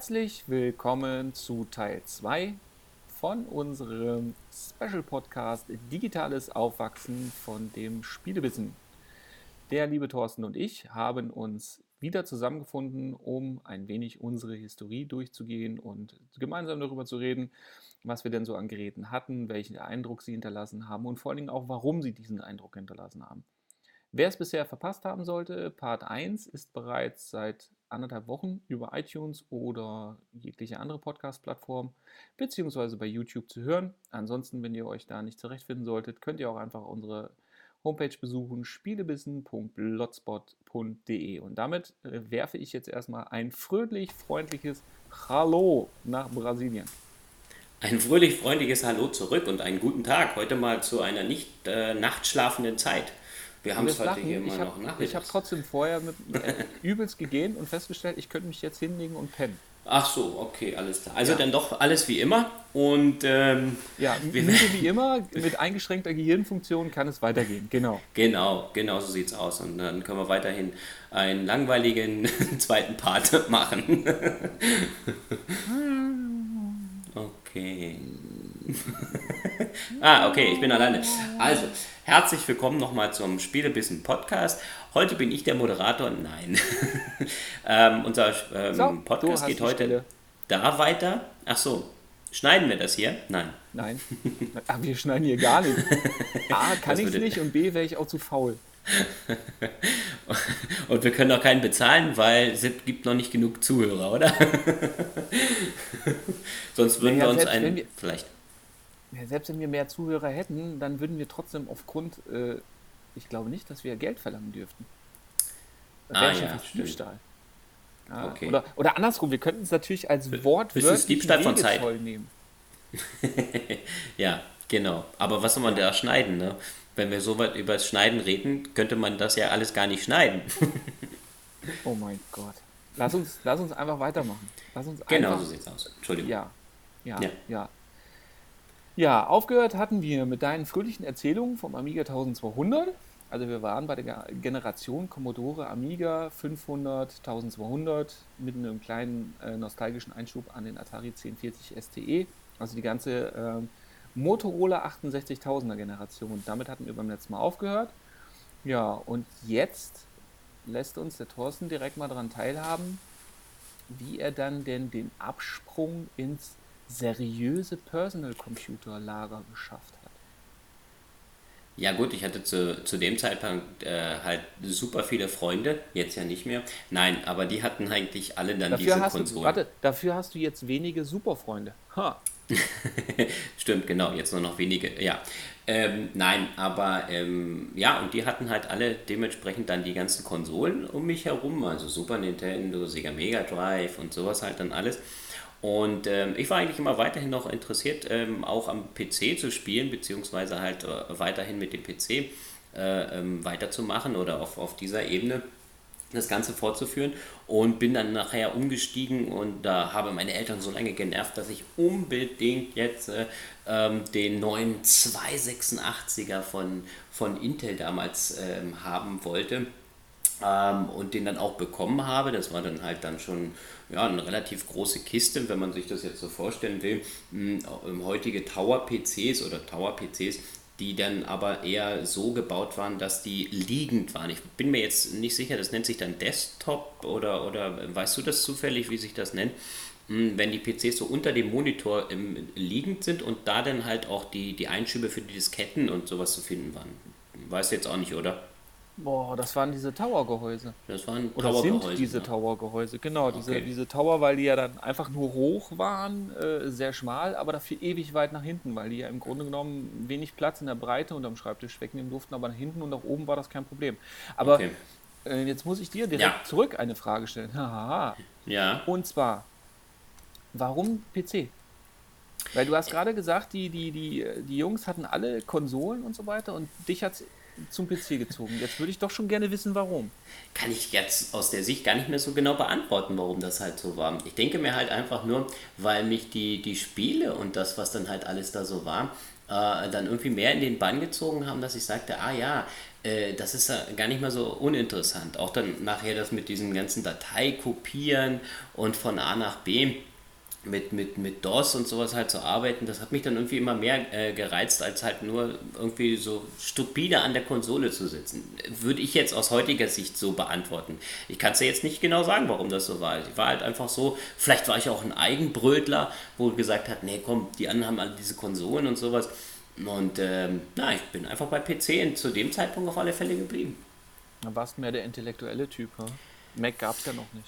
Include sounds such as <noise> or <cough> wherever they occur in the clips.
Herzlich willkommen zu Teil 2 von unserem Special Podcast Digitales Aufwachsen von dem Spielewissen. Der liebe Thorsten und ich haben uns wieder zusammengefunden, um ein wenig unsere Historie durchzugehen und gemeinsam darüber zu reden, was wir denn so an Geräten hatten, welchen Eindruck sie hinterlassen haben und vor allen Dingen auch, warum sie diesen Eindruck hinterlassen haben. Wer es bisher verpasst haben sollte, Part 1 ist bereits seit anderthalb Wochen über iTunes oder jegliche andere Podcast-Plattform beziehungsweise bei YouTube zu hören. Ansonsten, wenn ihr euch da nicht zurechtfinden solltet, könnt ihr auch einfach unsere Homepage besuchen, spielebissen.blotspot.de. Und damit äh, werfe ich jetzt erstmal ein fröhlich freundliches Hallo nach Brasilien. Ein fröhlich freundliches Hallo zurück und einen guten Tag. Heute mal zu einer nicht äh, nachtschlafenden Zeit. Wir haben es heute lachen. hier immer noch nachmittags. Ich habe trotzdem vorher mit, äh, <laughs> übelst gegähnt und festgestellt, ich könnte mich jetzt hinlegen und pennen. Ach so, okay, alles klar. Also ja. dann doch alles wie immer und ähm, ja, müde wie immer <laughs> mit eingeschränkter Gehirnfunktion kann es weitergehen. Genau. Genau, genau so sieht's aus und dann können wir weiterhin einen langweiligen <laughs> zweiten Part machen. okay. ah, okay, ich bin alleine. Also, herzlich willkommen nochmal zum Spielebissen Podcast. Heute bin ich der Moderator. Nein. <laughs> ähm, unser ähm, so, Podcast geht heute da weiter. Ach so, schneiden wir das hier? Nein. Nein. Ach, wir schneiden hier gar nicht. <laughs> A, kann ich nicht und B, wäre ich auch zu faul. <laughs> und wir können auch keinen bezahlen, weil es gibt noch nicht genug Zuhörer, oder? Sonst würden naja, wir uns einen. Vielleicht ja, selbst wenn wir mehr Zuhörer hätten, dann würden wir trotzdem aufgrund, äh, ich glaube nicht, dass wir Geld verlangen dürften. Das ah, wäre ja, Diebstahl. Ja, okay. oder, oder andersrum, wir könnten es natürlich als Wort Diebstahl von Zeit nehmen. <laughs> ja, genau. Aber was soll man da schneiden? Ne? Wenn wir so weit über das Schneiden reden, könnte man das ja alles gar nicht schneiden. <laughs> oh mein Gott. Lass uns, lass uns einfach weitermachen. Lass uns genau einfach, so sieht's aus. Entschuldigung. Ja, ja, ja. ja. Ja, aufgehört hatten wir mit deinen fröhlichen Erzählungen vom Amiga 1200. Also wir waren bei der Generation Commodore Amiga 500, 1200 mit einem kleinen äh, nostalgischen Einschub an den Atari 1040 STE. Also die ganze äh, Motorola 68000er Generation. Damit hatten wir beim letzten Mal aufgehört. Ja, und jetzt lässt uns der Thorsten direkt mal daran teilhaben, wie er dann denn den Absprung ins seriöse Personal Computer Lager geschafft hat. Ja gut, ich hatte zu, zu dem Zeitpunkt äh, halt super viele Freunde, jetzt ja nicht mehr. Nein, aber die hatten eigentlich alle dann dafür diese Konsolen. Du, warte, dafür hast du jetzt wenige Superfreunde. Ha. <laughs> Stimmt, genau, jetzt nur noch wenige, ja. Ähm, nein, aber ähm, ja, und die hatten halt alle dementsprechend dann die ganzen Konsolen um mich herum, also Super Nintendo, Sega Mega Drive und sowas halt dann alles. Und ähm, ich war eigentlich immer weiterhin noch interessiert, ähm, auch am PC zu spielen, beziehungsweise halt äh, weiterhin mit dem PC äh, ähm, weiterzumachen oder auf, auf dieser Ebene das Ganze fortzuführen und bin dann nachher umgestiegen und da habe meine Eltern so lange genervt, dass ich unbedingt jetzt äh, ähm, den neuen 286er von, von Intel damals ähm, haben wollte ähm, und den dann auch bekommen habe. Das war dann halt dann schon ja, eine relativ große Kiste, wenn man sich das jetzt so vorstellen will. Hm, heutige Tower-PCs oder Tower-PCs, die dann aber eher so gebaut waren, dass die liegend waren. Ich bin mir jetzt nicht sicher, das nennt sich dann Desktop oder, oder weißt du das zufällig, wie sich das nennt? Hm, wenn die PCs so unter dem Monitor ähm, liegend sind und da dann halt auch die, die Einschübe für die Disketten und sowas zu finden waren. Weißt du jetzt auch nicht, oder? Boah, das waren diese Tower-Gehäuse. Das waren Oder sind diese ja. Tower-Gehäuse, genau. Okay. Diese, diese Tower, weil die ja dann einfach nur hoch waren, äh, sehr schmal, aber dafür ewig weit nach hinten, weil die ja im Grunde genommen wenig Platz in der Breite unterm Schreibtisch wegnehmen durften, aber nach hinten und nach oben war das kein Problem. Aber okay. äh, jetzt muss ich dir direkt ja. zurück eine Frage stellen. <laughs> ja. Und zwar, warum PC? Weil du hast gerade gesagt, die, die, die, die Jungs hatten alle Konsolen und so weiter und dich hat es zum PC gezogen. Jetzt würde ich doch schon gerne wissen, warum. Kann ich jetzt aus der Sicht gar nicht mehr so genau beantworten, warum das halt so war. Ich denke mir halt einfach nur, weil mich die, die Spiele und das, was dann halt alles da so war, äh, dann irgendwie mehr in den Bann gezogen haben, dass ich sagte, ah ja, äh, das ist ja gar nicht mal so uninteressant. Auch dann nachher das mit diesen ganzen Dateikopieren und von A nach B mit, mit, mit DOS und sowas halt zu arbeiten, das hat mich dann irgendwie immer mehr äh, gereizt, als halt nur irgendwie so stupide an der Konsole zu sitzen. Würde ich jetzt aus heutiger Sicht so beantworten. Ich kann es ja jetzt nicht genau sagen, warum das so war. Ich war halt einfach so, vielleicht war ich auch ein Eigenbrötler, wo gesagt hat, nee komm, die anderen haben alle diese Konsolen und sowas. Und ähm, na, ich bin einfach bei PC zu dem Zeitpunkt auf alle Fälle geblieben. Dann warst du mehr der intellektuelle Typ, hm? Mac gab es ja noch nicht.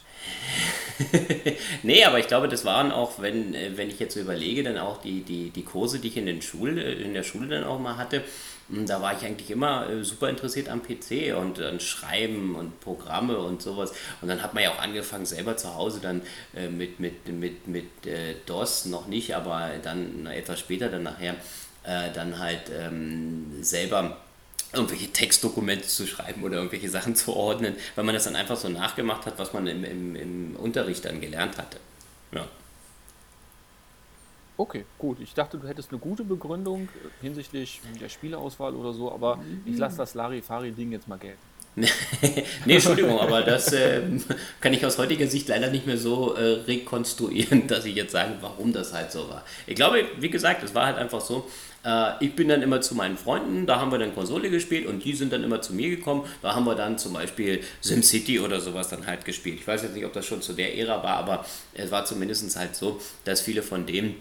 <laughs> nee, aber ich glaube, das waren auch, wenn, äh, wenn ich jetzt so überlege, dann auch die, die, die Kurse, die ich in, den Schule, in der Schule dann auch mal hatte. Hm, da war ich eigentlich immer äh, super interessiert am PC und an Schreiben und Programme und sowas. Und dann hat man ja auch angefangen, selber zu Hause dann äh, mit, mit, mit, mit DOS noch nicht, aber dann etwas später, dann nachher, dann halt ähm, selber irgendwelche Textdokumente zu schreiben oder irgendwelche Sachen zu ordnen, weil man das dann einfach so nachgemacht hat, was man im, im, im Unterricht dann gelernt hatte. Ja. Okay, gut. Ich dachte, du hättest eine gute Begründung hinsichtlich der Spieleauswahl oder so, aber ich lasse das Larifari-Ding jetzt mal gelten. <laughs> nee, Entschuldigung, aber das äh, kann ich aus heutiger Sicht leider nicht mehr so äh, rekonstruieren, <laughs> dass ich jetzt sage, warum das halt so war. Ich glaube, wie gesagt, es war halt einfach so, äh, ich bin dann immer zu meinen Freunden, da haben wir dann Konsole gespielt und die sind dann immer zu mir gekommen. Da haben wir dann zum Beispiel SimCity oder sowas dann halt gespielt. Ich weiß jetzt nicht, ob das schon zu der Ära war, aber es war zumindest halt so, dass viele von denen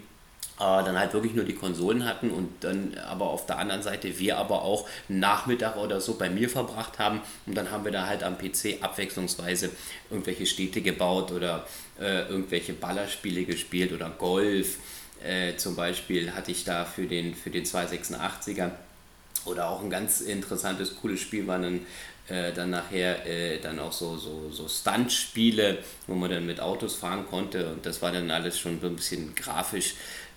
äh, dann halt wirklich nur die Konsolen hatten und dann aber auf der anderen Seite wir aber auch einen Nachmittag oder so bei mir verbracht haben und dann haben wir da halt am PC abwechslungsweise irgendwelche Städte gebaut oder äh, irgendwelche Ballerspiele gespielt oder Golf äh, zum Beispiel hatte ich da für den, für den 286er oder auch ein ganz interessantes, cooles Spiel war dann, äh, dann nachher äh, dann auch so, so, so Stunt-Spiele, wo man dann mit Autos fahren konnte und das war dann alles schon so ein bisschen grafisch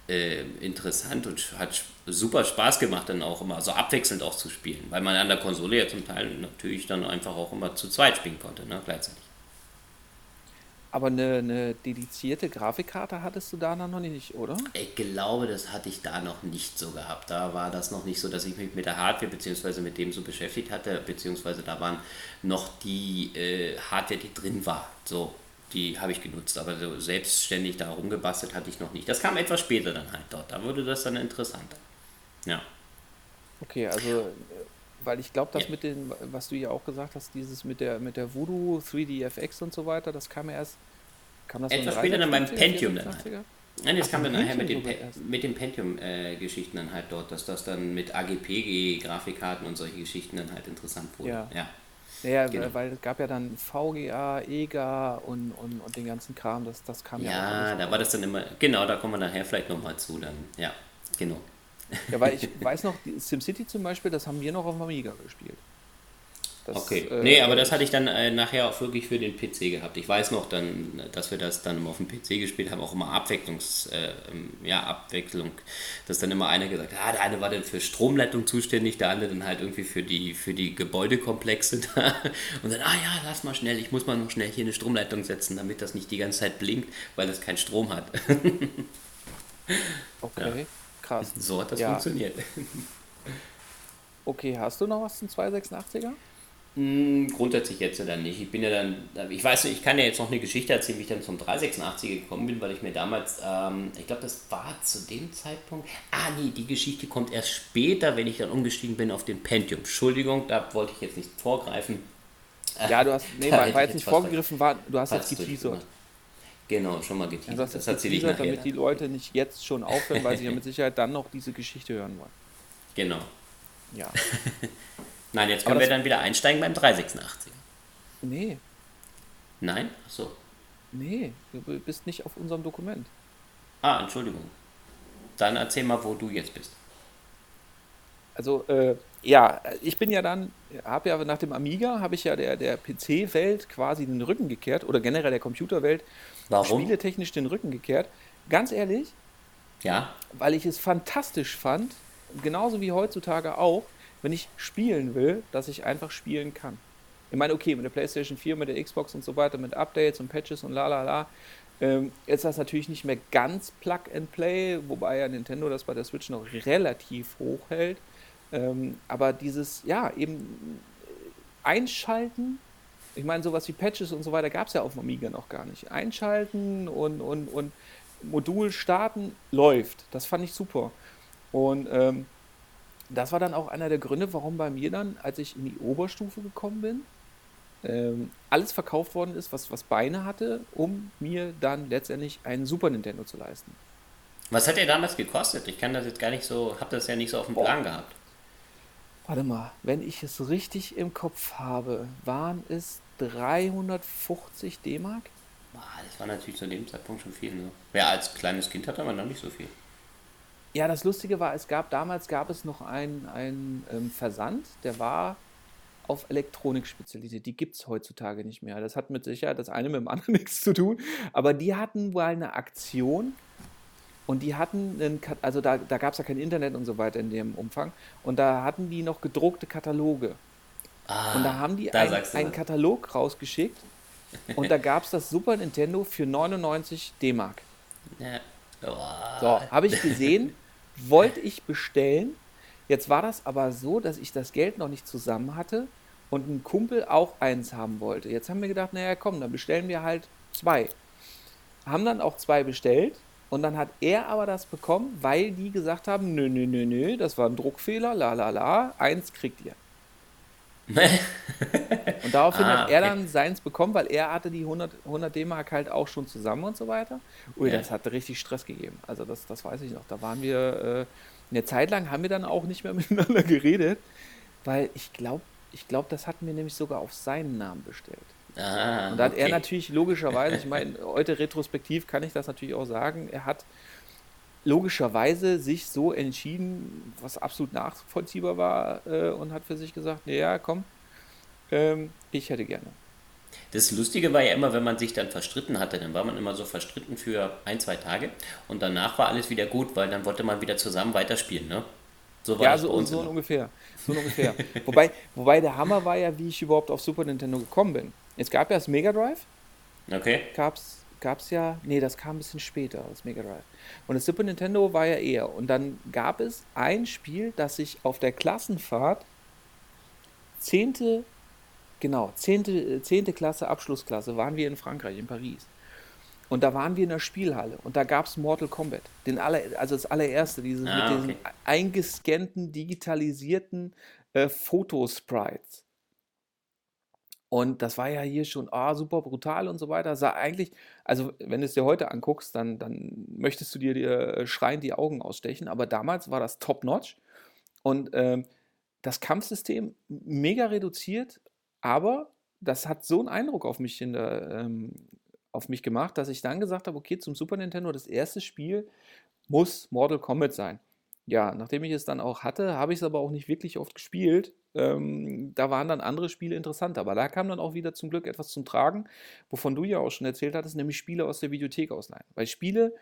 äh, interessant und hat super Spaß gemacht, dann auch immer so abwechselnd auch zu spielen, weil man an der Konsole ja zum Teil natürlich dann einfach auch immer zu zweit spielen konnte, ne, gleichzeitig. Aber eine, eine dedizierte Grafikkarte hattest du da noch nicht, oder? Ich glaube, das hatte ich da noch nicht so gehabt. Da war das noch nicht so, dass ich mich mit der Hardware bzw. mit dem so beschäftigt hatte, beziehungsweise da waren noch die äh, Hardware, die drin war. So, die habe ich genutzt, aber so selbstständig da rumgebastelt hatte ich noch nicht. Das kam etwas später dann halt dort. Da wurde das dann interessanter. Ja. Okay, also weil ich glaube, das ja. mit den, was du ja auch gesagt hast, dieses mit der mit der Voodoo 3DFX und so weiter, das kam ja erst. Kam das Etwas später dann beim Pentium dann halt. Nein, das Ach, kam dann nachher mit, den, mit den Pentium-Geschichten äh, dann halt dort, dass das dann mit AGPG-Grafikkarten und solche Geschichten dann halt interessant wurde. Ja. ja. Ja, genau. weil es gab ja dann VGA, EGA und, und, und den ganzen Kram, das, das kam ja. Ja, da war das dann immer, genau, da kommen wir nachher vielleicht nochmal zu dann. Ja, genau. Ja, weil ich weiß noch, SimCity zum Beispiel, das haben wir noch auf dem Amiga gespielt. Das, okay. Äh, nee, aber das hatte ich dann äh, nachher auch wirklich für den PC gehabt. Ich weiß noch dann, dass wir das dann auf dem PC gespielt haben, auch immer Abwechslungs, äh, ähm, ja, Abwechslung, dass dann immer einer gesagt hat, ah, der eine war dann für Stromleitung zuständig, der andere dann halt irgendwie für die, für die Gebäudekomplexe da. Und dann, ah ja, lass mal schnell, ich muss mal noch schnell hier eine Stromleitung setzen, damit das nicht die ganze Zeit blinkt, weil das keinen Strom hat. okay. Ja. Krass. So hat das ja. funktioniert. <laughs> Okay, hast du noch was zum 286er? Hm, grundsätzlich jetzt ja dann nicht. Ich bin ja dann, ich weiß nicht, ich kann ja jetzt noch eine Geschichte erzählen, wie ich dann zum 386er gekommen bin, weil ich mir damals, ähm, ich glaube, das war zu dem Zeitpunkt, ah nee, die Geschichte kommt erst später, wenn ich dann umgestiegen bin auf den Pentium. Entschuldigung, da wollte ich jetzt nicht vorgreifen. Ja, du hast, nee, war, jetzt nicht vorgegriffen, war, du hast jetzt geteasert. Genau, schon mal geteasert. Also das erzähle ich nachher. Damit die Leute nicht jetzt schon aufhören, weil sie ja <laughs> mit Sicherheit dann noch diese Geschichte hören wollen. Genau. Ja. <laughs> Nein, jetzt können wir dann wieder einsteigen beim 386. Nee. Nein? Achso. Nee, du bist nicht auf unserem Dokument. Ah, Entschuldigung. Dann erzähl mal, wo du jetzt bist. Also, äh, ja, ich bin ja dann, habe ja nach dem Amiga, habe ich ja der, der PC-Welt quasi den Rücken gekehrt oder generell der Computerwelt Warum? spieletechnisch den Rücken gekehrt. Ganz ehrlich, ja. weil ich es fantastisch fand, genauso wie heutzutage auch, wenn ich spielen will, dass ich einfach spielen kann. Ich meine, okay, mit der PlayStation 4, mit der Xbox und so weiter, mit Updates und Patches und la la la, ähm, ist das natürlich nicht mehr ganz Plug and Play, wobei ja Nintendo das bei der Switch noch relativ hoch hält. Ähm, aber dieses, ja, eben einschalten, ich meine, sowas wie Patches und so weiter gab es ja auf dem Amiga noch gar nicht. Einschalten und, und, und Modul starten, läuft. Das fand ich super. Und ähm, das war dann auch einer der Gründe, warum bei mir dann, als ich in die Oberstufe gekommen bin, ähm, alles verkauft worden ist, was, was Beine hatte, um mir dann letztendlich einen Super Nintendo zu leisten. Was hat der damals gekostet? Ich kann das jetzt gar nicht so, habe das ja nicht so auf dem Plan gehabt. Warte mal, wenn ich es richtig im Kopf habe, waren es 350 D-Mark? Das war natürlich zu dem Zeitpunkt schon viel. Ne? Ja, als kleines Kind hatte man noch nicht so viel. Ja, das Lustige war, es gab damals gab es noch einen, einen ähm, Versand, der war auf Elektronik spezialisiert. Die gibt es heutzutage nicht mehr. Das hat mit Sicherheit das eine mit dem anderen <laughs> nichts zu tun. Aber die hatten wohl eine Aktion und die hatten, einen, also da, da gab es ja kein Internet und so weiter in dem Umfang. Und da hatten die noch gedruckte Kataloge. Ah, und da haben die ein, einen Katalog rausgeschickt und da gab es das Super Nintendo für 99 D-Mark. Ja. Oh. So, habe ich gesehen, <laughs> wollte ich bestellen. Jetzt war das aber so, dass ich das Geld noch nicht zusammen hatte und ein Kumpel auch eins haben wollte. Jetzt haben wir gedacht, naja, komm, dann bestellen wir halt zwei. Haben dann auch zwei bestellt und dann hat er aber das bekommen, weil die gesagt haben, nö, nö, nö, nö, das war ein Druckfehler, la la la, eins kriegt ihr. und daraufhin <laughs> ah, hat er dann seins bekommen, weil er hatte die 100, 100 D-Mark halt auch schon zusammen und so weiter. Ui, ja. das hat richtig Stress gegeben. Also das, das weiß ich noch. Da waren wir, äh, eine Zeit lang haben wir dann auch nicht mehr <laughs> miteinander geredet, weil ich glaube, ich glaube, das hatten wir nämlich sogar auf seinen Namen bestellt. Ah, und da hat okay. er natürlich logischerweise, ich meine, heute retrospektiv kann ich das natürlich auch sagen, er hat logischerweise sich so entschieden, was absolut nachvollziehbar war, äh, und hat für sich gesagt, naja, komm, ähm, ich hätte gerne. Das Lustige war ja immer, wenn man sich dann verstritten hatte, dann war man immer so verstritten für ein, zwei Tage und danach war alles wieder gut, weil dann wollte man wieder zusammen weiterspielen, ne? So war ja, so, so ungefähr. So ungefähr. wobei, wobei der Hammer war ja, wie ich überhaupt auf Super Nintendo gekommen bin. Es gab ja das Mega Drive. Okay. Gab's gab es ja, nee, das kam ein bisschen später, das Mega Drive. Und das Super Nintendo war ja eher. Und dann gab es ein Spiel, das sich auf der Klassenfahrt zehnte, genau, zehnte, zehnte Klasse, Abschlussklasse, waren wir in Frankreich, in Paris. Und da waren wir in der Spielhalle und da gab es Mortal Kombat. Den aller, also das allererste, dieses ah, mit diesen eingescannten, digitalisierten äh, Fotosprites. Und das war ja hier schon ah, super brutal und so weiter. Sah eigentlich, also wenn du es dir heute anguckst, dann, dann möchtest du dir, dir äh, schreiend die Augen ausstechen. Aber damals war das top-notch. Und ähm, das Kampfsystem mega reduziert, aber das hat so einen Eindruck auf mich, der, ähm, auf mich gemacht, dass ich dann gesagt habe, okay, zum Super Nintendo, das erste Spiel muss Mortal Kombat sein. Ja, nachdem ich es dann auch hatte, habe ich es aber auch nicht wirklich oft gespielt, ähm, da waren dann andere Spiele interessanter. Aber da kam dann auch wieder zum Glück etwas zum Tragen, wovon du ja auch schon erzählt hattest, nämlich Spiele aus der Videothek ausleihen. Weil Spiele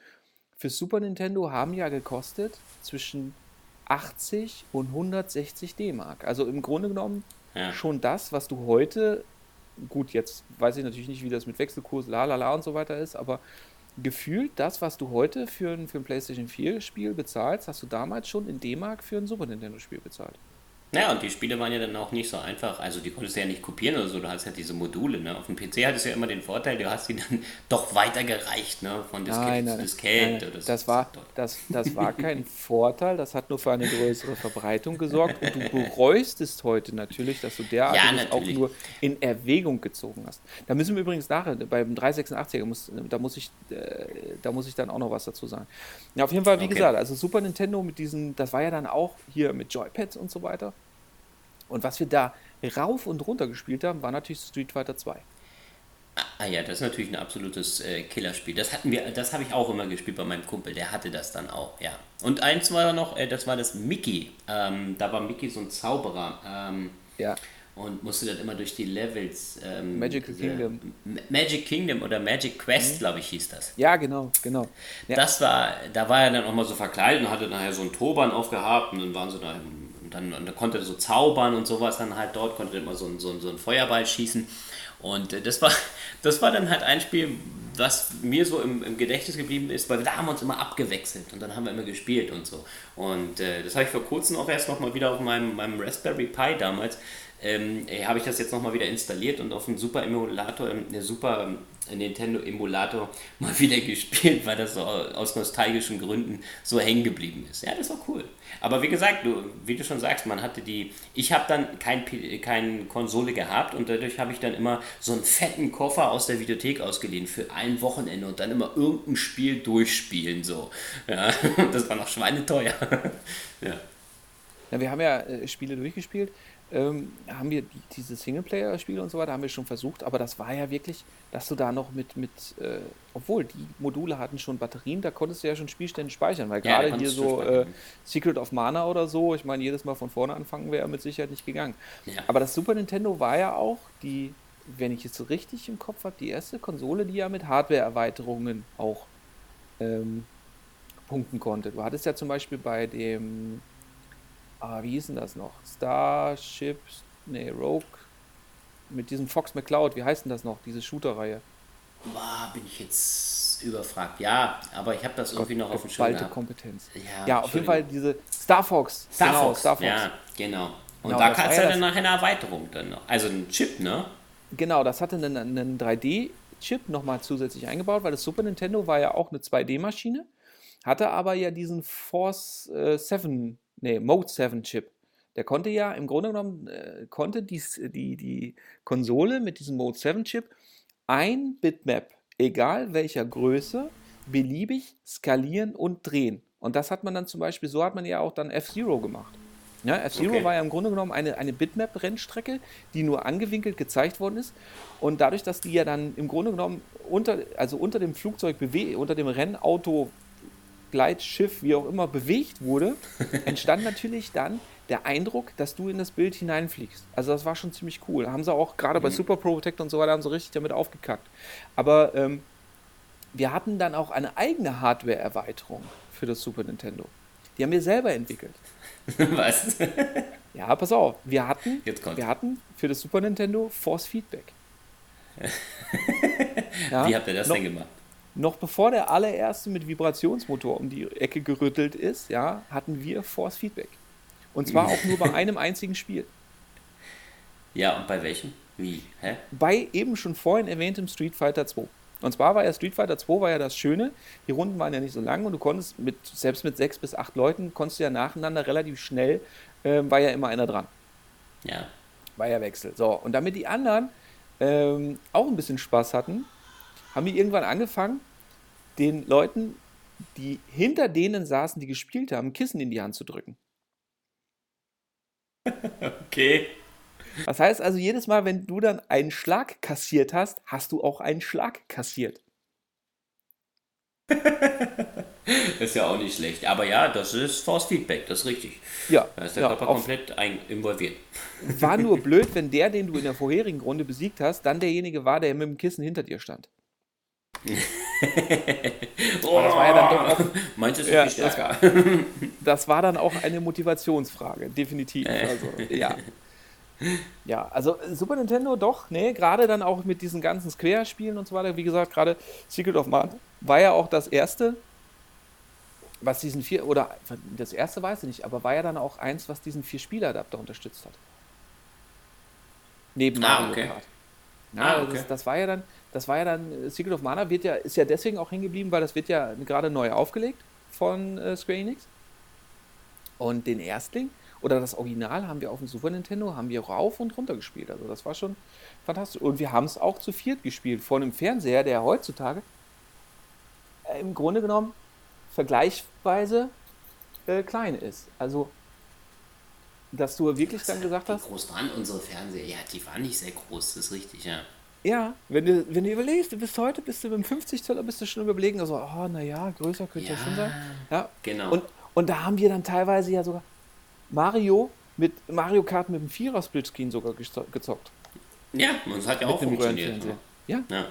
für Super Nintendo haben ja gekostet zwischen 80 und 160 D-Mark. Also im Grunde genommen ja. schon das, was du heute, gut, jetzt weiß ich natürlich nicht, wie das mit Wechselkurs, la la la und so weiter ist, aber gefühlt das, was du heute für ein, für ein PlayStation 4 Spiel bezahlst, hast du damals schon in D-Mark für ein Super Nintendo Spiel bezahlt. Ja, und die Spiele waren ja dann auch nicht so einfach. Also die konntest du ja nicht kopieren oder so, du hast ja diese Module. Ne? Auf dem PC hattest du ja immer den Vorteil, du hast sie dann <laughs> doch weitergereicht, ne? Von Diskette zu Diskette. Das, das, war, das, das war kein Vorteil, das hat nur für eine größere Verbreitung gesorgt. Und du <laughs> bereust es heute natürlich, dass du derart ja, auch nur in Erwägung gezogen hast. Da müssen wir übrigens nachher, beim 386er, muss, da, muss ich, äh, da muss ich dann auch noch was dazu sagen. Ja, auf jeden Fall, wie okay. gesagt, also Super Nintendo mit diesen, das war ja dann auch hier mit Joypads und so weiter. Und was wir da rauf und runter gespielt haben, war natürlich Street Fighter 2. Ah ja, das ist natürlich ein absolutes äh, Killerspiel. Das hatten wir, das habe ich auch immer gespielt bei meinem Kumpel. Der hatte das dann auch, ja. Und eins war noch, äh, das war das Mickey. Ähm, da war Mickey so ein Zauberer. Ähm, ja. Und musste dann immer durch die Levels. Ähm, Magic Kingdom. Magic Kingdom oder Magic Quest, mhm. glaube ich, hieß das. Ja, genau, genau. Ja. Das war, da war er dann auch mal so verkleidet und hatte nachher so einen Turban aufgehabt und dann waren sie da im dann, und da konnte er so zaubern und sowas dann halt dort, konnte immer so, so, so einen Feuerball schießen. Und äh, das war, <laughs> das war dann halt ein Spiel, was mir so im, im, Gedächtnis geblieben ist, weil da haben wir uns immer abgewechselt und dann haben wir immer gespielt und so. Und äh, das habe ich vor kurzem auch erst nochmal wieder auf meinem, meinem Raspberry Pi damals ähm, habe ich das jetzt nochmal wieder installiert und auf dem Super Emulator, der ähm, Super ähm, Nintendo Emulator <laughs> mal wieder gespielt, weil das so aus nostalgischen Gründen so hängen geblieben ist. Ja, das war cool. Aber wie gesagt, du, wie du schon sagst, man hatte die. Ich habe dann keine kein Konsole gehabt und dadurch habe ich dann immer so einen fetten Koffer aus der Videothek ausgeliehen für ein Wochenende und dann immer irgendein Spiel durchspielen. So. Ja, <laughs> das war noch schweineteuer. <laughs> ja. ja. Wir haben ja äh, Spiele durchgespielt ähm, haben wir die, diese Singleplayer-Spiele und so weiter haben wir schon versucht, aber das war ja wirklich, dass du da noch mit, mit äh, obwohl die Module hatten schon Batterien, da konntest du ja schon Spielstände speichern, weil ja, gerade hier so äh, Secret of Mana oder so, ich meine, jedes Mal von vorne anfangen wäre mit Sicherheit nicht gegangen. Ja. Aber das Super Nintendo war ja auch die, wenn ich es so richtig im Kopf habe, die erste Konsole, die ja mit Hardware-Erweiterungen auch ähm, punkten konnte. Du hattest ja zum Beispiel bei dem ah, wie hieß denn das noch? Starship, nee, Rogue, mit diesem Fox McCloud, wie heißt denn das noch, diese Shooter-Reihe? bin ich jetzt überfragt. Ja, aber ich habe das irgendwie Gott, noch auf dem Schirm. Alte Kompetenz. Ja, ja auf jeden Fall diese Star Fox. Star genau, Fox. Star Fox. Ja, genau. Und genau, da gab es ja dann nachher eine Erweiterung dann noch. Also ein Chip, ne? Genau, das hatte einen, einen 3D-Chip nochmal zusätzlich eingebaut, weil das Super Nintendo war ja auch eine 2D-Maschine, hatte aber ja diesen Force äh, 7 nee, Mode 7 Chip. Der konnte ja im Grunde genommen, äh, konnte die, die, die Konsole mit diesem Mode 7 Chip ein Bitmap, egal welcher Größe, beliebig skalieren und drehen. Und das hat man dann zum Beispiel, so hat man ja auch dann F-Zero gemacht. Ja, F-Zero okay. war ja im Grunde genommen eine, eine Bitmap-Rennstrecke, die nur angewinkelt gezeigt worden ist. Und dadurch, dass die ja dann im Grunde genommen unter, also unter dem Flugzeug, unter dem Rennauto Gleitschiff, wie auch immer, bewegt wurde, <laughs> entstand natürlich dann der Eindruck, dass du in das Bild hineinfliegst. Also das war schon ziemlich cool. Haben sie auch gerade mhm. bei Super Protector und so weiter haben sie richtig damit aufgekackt. Aber ähm, wir hatten dann auch eine eigene Hardware-Erweiterung für das Super Nintendo. Die haben wir selber entwickelt. <laughs> Was? Ja, pass auf. Wir hatten, wir hatten für das Super Nintendo Force Feedback. <laughs> ja, Wie habt ihr das noch, denn gemacht? Noch bevor der allererste mit Vibrationsmotor um die Ecke gerüttelt ist, ja, hatten wir Force Feedback. Und zwar auch nur bei <laughs> einem einzigen Spiel. Ja, und bei welchem? Wie? Hä? Bei eben schon vorhin erwähntem Street Fighter 2. Und zwar war ja Street Fighter 2 war ja das Schöne, die Runden waren ja nicht so lang und du konntest mit, selbst mit sechs bis acht Leuten, konntest du ja nacheinander relativ schnell, äh, war ja immer einer dran. Ja. War ja Wechsel. So, und damit die anderen ähm, auch ein bisschen Spaß hatten, haben wir irgendwann angefangen, den Leuten, die hinter denen saßen, die gespielt haben, Kissen in die Hand zu drücken. Okay. Das heißt also, jedes Mal, wenn du dann einen Schlag kassiert hast, hast du auch einen Schlag kassiert. das <laughs> ist ja auch nicht schlecht. Aber ja, das ist Force Feedback, das ist richtig. Ja. Da ist der ja, Körper komplett involviert. War nur <laughs> blöd, wenn der, den du in der vorherigen Runde besiegt hast, dann derjenige war, der mit dem Kissen hinter dir stand. <laughs> oh, das war ja dann doch auch, <laughs> Meinst du, ja, stärker? Das, das, war dann auch eine Motivationsfrage, definitiv. Äh. Also, ja. <laughs> Ja, also Super Nintendo doch, ne, gerade dann auch mit diesen ganzen Square-Spielen und so weiter. Wie gesagt, gerade Secret of Mana war ja auch das erste, was diesen vier, oder das erste weiß ich nicht, aber war ja dann auch eins, was diesen Vier-Spieler-Adapter unterstützt hat. Neben ah, Mario okay. Kart. Ja, ah, okay. das, das, war ja dann, das war ja dann, Secret of Mana wird ja, ist ja deswegen auch hängen geblieben, weil das wird ja gerade neu aufgelegt von äh, Square Enix. Und den Erstling oder das Original haben wir auf dem Super Nintendo, haben wir rauf und runter gespielt. Also das war schon fantastisch. Und wir haben es auch zu viert gespielt, vor einem Fernseher, der heutzutage äh, im Grunde genommen vergleichsweise äh, klein ist. Also dass du wirklich dann gesagt hast. Wie groß waren unsere Fernseher? Ja, die waren nicht sehr groß, das ist richtig, ja. Ja, wenn du, wenn du überlegst, du bist heute, bist du mit dem 50 Zoller, bist du schon überlegen, also, oh, naja, größer könnte ja, ja schon sein. Ja, genau. Und, und da haben wir dann teilweise ja sogar Mario mit Mario Kart mit dem Vierer Splitscreen sogar gezockt. Ja, und es hat ja mit auch funktioniert. Ja. ja.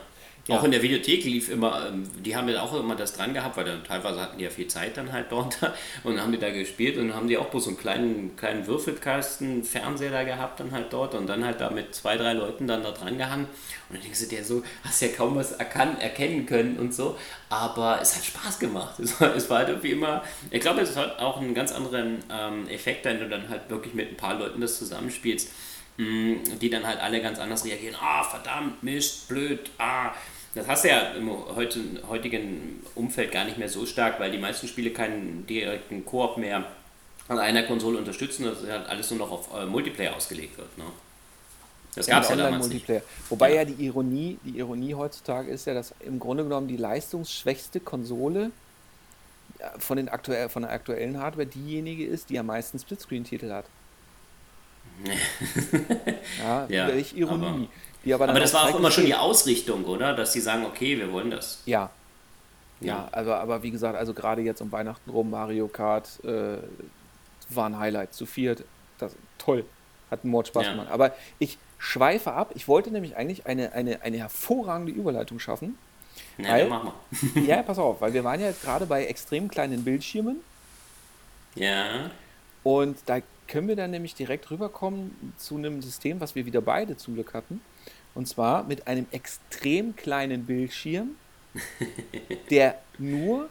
Ja. Auch in der Videothek lief immer, ähm, die haben ja auch immer das dran gehabt, weil dann teilweise hatten die ja viel Zeit dann halt dort <laughs> und haben die da gespielt und haben die auch bloß so einen kleinen, kleinen Würfelkasten, Fernseher da gehabt dann halt dort und dann halt da mit zwei, drei Leuten dann da dran gehangen und dann denkst du dir so, hast ja kaum was erkennen können und so, aber es hat Spaß gemacht. <laughs> Es war, es war halt irgendwie immer, ich glaube, es hat auch einen ganz anderen ähm, Effekt, wenn du dann halt wirklich mit ein paar Leuten das zusammenspielst mm, die dann halt alle ganz anders reagieren. Ah, verdammt, Mist, blöd, ah, das hast du ja im heutigen Umfeld gar nicht mehr so stark, weil die meisten Spiele keinen direkten Koop mehr an einer Konsole unterstützen, dass halt alles nur noch auf äh, Multiplayer ausgelegt wird. Ne? Das gab es ja damals Multiplayer. Nicht. Wobei ja. ja, die Ironie, die Ironie heutzutage ist ja, dass im Grunde genommen die leistungsschwächste Konsole von, den aktuell, von der aktuellen Hardware diejenige ist, die am meisten Splitscreen-Titel hat. Ja, <laughs> ja, welche Ironie. Aber, aber das war auch immer schon die Ausrichtung, oder? Dass sie sagen, okay, wir wollen das. Ja. Ja, ja also, aber wie gesagt, also gerade jetzt um Weihnachten rum, Mario Kart äh, war ein Highlight. Zu viert, das, toll. Hat einen Mord Spaß ja. gemacht. Aber ich schweife ab. Ich wollte nämlich eigentlich eine, eine, eine hervorragende Überleitung schaffen. Na, weil, mach mal. <laughs> ja, pass auf, weil wir waren ja jetzt gerade bei extrem kleinen Bildschirmen. Ja. Und da können wir dann nämlich direkt rüberkommen zu einem System, was wir wieder beide zum Glück hatten. Und zwar mit einem extrem kleinen Bildschirm, <laughs> der nur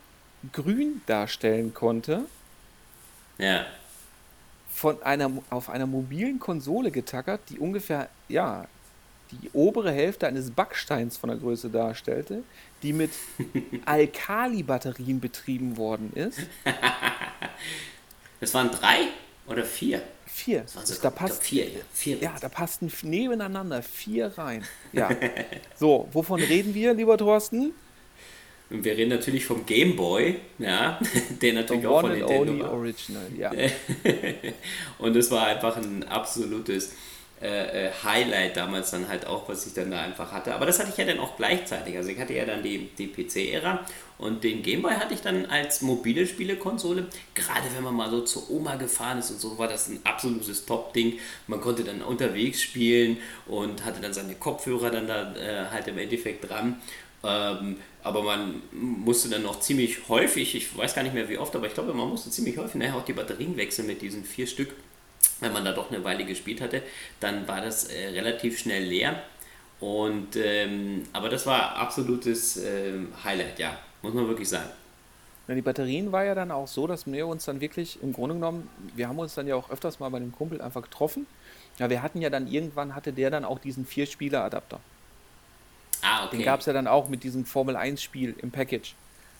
grün darstellen konnte. Ja. Von einer, auf einer mobilen Konsole getackert, die ungefähr, ja, die obere Hälfte eines Backsteins von der Größe darstellte, die mit <laughs> Alkali-Batterien betrieben worden ist. Das waren drei oder vier? Vier. So, da passt, vier, vier. Ja, da passten nebeneinander vier rein. <laughs> Ja. so, wovon reden wir, lieber Thorsten? Wir reden natürlich vom Game Boy, ja, <laughs> der natürlich The auch von Nintendo war. Original, ja. <laughs> Und es war einfach ein absolutes äh, äh, Highlight damals dann halt auch, was ich dann da einfach hatte. Aber das hatte ich ja dann auch gleichzeitig. Also ich hatte ja dann die, die PC-Ära und den Gameboy hatte ich dann als mobile Spielekonsole. Gerade wenn man mal so zur Oma gefahren ist und so, war das ein absolutes Top-Ding. Man konnte dann unterwegs spielen und hatte dann seine Kopfhörer dann da äh, halt im Endeffekt dran. Ähm, aber man musste dann noch ziemlich häufig, ich weiß gar nicht mehr wie oft, aber ich glaube, man musste ziemlich häufig nachher auch die Batterien wechseln mit diesen vier Stück wenn man da doch eine Weile gespielt hatte, dann war das äh, relativ schnell leer. Und, ähm, aber das war absolutes ähm, Highlight, ja, muss man wirklich sagen. Ja, die Batterien war ja dann auch so, dass wir uns dann wirklich im Grunde genommen, wir haben uns dann ja auch öfters mal bei dem Kumpel einfach getroffen. Ja, wir hatten ja dann irgendwann hatte der dann auch diesen Vier-Spieler-Adapter. Ah, okay. Den gab es ja dann auch mit diesem Formel-1-Spiel im Package.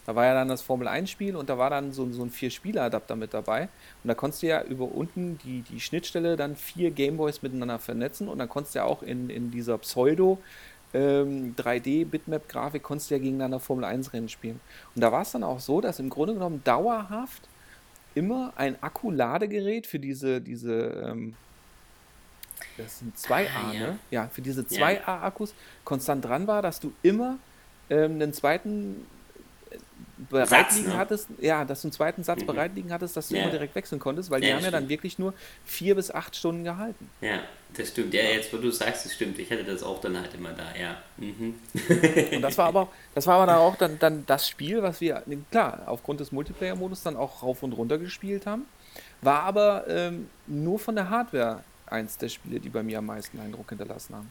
Da war ja dann das Formel-1-Spiel und da war dann so, so ein Vier-Spieler-Adapter mit dabei. Und da konntest du ja über unten die, die Schnittstelle dann vier Gameboys miteinander vernetzen und dann konntest du ja auch in, in dieser Pseudo- ähm, 3D-Bitmap-Grafik konntest du ja gegeneinander Formel-1-Rennen spielen. Und da war es dann auch so, dass im Grunde genommen dauerhaft immer ein Akku-Ladegerät für diese, diese ähm, das sind 2A, ah, ja. ne? Ja, für diese 2A-Akkus konstant dran war, dass du immer ähm, einen zweiten bereit liegen ne? hattest, ja, dass du einen zweiten Satz mhm. bereit liegen hattest, dass du ja. immer direkt wechseln konntest, weil die haben ja dann wirklich nur vier bis acht Stunden gehalten. Ja, das stimmt. Ja, jetzt wo du sagst, das stimmt. Ich hatte das auch dann halt immer da, ja. Mhm. <laughs> Und das war aber auch, das war aber dann auch dann, dann das Spiel, was wir, klar, aufgrund des Multiplayer-Modus dann auch rauf und runter gespielt haben, war aber ähm, nur von der Hardware eins der Spiele, die bei mir am meisten Eindruck hinterlassen haben.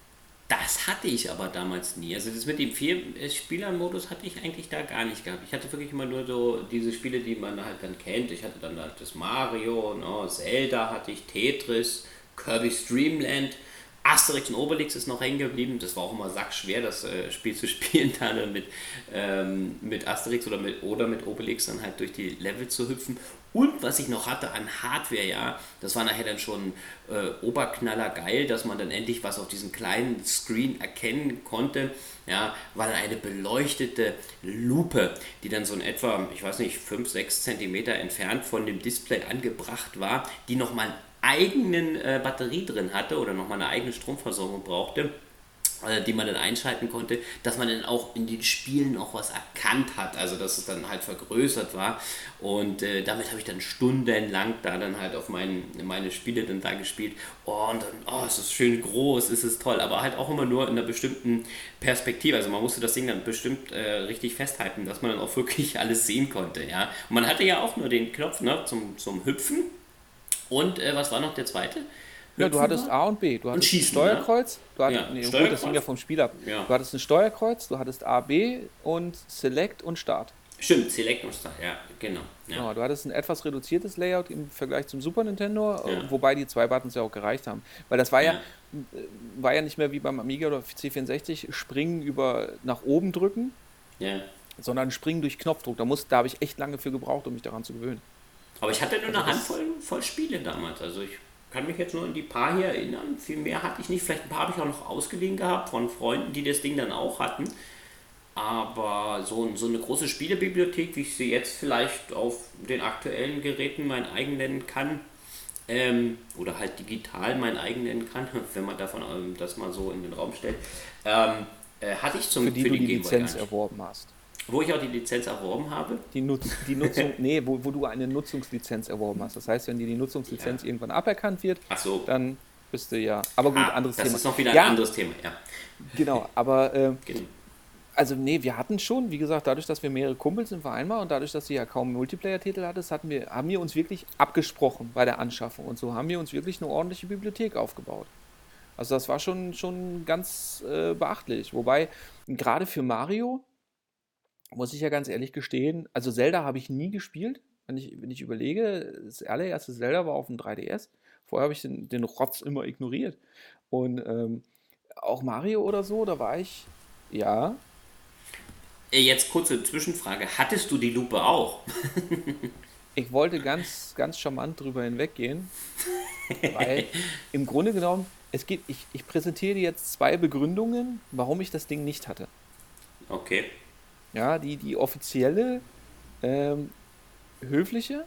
Das hatte ich aber damals nie. Also das mit dem Vier-Spieler-Modus hatte ich eigentlich da gar nicht gehabt. Ich hatte wirklich immer nur so diese Spiele, die man halt dann kennt. Ich hatte dann halt das Mario, no, ne, Zelda hatte ich, Tetris, Kirby's Dreamland. Asterix und Obelix ist noch hängen geblieben. Das war auch immer sackschwer, das äh, Spiel zu <laughs> spielen, dann mit, ähm, mit Asterix oder mit, oder mit Obelix dann halt durch die Level zu hüpfen. Und was ich noch hatte an Hardware, ja, das war nachher dann schon äh, Oberknaller geil, dass man dann endlich was auf diesem kleinen Screen erkennen konnte. Ja, war dann eine beleuchtete Lupe, die dann so in etwa, ich weiß nicht, 5, 6 Zentimeter entfernt von dem Display angebracht war, die nochmal eigenen äh, Batterie drin hatte oder nochmal eine eigene Stromversorgung brauchte die man dann einschalten konnte, dass man dann auch in den Spielen auch was erkannt hat, also dass es dann halt vergrößert war. Und äh, damit habe ich dann stundenlang da dann halt auf mein, meine Spiele dann da gespielt. Oh, und dann, oh, es ist schön groß, es ist toll, aber halt auch immer nur in einer bestimmten Perspektive, also man musste das Ding dann bestimmt äh, richtig festhalten, dass man dann auch wirklich alles sehen konnte, ja, und man hatte ja auch nur den Knopf ne, zum, zum Hüpfen. Und äh, was war noch der zweite? Ja, du hattest A und B. Du hattest Schießen, Steuerkreuz. Du hattest, Ja, nee, Steuerkreuz. gut, das hing ja vom Spiel ab. Ja. Du hattest ein Steuerkreuz, du hattest A, B und Select und Start. Stimmt, Select und Start, ja, genau. Ja. Genau, du hattest ein etwas reduziertes Layout im Vergleich zum Super Nintendo, äh, Ja. wobei die zwei Buttons ja auch gereicht haben. Weil das war ja, Ja. äh, war ja nicht mehr wie beim Amiga oder C64, springen über nach oben drücken, ja. sondern springen durch Knopfdruck. Da, muss- da habe ich echt lange für gebraucht, um mich daran zu gewöhnen. Aber ich hatte nur eine Also Handvoll voll Spiele damals. Also ich kann mich jetzt nur an die paar hier erinnern. Viel mehr hatte ich nicht. Vielleicht ein paar habe ich auch noch ausgeliehen gehabt von Freunden, die das Ding dann auch hatten. Aber so, so eine große Spielebibliothek, wie ich sie jetzt vielleicht auf den aktuellen Geräten mein eigen nennen kann, ähm, oder halt digital mein eigen nennen kann, <laughs> wenn man davon ähm, das mal so in den Raum stellt, ähm, äh, hatte ich zum Für die du die Game Boy Lizenz erworben hast. Wo ich auch die Lizenz erworben habe. Die, Nutz, die Nutzung, nee, wo, wo du eine Nutzungslizenz erworben hast. Das heißt, wenn dir die Nutzungslizenz Ja. irgendwann aberkannt wird, so. dann bist du ja. Aber gut, Ah, anderes das Thema. ist noch wieder ein ja, anderes Thema, ja. Genau, aber äh, Genau. also nee, wir hatten schon, wie gesagt, dadurch, dass wir mehrere Kumpels im Verein waren und dadurch, dass sie ja kaum Multiplayer-Titel hattest, hatten wir, haben wir uns wirklich abgesprochen bei der Anschaffung und so haben wir uns wirklich eine ordentliche Bibliothek aufgebaut. Also das war schon, schon ganz äh, beachtlich. Wobei, gerade für Mario, muss ich ja ganz ehrlich gestehen, also Zelda habe ich nie gespielt. Wenn ich, wenn ich überlege, das allererste Zelda war auf dem 3DS. Vorher habe ich den, den Rotz immer ignoriert. Und ähm, auch Mario oder so, da war ich, ja, Äh, Jetzt kurze Zwischenfrage. Hattest du die Lupe auch? <laughs> Ich wollte ganz, ganz charmant drüber hinweggehen, <laughs> weil im Grunde genommen, es geht, ich, ich präsentiere dir jetzt zwei Begründungen, warum ich das Ding nicht hatte. Okay. Ja, die, die offizielle, ähm, höfliche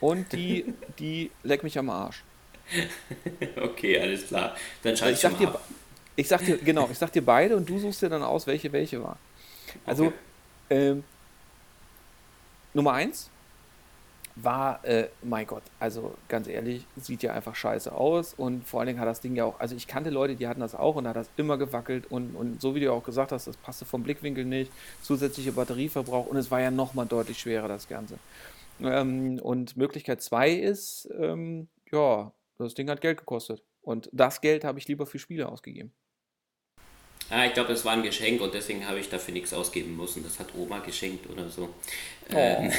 und die, <laughs> die leck mich am Arsch. Okay, alles klar. Dann schalte Ich ich, dir, ab. ich sag dir, genau, ich sag dir beide und du suchst dir dann aus, welche welche war. Also, Okay. ähm, Nummer eins war, äh, mein Gott, also ganz ehrlich, sieht ja einfach scheiße aus und vor allen Dingen hat das Ding ja auch, also ich kannte Leute, die hatten das auch und da hat das immer gewackelt und, und so wie du auch gesagt hast, das passte vom Blickwinkel nicht, zusätzliche Batterieverbrauch und es war ja nochmal deutlich schwerer, das Ganze. Ähm, und Möglichkeit zwei ist, ähm, ja, das Ding hat Geld gekostet und das Geld habe ich lieber für Spiele ausgegeben. Ah, ich glaube, es war ein Geschenk und deswegen habe ich dafür nichts ausgeben müssen. Das hat Oma geschenkt oder so. Oh, Ähm,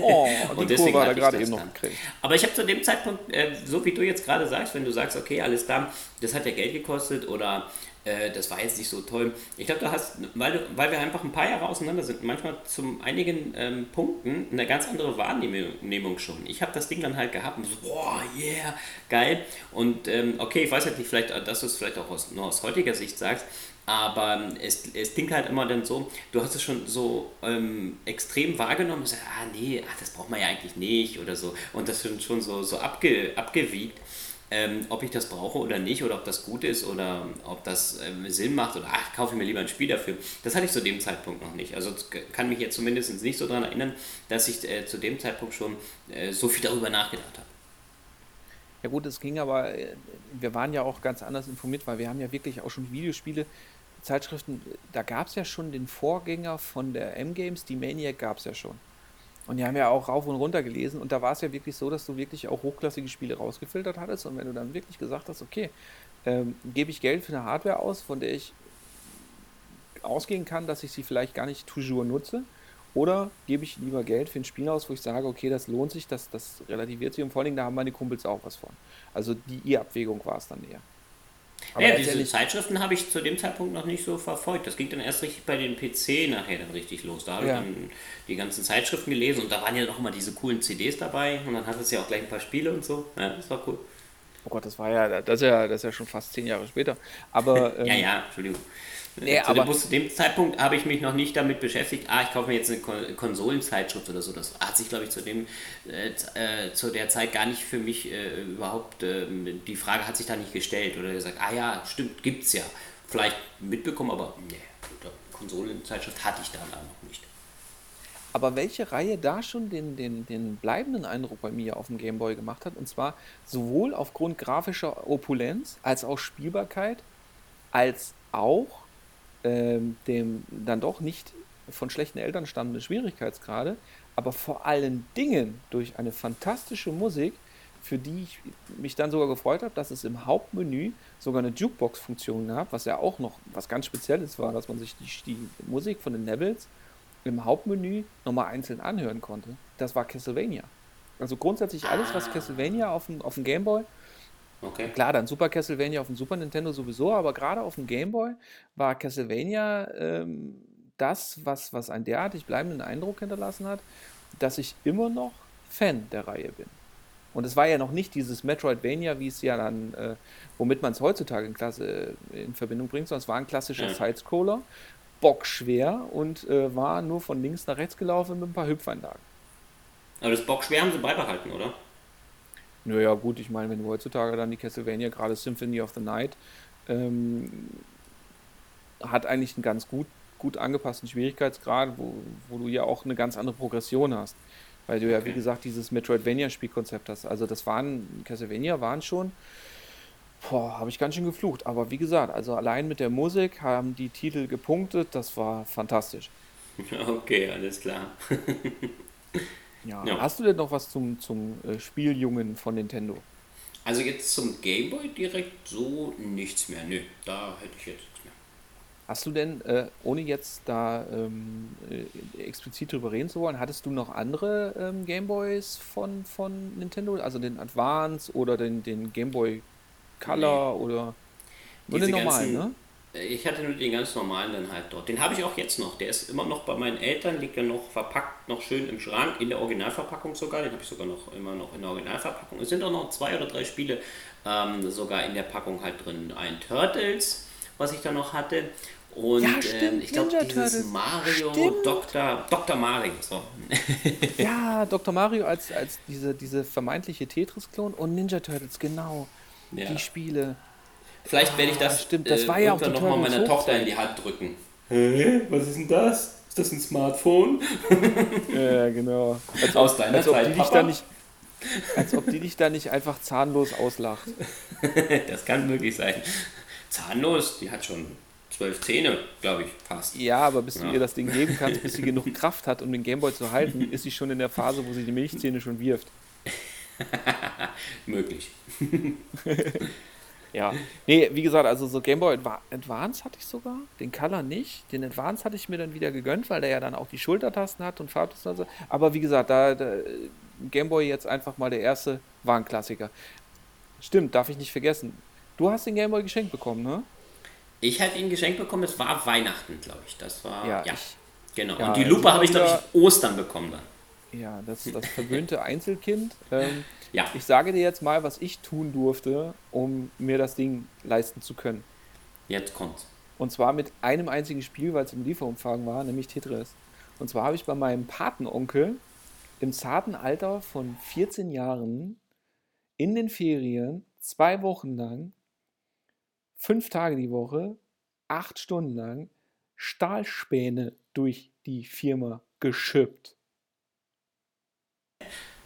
oh <laughs> Und die deswegen Kurve hat er gerade das eben noch dann. gekriegt. Aber ich habe zu dem Zeitpunkt, äh, so wie du jetzt gerade sagst, wenn du sagst, okay, alles klar, das hat ja Geld gekostet oder äh, das war jetzt nicht so toll. Ich glaube, du hast, weil, du, weil wir einfach ein paar Jahre auseinander sind, manchmal zum einigen ähm, Punkten eine ganz andere Wahrnehmung schon. Ich habe das Ding dann halt gehabt und so, boah, yeah, geil. Und ähm, okay, ich weiß jetzt nicht, vielleicht, dass du es vielleicht auch aus, nur aus heutiger Sicht sagst, aber ähm, es, es klingt halt immer dann so, du hast es schon so ähm, extrem wahrgenommen sagst, ah nee, ach, das braucht man ja eigentlich nicht oder so. Und das schon, schon so, so abge, abgewiegt, ähm, ob ich das brauche oder nicht oder ob das gut ist oder ob das ähm, Sinn macht oder ach, kaufe ich mir lieber ein Spiel dafür. Das hatte ich zu dem Zeitpunkt noch nicht. Also kann mich jetzt zumindest nicht so daran erinnern, dass ich äh, zu dem Zeitpunkt schon äh, so viel darüber nachgedacht habe. Ja gut, es ging aber, äh, wir waren ja auch ganz anders informiert, weil wir haben ja wirklich auch schon Videospiele, Zeitschriften, da gab es ja schon den Vorgänger von der M-Games, die Maniac gab es ja schon. Und die haben ja auch rauf und runter gelesen und da war es ja wirklich so, dass du wirklich auch hochklassige Spiele rausgefiltert hattest und wenn du dann wirklich gesagt hast, okay, ähm, gebe ich Geld für eine Hardware aus, von der ich ausgehen kann, dass ich sie vielleicht gar nicht toujours nutze, oder gebe ich lieber Geld für ein Spiel aus, wo ich sage, okay, das lohnt sich, das, das relativiert sich und vor allen Dingen, da haben meine Kumpels auch was von. Also die ihr Abwägung war es dann eher. Aber ja, diese Zeitschriften habe ich zu dem Zeitpunkt noch nicht so verfolgt. Das ging dann erst richtig bei den PC nachher dann richtig los. Da habe Ja. ich dann die ganzen Zeitschriften gelesen und da waren ja noch mal diese coolen CDs dabei und dann hat es ja auch gleich ein paar Spiele und so. Ja, das war cool. oh Gott, das war ja, das ist ja, das ist ja schon fast zehn Jahre später. Aber <laughs> ähm, Ja, ja, Entschuldigung. Nee, zu, dem, zu dem Zeitpunkt habe ich mich noch nicht damit beschäftigt, ah, ich kaufe mir jetzt eine Kon Konsolenzeitschrift oder so. Das hat sich, glaube ich, zu, dem, äh, äh, zu der Zeit gar nicht für mich äh, überhaupt, ähm, die Frage hat sich da nicht gestellt oder gesagt, ah ja, stimmt, gibt's ja. vielleicht mitbekommen, aber nee, Konsolenzeitschrift hatte ich da noch nicht. Aber welche Reihe da schon den, den, den bleibenden Eindruck bei mir auf dem Gameboy gemacht hat, und zwar sowohl aufgrund grafischer Opulenz als auch Spielbarkeit, als auch ähm, dem dann doch nicht von schlechten Eltern stammenden Schwierigkeitsgrade, aber vor allen Dingen durch eine fantastische Musik, für die ich mich dann sogar gefreut habe, dass es im Hauptmenü sogar eine Jukebox-Funktion gab, was ja auch noch was ganz Spezielles war, dass man sich die, die Musik von den Nevils im Hauptmenü nochmal einzeln anhören konnte. Das war Castlevania. Also grundsätzlich alles, was ah. Castlevania auf dem, auf dem Gameboy, okay. klar, dann Super Castlevania auf dem Super Nintendo sowieso, aber gerade auf dem Gameboy war Castlevania ähm, das, was, was einen derartig bleibenden Eindruck hinterlassen hat, dass ich immer noch Fan der Reihe bin. Und es war ja noch nicht dieses Metroidvania, wie es ja dann, äh, womit man es heutzutage in, Klasse, äh, in Verbindung bringt, sondern es war ein klassischer ja. Sidescroller, bockschwer und äh, war nur von links nach rechts gelaufen mit ein paar Hüpfanlagen. Aber das bockschwer haben sie beibehalten, oder? Naja, gut, ich meine, wenn du heutzutage dann die Castlevania, gerade Symphony of the Night, ähm, hat eigentlich einen ganz gut, gut angepassten Schwierigkeitsgrad, wo, wo du ja auch eine ganz andere Progression hast. Weil du okay. ja, wie gesagt, dieses Metroidvania-Spielkonzept hast. Also das waren, Castlevania waren schon, boah, habe ich ganz schön geflucht. Aber wie gesagt, also allein mit der Musik haben die Titel gepunktet, das war fantastisch. <laughs> Okay, alles klar. <laughs> ja. ja. Hast du denn noch was zum, zum äh, Spieljungen von Nintendo? Also jetzt zum Gameboy direkt so nichts mehr. Nö, da hätte ich jetzt Hast du denn, äh, ohne jetzt da ähm, äh, explizit drüber reden zu wollen, hattest du noch andere ähm, Gameboys von, von Nintendo? Also den Advance oder den, den Gameboy Color nee. oder nur Diese den normalen, ganzen, ne? Äh, ich hatte nur den ganz normalen dann halt dort. Den habe ich auch jetzt noch. Der ist immer noch bei meinen Eltern, liegt ja noch verpackt, noch schön im Schrank, in der Originalverpackung sogar. Den habe ich sogar noch immer noch in der Originalverpackung. Es sind auch noch zwei oder drei Spiele ähm, sogar in der Packung halt drin. Ein Turtles, was ich da noch hatte. Und ja, stimmt, ähm, ich glaube, dieses Mario, stimmt. Dr. Dr. Mario. So. <laughs> ja, Dr. Mario als, als diese, diese vermeintliche Tetris-Klon und Ninja Turtles, genau. Ja. Die Spiele. Vielleicht werde ich das, stimmt, das äh, war ja auch nochmal meiner Tochter in die Hand drücken. Hä? Was ist denn das? Ist das ein Smartphone? <laughs> ja, genau. Als Aus deiner als Zeit, ob Papa? Nicht, als ob die dich da nicht einfach zahnlos auslacht. <laughs> das kann möglich sein. Zahnlos, die hat schon zwölf Zähne, glaube ich, fast. Ja, aber bis ja. du ihr das Ding geben kannst, <laughs> bis sie genug Kraft hat, um den Gameboy zu halten, ist sie schon in der Phase, wo sie die Milchzähne schon wirft. Möglich. Ja. Nee, wie gesagt, also so Gameboy Advance hatte ich sogar, den Color nicht. Den Advance hatte ich mir dann wieder gegönnt, weil der ja dann auch die Schultertasten hat und Farbtasten und so. Aber wie gesagt, da, da Gameboy jetzt einfach mal der erste war ein Klassiker. Stimmt, darf ich nicht vergessen. Du hast den Gameboy geschenkt bekommen, ne? Ich hatte ihn geschenkt bekommen, es war Weihnachten, glaube ich. Das war, ja. ja ich, genau. Ja, und die Lupe habe ich, glaube ich, Ostern bekommen dann. Ja, das, das verwöhnte Einzelkind. Ähm, <laughs> ja. Ich sage dir jetzt mal, was ich tun durfte, um mir das Ding leisten zu können. Jetzt kommt's. Und zwar mit einem einzigen Spiel, weil es im Lieferumfang war, nämlich Tetris. Und zwar habe ich bei meinem Patenonkel im zarten Alter von 14 Jahren in den Ferien zwei Wochen lang fünf Tage die Woche, acht Stunden lang Stahlspäne durch die Firma geschippt.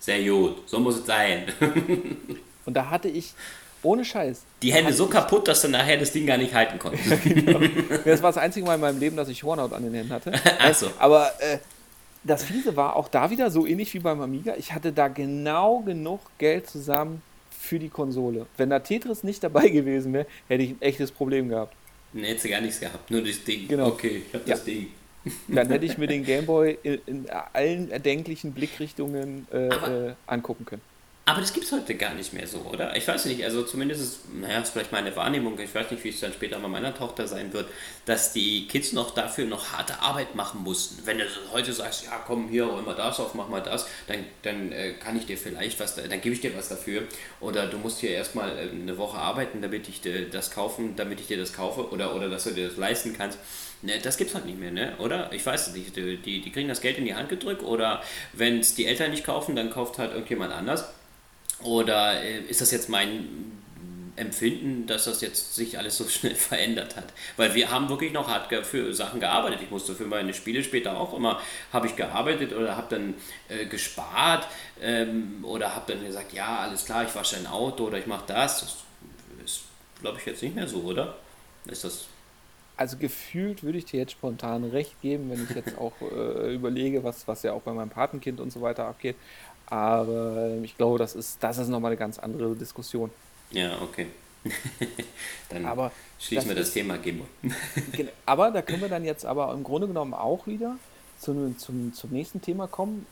Sehr gut, so muss es sein. <laughs> Und da hatte ich, ohne Scheiß. Die Hände so kaputt, dass du nachher das Ding gar nicht halten konntest. <laughs> genau. <laughs> Das war das einzige Mal in meinem Leben, dass ich Hornhaut an den Händen hatte. Also. Aber äh, das Fiese war auch da wieder so ähnlich wie beim Amiga. Ich hatte da genau genug Geld zusammen, für die Konsole. Wenn da Tetris nicht dabei gewesen wäre, hätte ich ein echtes Problem gehabt. Hättest du gar nichts gehabt, nur das Ding. Genau. Okay, ich habe ja. das Ding. Dann hätte ich mir den Gameboy in, in allen erdenklichen Blickrichtungen äh, äh, angucken können. Aber das gibt es heute gar nicht mehr so, oder? Ich weiß nicht, also zumindest ist, naja, ist vielleicht meine Wahrnehmung, ich weiß nicht, wie es dann später bei meiner Tochter sein wird, dass die Kids noch dafür noch harte Arbeit machen mussten. Wenn du heute sagst, ja komm hier, hol mal das auf, mach mal das, dann, dann äh, kann ich dir vielleicht was, dann gebe ich dir was dafür. Oder du musst hier erstmal äh, eine Woche arbeiten, damit ich dir das kaufen, damit ich dir das kaufe oder, oder dass du dir das leisten kannst. Ne, das gibt's halt nicht mehr, ne? Oder? Ich weiß es nicht. Die, die, die kriegen das Geld in die Hand gedrückt oder wenn es die Eltern nicht kaufen, dann kauft halt irgendjemand anders. Oder äh, ist das jetzt mein empfinden, dass das jetzt sich alles so <laughs> schnell verändert hat. Weil wir haben wirklich noch hart für Sachen gearbeitet. Ich musste für meine Spiele später auch immer, habe ich gearbeitet oder habe dann äh, gespart ähm, oder habe dann gesagt, ja, alles klar, ich wasche ein Auto oder ich mache das. Das ist, glaube ich, jetzt nicht mehr so, oder? Ist das also gefühlt würde ich dir jetzt spontan recht geben, wenn ich jetzt <laughs> auch äh, überlege, was, was ja auch bei meinem Patenkind und so weiter abgeht. Aber ich glaube, das ist, das ist nochmal eine ganz andere Diskussion. Ja, okay. <laughs> dann aber schließen wir das ist, Thema Gimbal. <laughs> aber da können wir dann jetzt aber im Grunde genommen auch wieder zum, zum, zum nächsten Thema kommen.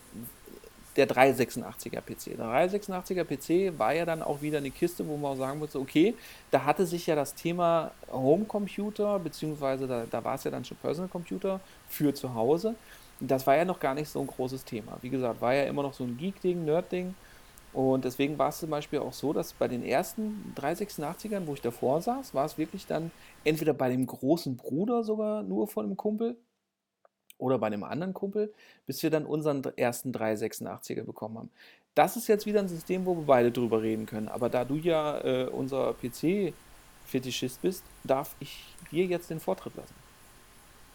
Der 386er PC. Der 386er PC war ja dann auch wieder eine Kiste, wo man auch sagen musste, okay, da hatte sich ja das Thema Homecomputer, beziehungsweise da, da war es ja dann schon Personal Computer für zu Hause, das war ja noch gar nicht so ein großes Thema. Wie gesagt, war ja immer noch so ein Geek-Ding, Nerd-Ding. Und deswegen war es zum Beispiel auch so, dass bei den ersten 386ern, wo ich davor saß, war es wirklich dann entweder bei dem großen Bruder sogar nur von einem Kumpel oder bei einem anderen Kumpel, bis wir dann unseren ersten 386er bekommen haben. Das ist jetzt wieder ein System, wo wir beide drüber reden können. Aber da du ja äh, unser PC-Fetischist bist, darf ich dir jetzt den Vortritt lassen.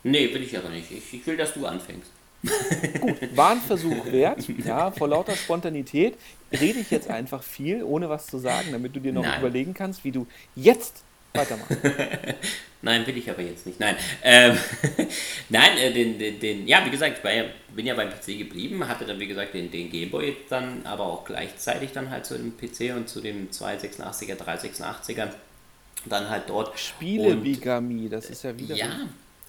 Nee, will ich aber nicht. Ich, ich will, dass du anfängst. <laughs> Gut, war ein Versuch wert. Ja, vor lauter Spontanität rede ich jetzt einfach viel, ohne was zu sagen, damit du dir noch Nein. überlegen kannst, wie du jetzt weitermachst. <laughs> Nein, will ich aber jetzt nicht. Nein, ähm, <laughs> Nein, äh, den, den, den, ja, wie gesagt, ich ja, bin ja beim PC geblieben, hatte dann, wie gesagt, den, den Gameboy dann aber auch gleichzeitig dann halt zu dem PC und zu dem 286er, 386er dann halt dort. Spiele-Bigamie, das ist ja wieder. Ja,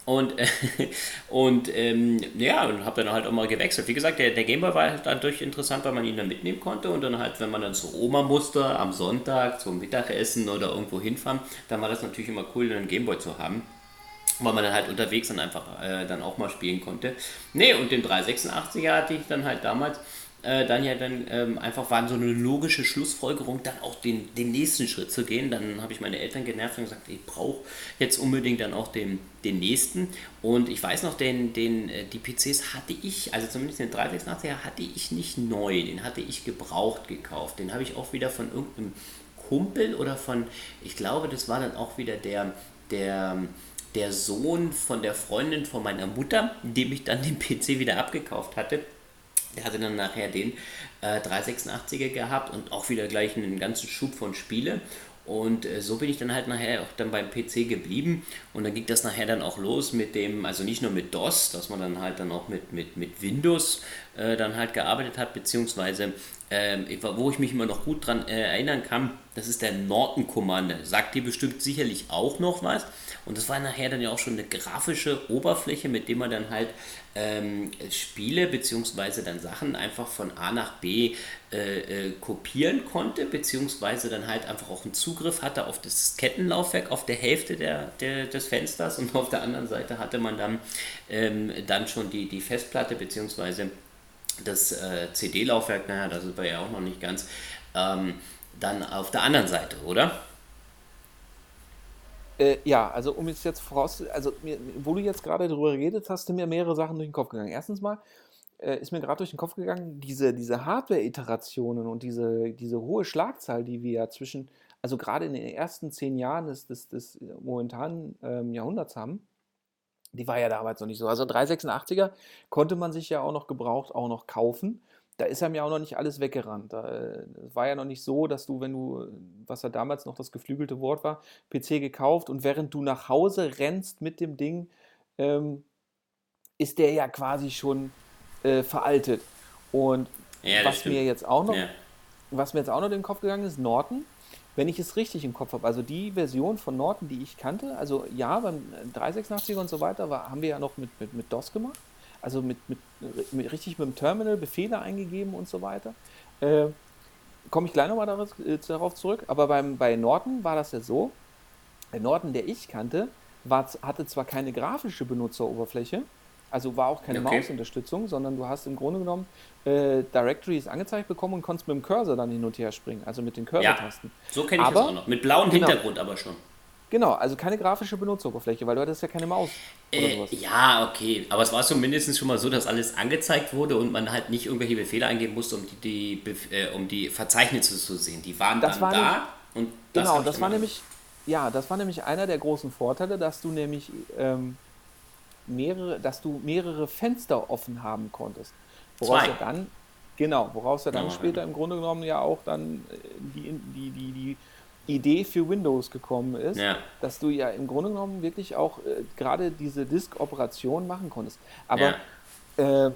und, äh, <laughs> und ähm, ja, und habe dann halt auch mal gewechselt. Wie gesagt, der, der Gameboy war halt dadurch interessant, weil man ihn dann mitnehmen konnte. Und dann halt, wenn man dann zur Oma musste, am Sonntag zum Mittagessen oder irgendwo hinfahren, dann war das natürlich immer cool, einen Gameboy zu haben. Weil man dann halt unterwegs dann einfach äh, dann auch mal spielen konnte. Nee, und den 386er hatte ich dann halt damals äh, dann ja dann ähm, einfach war so eine logische Schlussfolgerung, dann auch den, den nächsten Schritt zu gehen. Dann habe ich meine Eltern genervt und gesagt, ich brauche jetzt unbedingt dann auch den, den nächsten. Und ich weiß noch, den, den, äh, die PCs hatte ich, also zumindest den 386er hatte ich nicht neu, den hatte ich gebraucht gekauft. Den habe ich auch wieder von irgendeinem Kumpel oder von, ich glaube, das war dann auch wieder der, der, der Sohn von der Freundin von meiner Mutter, dem ich dann den PC wieder abgekauft hatte. Der hatte dann nachher den äh, 386er gehabt und auch wieder gleich einen ganzen Schub von Spiele. Und äh, so bin ich dann halt nachher auch dann beim PC geblieben. Und dann ging das nachher dann auch los mit dem, also nicht nur mit DOS, dass man dann halt dann auch mit, mit, mit Windows äh, dann halt gearbeitet hat, beziehungsweise ähm, wo ich mich immer noch gut dran äh, erinnern kann, das ist der Norton Commander. Sagt dir bestimmt sicherlich auch noch was. Und das war nachher dann ja auch schon eine grafische Oberfläche, mit der man dann halt ähm, Spiele bzw. dann Sachen einfach von A nach B äh, äh, kopieren konnte, beziehungsweise dann halt einfach auch einen Zugriff hatte auf das Kettenlaufwerk auf der Hälfte der, der, des Fensters und auf der anderen Seite hatte man dann, ähm, dann schon die, die Festplatte beziehungsweise das äh, CD-Laufwerk, naja, das ist bei ja auch noch nicht ganz, ähm, dann auf der anderen Seite, oder? Äh, ja, also um es jetzt voraus, also mir, wo du jetzt gerade darüber geredet hast, sind mir mehrere Sachen durch den Kopf gegangen. Erstens mal äh, ist mir gerade durch den Kopf gegangen, diese, diese Hardware-Iterationen und diese, diese hohe Schlagzahl, die wir ja zwischen, also gerade in den ersten zehn Jahren des, des, des momentanen ähm, Jahrhunderts haben, die war ja damals noch nicht so. Also 386er konnte man sich ja auch noch gebraucht auch noch kaufen da ist einem ja auch noch nicht alles weggerannt. Es war ja noch nicht so, dass du, wenn du, was ja damals noch das geflügelte Wort war, PC gekauft und während du nach Hause rennst mit dem Ding, ähm, ist der ja quasi schon äh, veraltet. Und ja, was mir jetzt auch noch, ja. was mir jetzt auch noch in den Kopf gegangen ist, Norton, wenn ich es richtig im Kopf habe, also die Version von Norton, die ich kannte, also ja, beim 386 und so weiter, war, haben wir ja noch mit, mit, mit DOS gemacht also mit, mit, mit, richtig mit dem Terminal Befehle eingegeben und so weiter. Äh, Komme ich gleich nochmal darauf, äh, darauf zurück. Aber beim, bei Norton war das ja so, der Norton, der ich kannte, war, hatte zwar keine grafische Benutzeroberfläche, also war auch keine okay. Mausunterstützung, sondern du hast im Grunde genommen äh, Directories angezeigt bekommen und konntest mit dem Cursor dann hin und her springen, also mit den Cursor-Tasten. Ja, so kenne ich aber, das auch noch. Mit blauem genau, Hintergrund aber schon. Genau, also keine grafische Benutzeroberfläche, weil du hattest ja keine Maus. Äh, ja, okay. Aber es war zumindest schon mal so, dass alles angezeigt wurde und man halt nicht irgendwelche Befehle eingeben musste, um die, die, äh, um die Verzeichnisse zu sehen. Die waren das dann war da. Und das genau, das war nämlich, ja, das war nämlich einer der großen Vorteile, dass du nämlich ähm, mehrere, dass du mehrere Fenster offen haben konntest. Woraus Zwei. ja dann, genau, woraus ja dann ja, später im Grunde genommen ja auch dann äh, die, die, die, die Idee für Windows gekommen ist, ja. dass du ja im Grunde genommen wirklich auch äh, gerade diese Disk-Operation machen konntest. Aber ja. äh,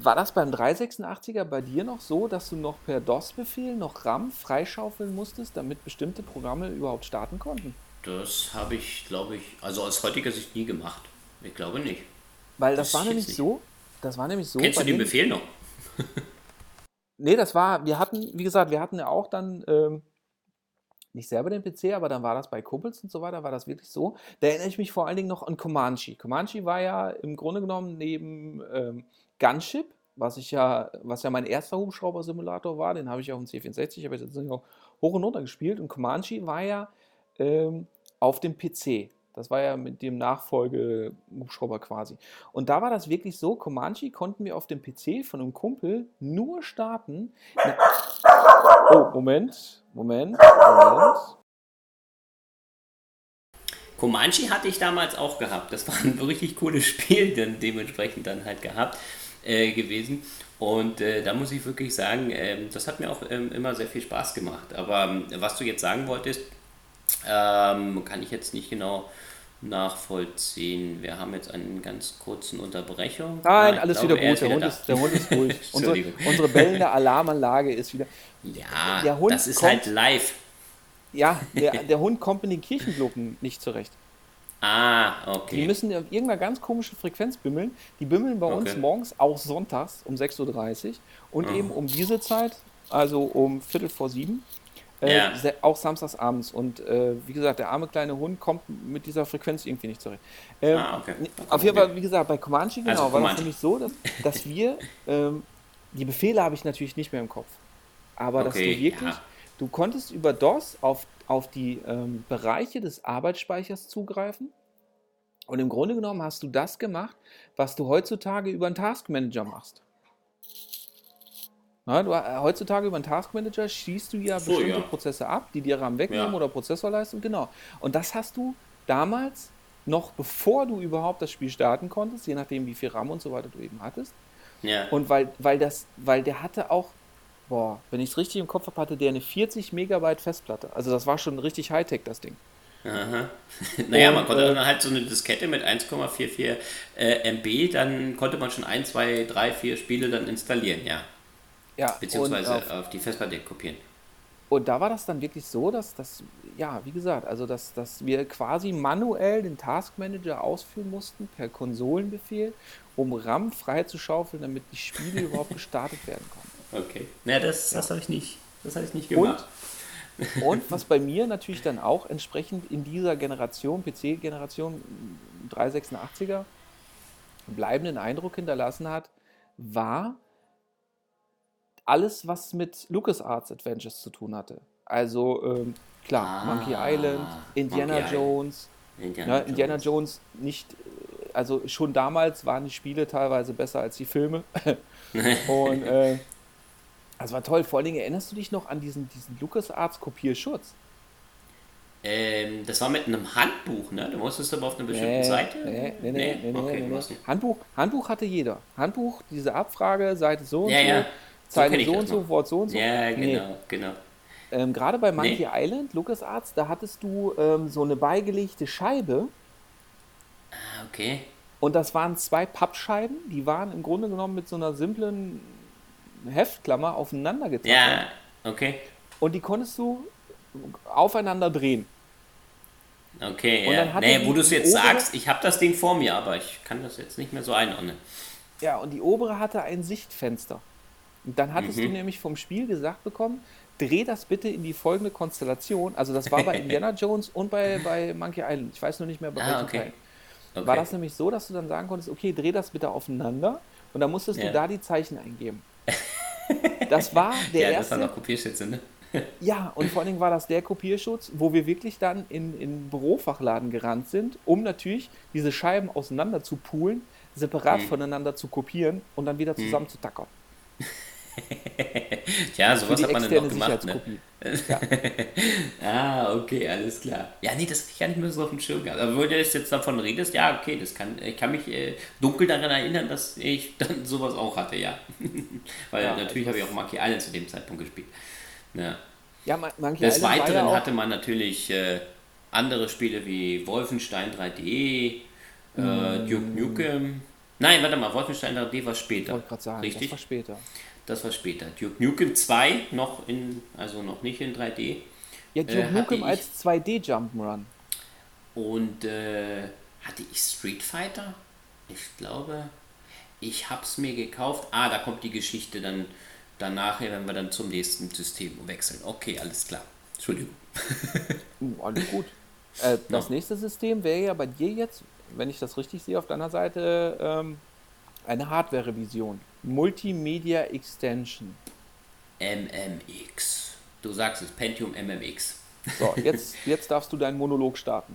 war das beim 386er bei dir noch so, dass du noch per DOS-Befehl noch RAM freischaufeln musstest, damit bestimmte Programme überhaupt starten konnten? Das habe ich, glaube ich, also aus heutiger Sicht nie gemacht. Ich glaube nicht. Weil das, das war nämlich so, das war nämlich so. Kennst du den Befehl noch? nee, das war, wir hatten, wie gesagt, wir hatten ja auch dann ähm, nicht selber den PC, aber dann war das bei Kumpels und so weiter, war das wirklich so. Da erinnere ich mich vor allen Dingen noch an Comanche. Comanche war ja im Grunde genommen neben ähm, Gunship, was ich ja, was ja mein erster Hubschrauber-Simulator war, den habe ich auf dem C64, habe ich jetzt auch hoch und runter gespielt. Und Comanche war ja ähm, auf dem PC. Das war ja mit dem Nachfolge-Hubschrauber quasi. Und da war das wirklich so, Comanche konnten wir auf dem PC von einem Kumpel nur starten. Oh, Moment, Moment, Moment. Comanche hatte ich damals auch gehabt. Das war ein richtig cooles Spiel, dann dementsprechend dann halt gehabt äh, gewesen. Und äh, da muss ich wirklich sagen, äh, das hat mir auch ähm, immer sehr viel Spaß gemacht. Aber ähm, was du jetzt sagen wolltest, ähm, kann ich jetzt nicht genau nachvollziehen. Wir haben jetzt einen ganz kurzen Unterbrechung. Nein, ah, alles glaube, wieder gut. Der, Hund ist, der Hund ist ruhig. <laughs> unsere, unsere bellende Alarmanlage ist wieder. Ja, der Hund das ist kommt, halt live. Ja, der, <laughs> der Hund kommt mit den Kirchenglocken nicht zurecht. Ah, okay. Die müssen auf irgendeiner ganz komischen Frequenz bimmeln. Die bimmeln bei okay. uns morgens auch sonntags um 6.30 Uhr und oh. eben um diese Zeit, also um Viertel vor sieben, äh, ja. auch samstags abends. Und äh, wie gesagt, der arme kleine Hund kommt mit dieser Frequenz irgendwie nicht zurecht. Ähm, ah, okay. Auf jeden Fall, wie gesagt, bei Comanche genau, also war Comanche. das nämlich so, dass, dass wir, <laughs> ähm, die Befehle habe ich natürlich nicht mehr im Kopf. Aber okay, dass du wirklich, ja. du konntest über DOS auf, auf die ähm, Bereiche des Arbeitsspeichers zugreifen. Und im Grunde genommen hast du das gemacht, was du heutzutage über einen Taskmanager machst. Na, du, äh, heutzutage über einen Taskmanager schießt du ja so, bestimmte ja. Prozesse ab, die dir RAM wegnehmen ja. oder Prozessorleistung, genau. Und das hast du damals noch bevor du überhaupt das Spiel starten konntest, je nachdem wie viel RAM und so weiter du eben hattest. Ja. Und weil, weil das, weil der hatte auch, boah, wenn ich es richtig im Kopf habe, hatte der eine 40 Megabyte Festplatte. Also das war schon richtig Hightech, das Ding. Aha. <laughs> Naja, und, man konnte äh, dann halt so eine Diskette mit 1,44 äh, MB, dann konnte man schon 1, 2, 3, 4 Spiele dann installieren, ja. Ja, Beziehungsweise auf, auf, die Festplatte kopieren. Und da war das dann wirklich so, dass das, ja, wie gesagt, also dass, dass wir quasi manuell den Taskmanager ausführen mussten per Konsolenbefehl, um RAM freizuschaufeln, damit die Spiele <laughs> überhaupt gestartet werden konnten. Okay. Naja, das, das habe ich nicht, das habe ich nicht gemacht. Und, und was bei mir natürlich dann auch entsprechend in dieser Generation, PC-Generation 386er, bleibenden Eindruck hinterlassen hat, war, alles, was mit LucasArts Adventures zu tun hatte. Also ähm, klar, ah, Monkey Island, Indiana Monkey Jones. Indiana, ja, Indiana Jones. nicht, also schon damals waren die Spiele teilweise besser als die Filme. <laughs> Und äh, das war toll. Vor allen Dingen erinnerst du dich noch an diesen, diesen LucasArts Kopierschutz? Ähm, das war mit einem Handbuch, ne? Du musstest aber auf einer bestimmten nee, Seite. Nee, nee, nee, nee, nee, okay, nee, nee. Handbuch, Handbuch hatte jeder. Handbuch, diese Abfrage, Seite so und ja, so. Ja. Zeile so, so und so, Wort so und so. Ja, genau, nee. genau. Ähm, Gerade bei Monkey nee. Island, LucasArts, da hattest du ähm, so eine beigelegte Scheibe. Ah, okay. Und das waren zwei Pappscheiben, die waren im Grunde genommen mit so einer simplen Heftklammer aufeinander getan. Ja, okay. Und die konntest du aufeinander drehen. Okay, und ja. Nee, wo du es jetzt obere, sagst, ich habe das Ding vor mir, aber ich kann das jetzt nicht mehr so einordnen. Ja, und die obere hatte ein Sichtfenster. Und dann hattest mhm. du nämlich vom Spiel gesagt bekommen, dreh das bitte in die folgende Konstellation. Also das war bei <laughs> Indiana Jones und bei, bei Monkey Island. Ich weiß nur nicht mehr bei ah, welchem okay. Teil. Okay. War das nämlich so, dass du dann sagen konntest, okay, dreh das bitte aufeinander und dann musstest ja. du da die Zeichen eingeben. <laughs> Das war der ja, erste. Das war noch Kopierschütze, ne? <laughs> ja, und vor allen Dingen war das der Kopierschutz, wo wir wirklich dann in, in Bürofachladen gerannt sind, um natürlich diese Scheiben auseinander zu poolen, separat mhm. voneinander zu kopieren und dann wieder zusammen mhm. zu tackern. <laughs> Tja, sowas hat man dann noch gemacht. Ne? <laughs> Ja. ah, okay, alles klar. Ja, nee, das habe ich gar nicht mehr so auf dem Schirm gehabt. Aber wenn du jetzt davon redest, ja, okay, das kann, ich kann mich äh, dunkel daran erinnern, dass ich <laughs> dann sowas auch hatte, ja. Weil ja, natürlich also habe ich auch Monkey Island zu dem Zeitpunkt gespielt. Ja, ja Monkey Des Island Weiteren ja hatte man natürlich äh, andere Spiele wie Wolfenstein 3D, äh, mm. Duke Nukem. Nein, warte mal, Wolfenstein 3D war später. Ich wollte gerade sagen, Richtig? das war später. Das war später. Duke Nukem 2 noch in, also noch nicht in 3D. Ja, Duke äh, Nukem als 2D Jump'n'Run. Und äh, hatte ich Street Fighter? Ich glaube, ich habe es mir gekauft. Ah, da kommt die Geschichte dann danach, wenn wir dann zum nächsten System wechseln. Okay, alles klar. Entschuldigung. <laughs> uh, alles gut. <laughs> Äh, das no. nächste System wäre ja bei dir jetzt, wenn ich das richtig sehe, auf deiner Seite ähm, eine Hardware-Revision. Multimedia Extension. MMX. Du sagst es, Pentium MMX. So, jetzt, <laughs> jetzt darfst du deinen Monolog starten.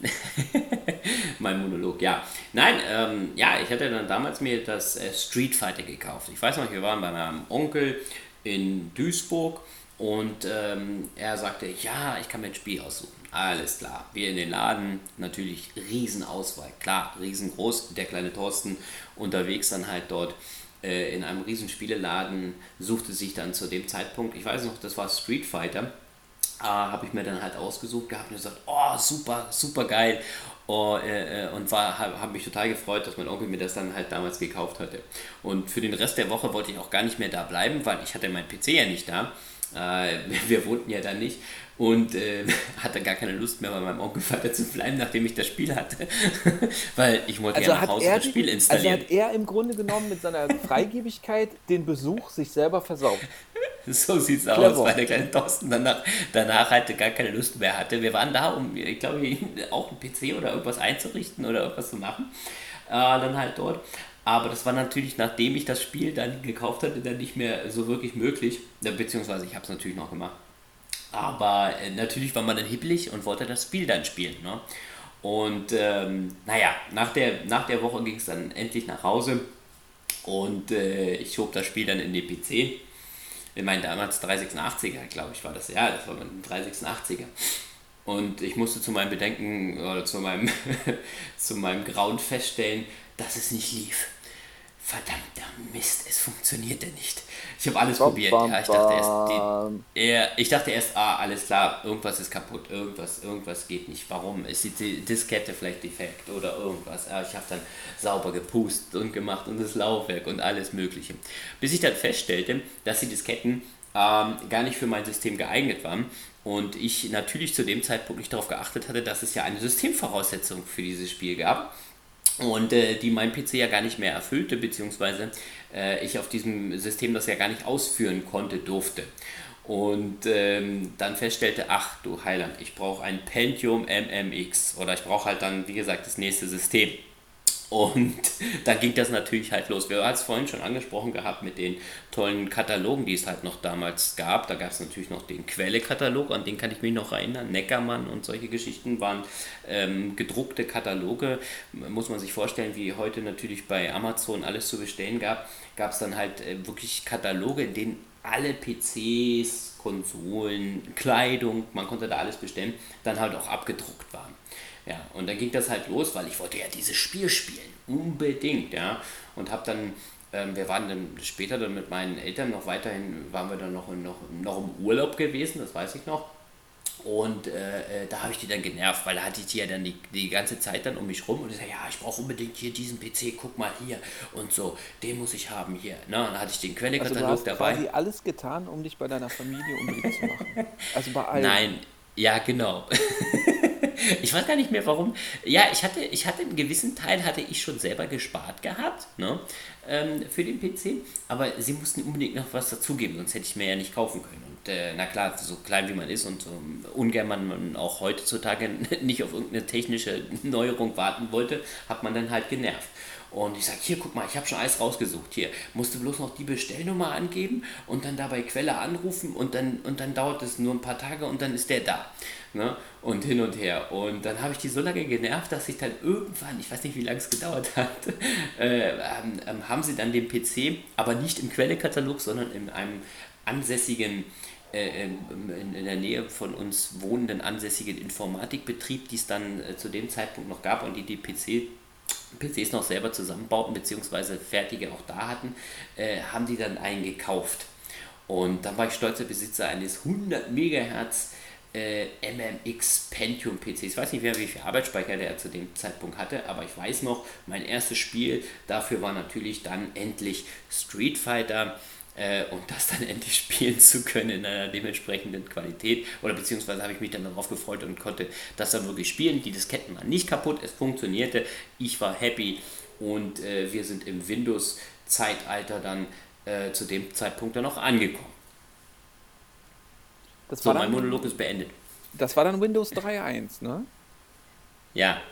<laughs> mein Monolog, ja. Nein, ähm, ja, ich hatte dann damals mir das äh, Street Fighter gekauft. Ich weiß noch, wir waren bei meinem Onkel in Duisburg und ähm, er sagte, ja, ich kann mir ein Spiel aussuchen. Alles klar. Wir in den Laden, natürlich Riesenauswahl. Klar, riesengroß. Der kleine Thorsten unterwegs dann halt dort äh, in einem riesen Spieleladen, suchte sich dann zu dem Zeitpunkt, ich weiß noch, das war Street Fighter, äh, habe ich mir dann halt ausgesucht gehabt und gesagt, oh, super, super geil. Oh, äh, äh und habe hab mich total gefreut, dass mein Onkel mir das dann halt damals gekauft hatte. Und für den Rest der Woche wollte ich auch gar nicht mehr da bleiben, weil ich hatte mein PC ja nicht da. Äh, <laughs> wir wohnten ja da nicht und äh, <laughs> hatte gar keine Lust mehr bei meinem Onkel weiter zu bleiben, nachdem ich das Spiel hatte, <laughs> weil ich wollte also ja nach Hause das Spiel installieren. Also hat er im Grunde genommen mit seiner <laughs> Freigebigkeit den Besuch sich selber versaut. So sieht's Clever. aus, weil der kleine Thorsten danach, danach halt gar keine Lust mehr hatte. Wir waren da, um, ich glaube, auch einen PC oder irgendwas einzurichten oder irgendwas zu machen. Äh, dann halt dort. Aber das war natürlich, nachdem ich das Spiel dann gekauft hatte, dann nicht mehr so wirklich möglich. Beziehungsweise ich habe es natürlich noch gemacht. Aber äh, natürlich war man dann hibbelig und wollte das Spiel dann spielen. Ne? Und ähm, naja, nach der, nach der Woche ging es dann endlich nach Hause und äh, ich schob das Spiel dann in den PC. In meinen damals 386er, glaube ich, war das. Ja, das war mein 386er. Und ich musste zu meinem Bedenken oder zu meinem, <laughs> zu meinem Grauen feststellen, dass es nicht lief verdammter Mist, es funktionierte nicht. Ich habe alles bam, probiert. Bam, ja, ich, dachte erst, die, ja, ich dachte erst, ah, alles klar, irgendwas ist kaputt, irgendwas, irgendwas geht nicht. Warum? Ist die Diskette vielleicht defekt oder irgendwas? Ja, ich habe dann sauber gepustet und gemacht und das Laufwerk und alles Mögliche. Bis ich dann feststellte, dass die Disketten ähm, gar nicht für mein System geeignet waren. Und ich natürlich zu dem Zeitpunkt nicht darauf geachtet hatte, dass es ja eine Systemvoraussetzung für dieses Spiel gab und äh, die mein PC ja gar nicht mehr erfüllte, beziehungsweise äh, ich auf diesem System das ja gar nicht ausführen konnte, durfte. Und ähm, dann feststellte, ach du Heiland, ich brauche ein Pentium MMX oder ich brauche halt dann, wie gesagt, das nächste System. Und <laughs> dann ging das natürlich halt los. Wir haben es vorhin schon angesprochen gehabt mit den tollen Katalogen, die es halt noch damals gab. Da gab es natürlich noch den Quelle-Katalog, an den kann ich mich noch erinnern. Neckermann und solche Geschichten waren ähm, gedruckte Kataloge. Muss man sich vorstellen, wie heute natürlich bei Amazon alles zu bestellen gab, gab es dann halt äh, wirklich Kataloge, in denen alle PCs, Konsolen, Kleidung, man konnte da alles bestellen, dann halt auch abgedruckt waren. Ja, und dann ging das halt los, weil ich wollte ja dieses Spiel spielen, unbedingt, ja. Und habe dann, ähm, wir waren dann später dann mit meinen Eltern noch weiterhin, waren wir dann noch, noch, noch im Urlaub gewesen, das weiß ich noch. Und äh, äh da habe ich die dann genervt, weil da hatte ich die ja dann die, die ganze Zeit dann um mich rum und ich sage, ja, ich brauche unbedingt hier diesen PC, guck mal hier und so, den muss ich haben hier. Na, dann hatte ich den Quellekatalog also du hast dabei. quasi alles getan, um dich bei deiner Familie unbedingt zu machen. <laughs> Also bei allen. Nein, ja, genau. <laughs> <laughs> ich weiß gar nicht mehr warum. Ja, ich hatte, ich hatte einen gewissen Teil hatte ich schon selber gespart gehabt, ne, ähm, für den PC, aber sie mussten unbedingt noch was dazugeben, sonst hätte ich mir ja nicht kaufen können. Und äh, na klar, so klein wie man ist und so ungern man auch heutzutage <laughs> nicht auf irgendeine technische Neuerung warten wollte, hat man dann halt genervt. Und ich sage, hier, guck mal, ich habe schon alles rausgesucht. Hier, musst du bloß noch die Bestellnummer angeben und dann dabei Quelle anrufen und dann, und dann dauert es nur ein paar Tage und dann ist der da. Ne? Und hin und her. Und dann habe ich die so lange genervt, dass ich dann irgendwann, ich weiß nicht, wie lange es gedauert <laughs> hat, äh, ähm, haben sie dann den PC, aber nicht im Quellekatalog, sondern in einem ansässigen äh, in, in, der Nähe von uns wohnenden ansässigen Informatikbetrieb, die es dann äh, zu dem Zeitpunkt noch gab und die die PC PCs noch selber zusammenbauten, beziehungsweise fertige auch da hatten, äh, haben die dann einen gekauft. Und dann war ich stolzer Besitzer eines 100 MHz äh, MMX Pentium PC. Ich weiß nicht mehr, wie viel Arbeitsspeicher der zu dem Zeitpunkt hatte, aber ich weiß noch, mein erstes Spiel dafür war natürlich dann endlich Street Fighter äh, und das dann <laughs> endlich spielen zu können in einer dementsprechenden Qualität. Oder beziehungsweise habe ich mich dann darauf gefreut und konnte das dann wirklich spielen. Die Disketten waren nicht kaputt, es funktionierte. Ich war happy und äh, wir sind im Windows-Zeitalter dann äh, zu dem Zeitpunkt dann auch angekommen. Das so, mein Monolog ist beendet. Das war dann Windows 3.1, ne? Ja.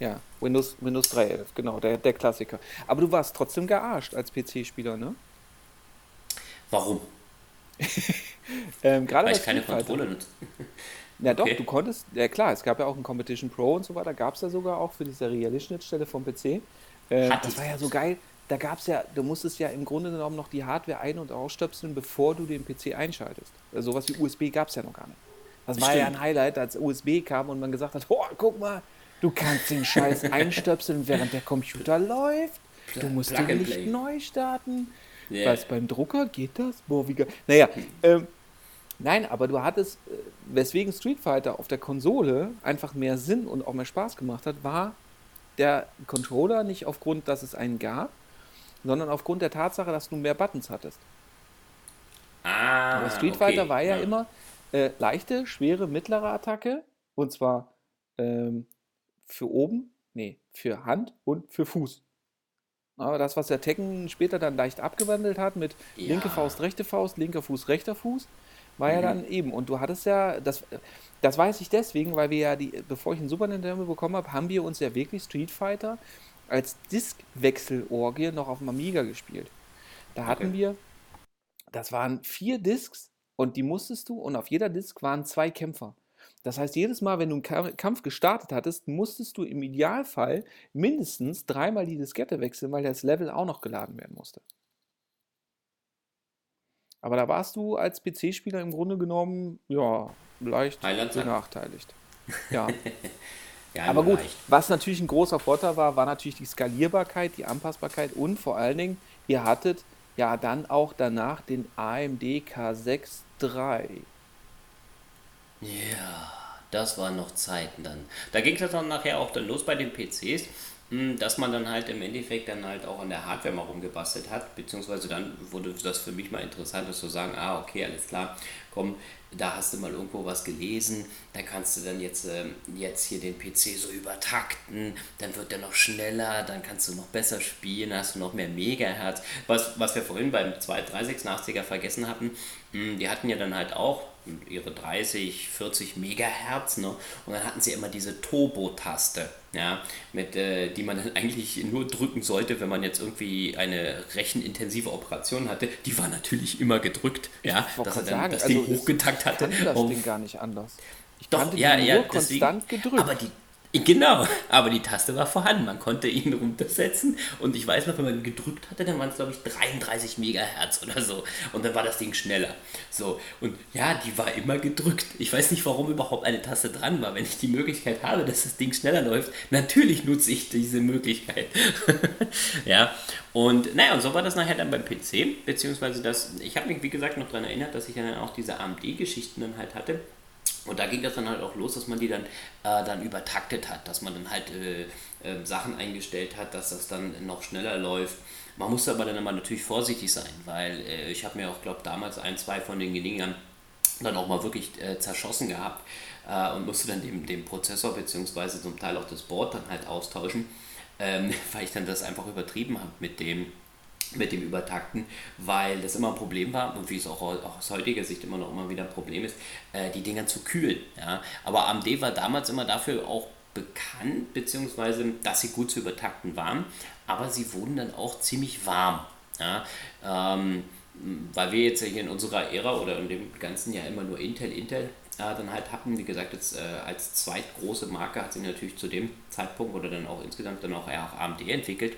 Ja, Windows, Windows 3.11, genau, der, der Klassiker. Aber du warst trotzdem gearscht als PC-Spieler, ne? Warum? <laughs> ähm, gerade Weil ich keine Kontrolle nutze. Ja <laughs> okay. doch, du konntest, ja klar, es gab ja auch ein Competition Pro und so weiter, gab es ja sogar auch für die serielle Schnittstelle vom PC. Äh, das war ja so geil. Da gab es ja, du musstest ja im Grunde genommen noch die Hardware ein- und ausstöpseln, bevor du den PC einschaltest. Also sowas wie USB gab es ja noch gar nicht. Das war Stimmt. ja ein Highlight, als USB kam und man gesagt hat, <laughs> oh, guck mal, du kannst den Scheiß einstöpseln, während der Computer läuft. Du musst Plug den nicht neu starten. Yeah. Was beim Drucker geht das? Boah, wie geil. Naja, ähm, nein, aber du hattest, äh, weswegen Street Fighter auf der Konsole einfach mehr Sinn und auch mehr Spaß gemacht hat, war der Controller nicht aufgrund, dass es einen gab, sondern aufgrund der Tatsache, dass du mehr Buttons hattest. Ah, aber Street Fighter okay. war ja, ja. immer äh, leichte, schwere, mittlere Attacke und zwar ähm, für oben, nee, für Hand und für Fuß. Aber das, was der Tekken später dann leicht abgewandelt hat mit ja. linke Faust, rechte Faust, linker Fuß, rechter Fuß, war mhm. ja dann eben. Und du hattest ja, das, das weiß ich deswegen, weil wir ja, die, bevor ich einen Super Nintendo bekommen habe, haben wir uns ja wirklich Street Fighter als Diskwechselorgie noch auf dem Amiga gespielt. Da hatten okay. wir, das waren vier Discs und die musstest du, und auf jeder Disk waren zwei Kämpfer. Das heißt, jedes Mal, wenn du einen Kampf gestartet hattest, musstest du im Idealfall mindestens dreimal die Diskette wechseln, weil das Level auch noch geladen werden musste. Aber da warst du als PC-Spieler im Grunde genommen, ja, leicht benachteiligt. Ja. <laughs> ja Aber gut, leicht. was natürlich ein großer Vorteil war, war natürlich die Skalierbarkeit, die Anpassbarkeit und vor allen Dingen, ihr hattet ja dann auch danach den AMD K6 III. Ja, das waren noch Zeiten dann. Da ging es dann nachher auch dann los bei den PCs, hm, dass man dann halt im Endeffekt dann halt auch an der Hardware mal rumgebastelt hat, beziehungsweise dann wurde das für mich mal interessant, zu sagen, ah, okay, alles klar, komm, da hast du mal irgendwo was gelesen, da kannst du dann jetzt, äh, jetzt hier den PC so übertakten, dann wird der noch schneller, dann kannst du noch besser spielen, hast du noch mehr Megahertz. Was, was wir vorhin beim 2386er vergessen hatten, hm, die hatten ja dann halt auch ihre 30, 40 Megahertz, ne? Und dann hatten sie immer diese Turbo-Taste, ja, mit, äh, die man dann <laughs> eigentlich nur drücken sollte, wenn man jetzt irgendwie eine rechenintensive Operation hatte. Die war natürlich immer gedrückt, ja, dass er dann sagen, das Ding also hochgetakt hatte. Ich das Ding gar nicht anders. Ich Doch, ja, ja, konstant deswegen, gedrückt. Aber die Genau, aber die Taste war vorhanden. Man konnte ihn runtersetzen und ich weiß noch, wenn man gedrückt hatte, dann waren es glaube ich 33 Megahertz oder so und dann war das Ding schneller. So und ja, die war immer gedrückt. Ich weiß nicht, warum überhaupt eine Taste dran war. Wenn ich die Möglichkeit habe, dass das Ding schneller läuft, natürlich nutze ich diese Möglichkeit. <laughs> ja, und naja, und so war das nachher dann beim PC, beziehungsweise das, ich habe mich wie gesagt noch daran erinnert, dass ich dann auch diese AMD-Geschichten dann halt hatte und da ging das dann halt auch los, dass man die dann, äh, dann übertaktet hat, dass man dann halt äh, äh, Sachen eingestellt hat, dass das dann noch schneller läuft. Man musste aber dann immer natürlich vorsichtig sein, weil äh, ich habe mir auch, glaube damals ein, zwei von den Gelegenen dann auch mal wirklich äh, zerschossen gehabt äh, und musste dann den, den Prozessor bzw. zum Teil auch das Board dann halt austauschen, ähm, <laughs> weil ich dann das einfach übertrieben habe mit dem mit dem Übertakten, weil das immer ein Problem war und wie es auch aus heutiger Sicht immer noch immer wieder ein Problem ist, äh, die Dinger zu kühlen. Ja? Aber AMD war damals immer dafür auch bekannt, beziehungsweise dass sie gut zu übertakten waren, aber sie wurden dann auch ziemlich warm. Ja? Ähm, weil wir jetzt hier in unserer Ära oder in dem ganzen Jahr immer nur Intel, Intel äh, dann halt hatten, wie gesagt, jetzt äh, als zweitgroße Marke hat sich natürlich zu dem Zeitpunkt oder dann auch insgesamt dann auch AMD entwickelt.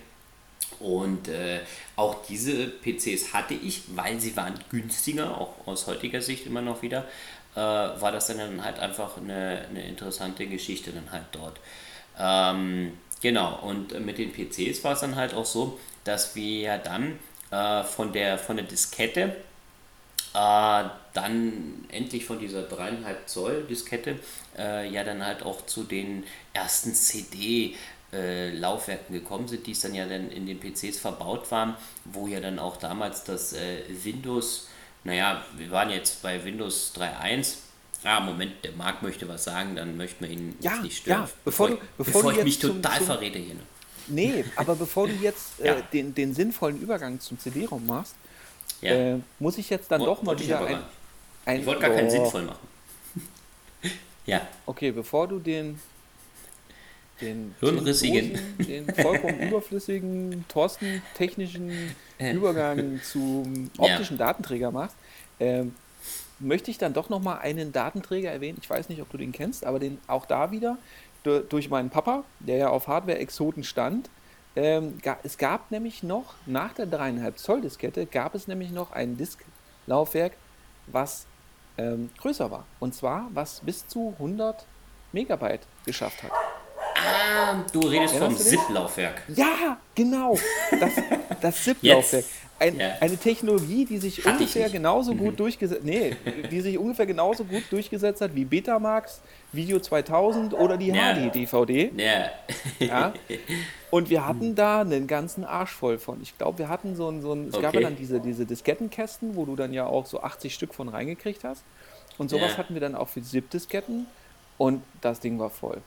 Und äh, auch diese PCs hatte ich, weil sie waren günstiger, auch aus heutiger Sicht immer noch wieder, äh, war das dann halt einfach eine, eine interessante Geschichte dann halt dort. Ähm, genau, und mit den PCs war es dann halt auch so, dass wir ja dann äh, von, der, von der Diskette äh, dann endlich von dieser 3,5 Zoll Diskette äh, ja dann halt auch zu den ersten CD äh, Laufwerken gekommen sind, die es dann ja dann in den PCs verbaut waren, wo ja dann auch damals das äh, Windows, naja, wir waren jetzt bei Windows 3.1, Ah, Moment, der Marc möchte was sagen, dann möchten wir ihn ja, nicht stören. Ja, bevor, bevor, du, bevor, bevor ich mich total zum, verrede hier. Ne? Nee, aber bevor du jetzt <laughs> ja. äh, den, den sinnvollen Übergang zum CD-Raum machst, ja. äh, muss ich jetzt dann doch mal wieder ein, ein, Ich wollte gar oh. keinen sinnvoll machen. <laughs> ja. Okay, bevor du den den, Hirnrissigen. Den, den vollkommen <laughs> überflüssigen, Thorsten technischen Übergang zum optischen ja. Datenträger machst, ähm, möchte ich dann doch nochmal einen Datenträger erwähnen. Ich weiß nicht, ob du den kennst, aber den auch da wieder durch meinen Papa, der ja auf Hardware-Exoten stand. Ähm, es gab nämlich noch, nach der 3,5 Zoll Diskette, gab es nämlich noch ein Disklaufwerk, was ähm, größer war. Und zwar, was bis zu 100 Megabyte geschafft hat. Ah, du redest vom ZIP-Laufwerk. Ja, genau. Das, das <laughs> ZIP-Laufwerk. Ein, ja. Eine Technologie, die sich Hatte ungefähr genauso gut mhm. durchgesetzt, nee, die sich ungefähr genauso gut durchgesetzt hat wie Betamax, Video 2000 oder die ja. HD-DVD. Ja. ja. <laughs> Und wir hatten da einen ganzen Arsch voll von. Ich glaube, wir hatten so ein, so ein es okay. gab ja dann diese, diese Diskettenkästen, wo du dann ja auch so 80 Stück von reingekriegt hast. Und sowas ja. hatten wir dann auch für ZIP-Disketten und das Ding war voll.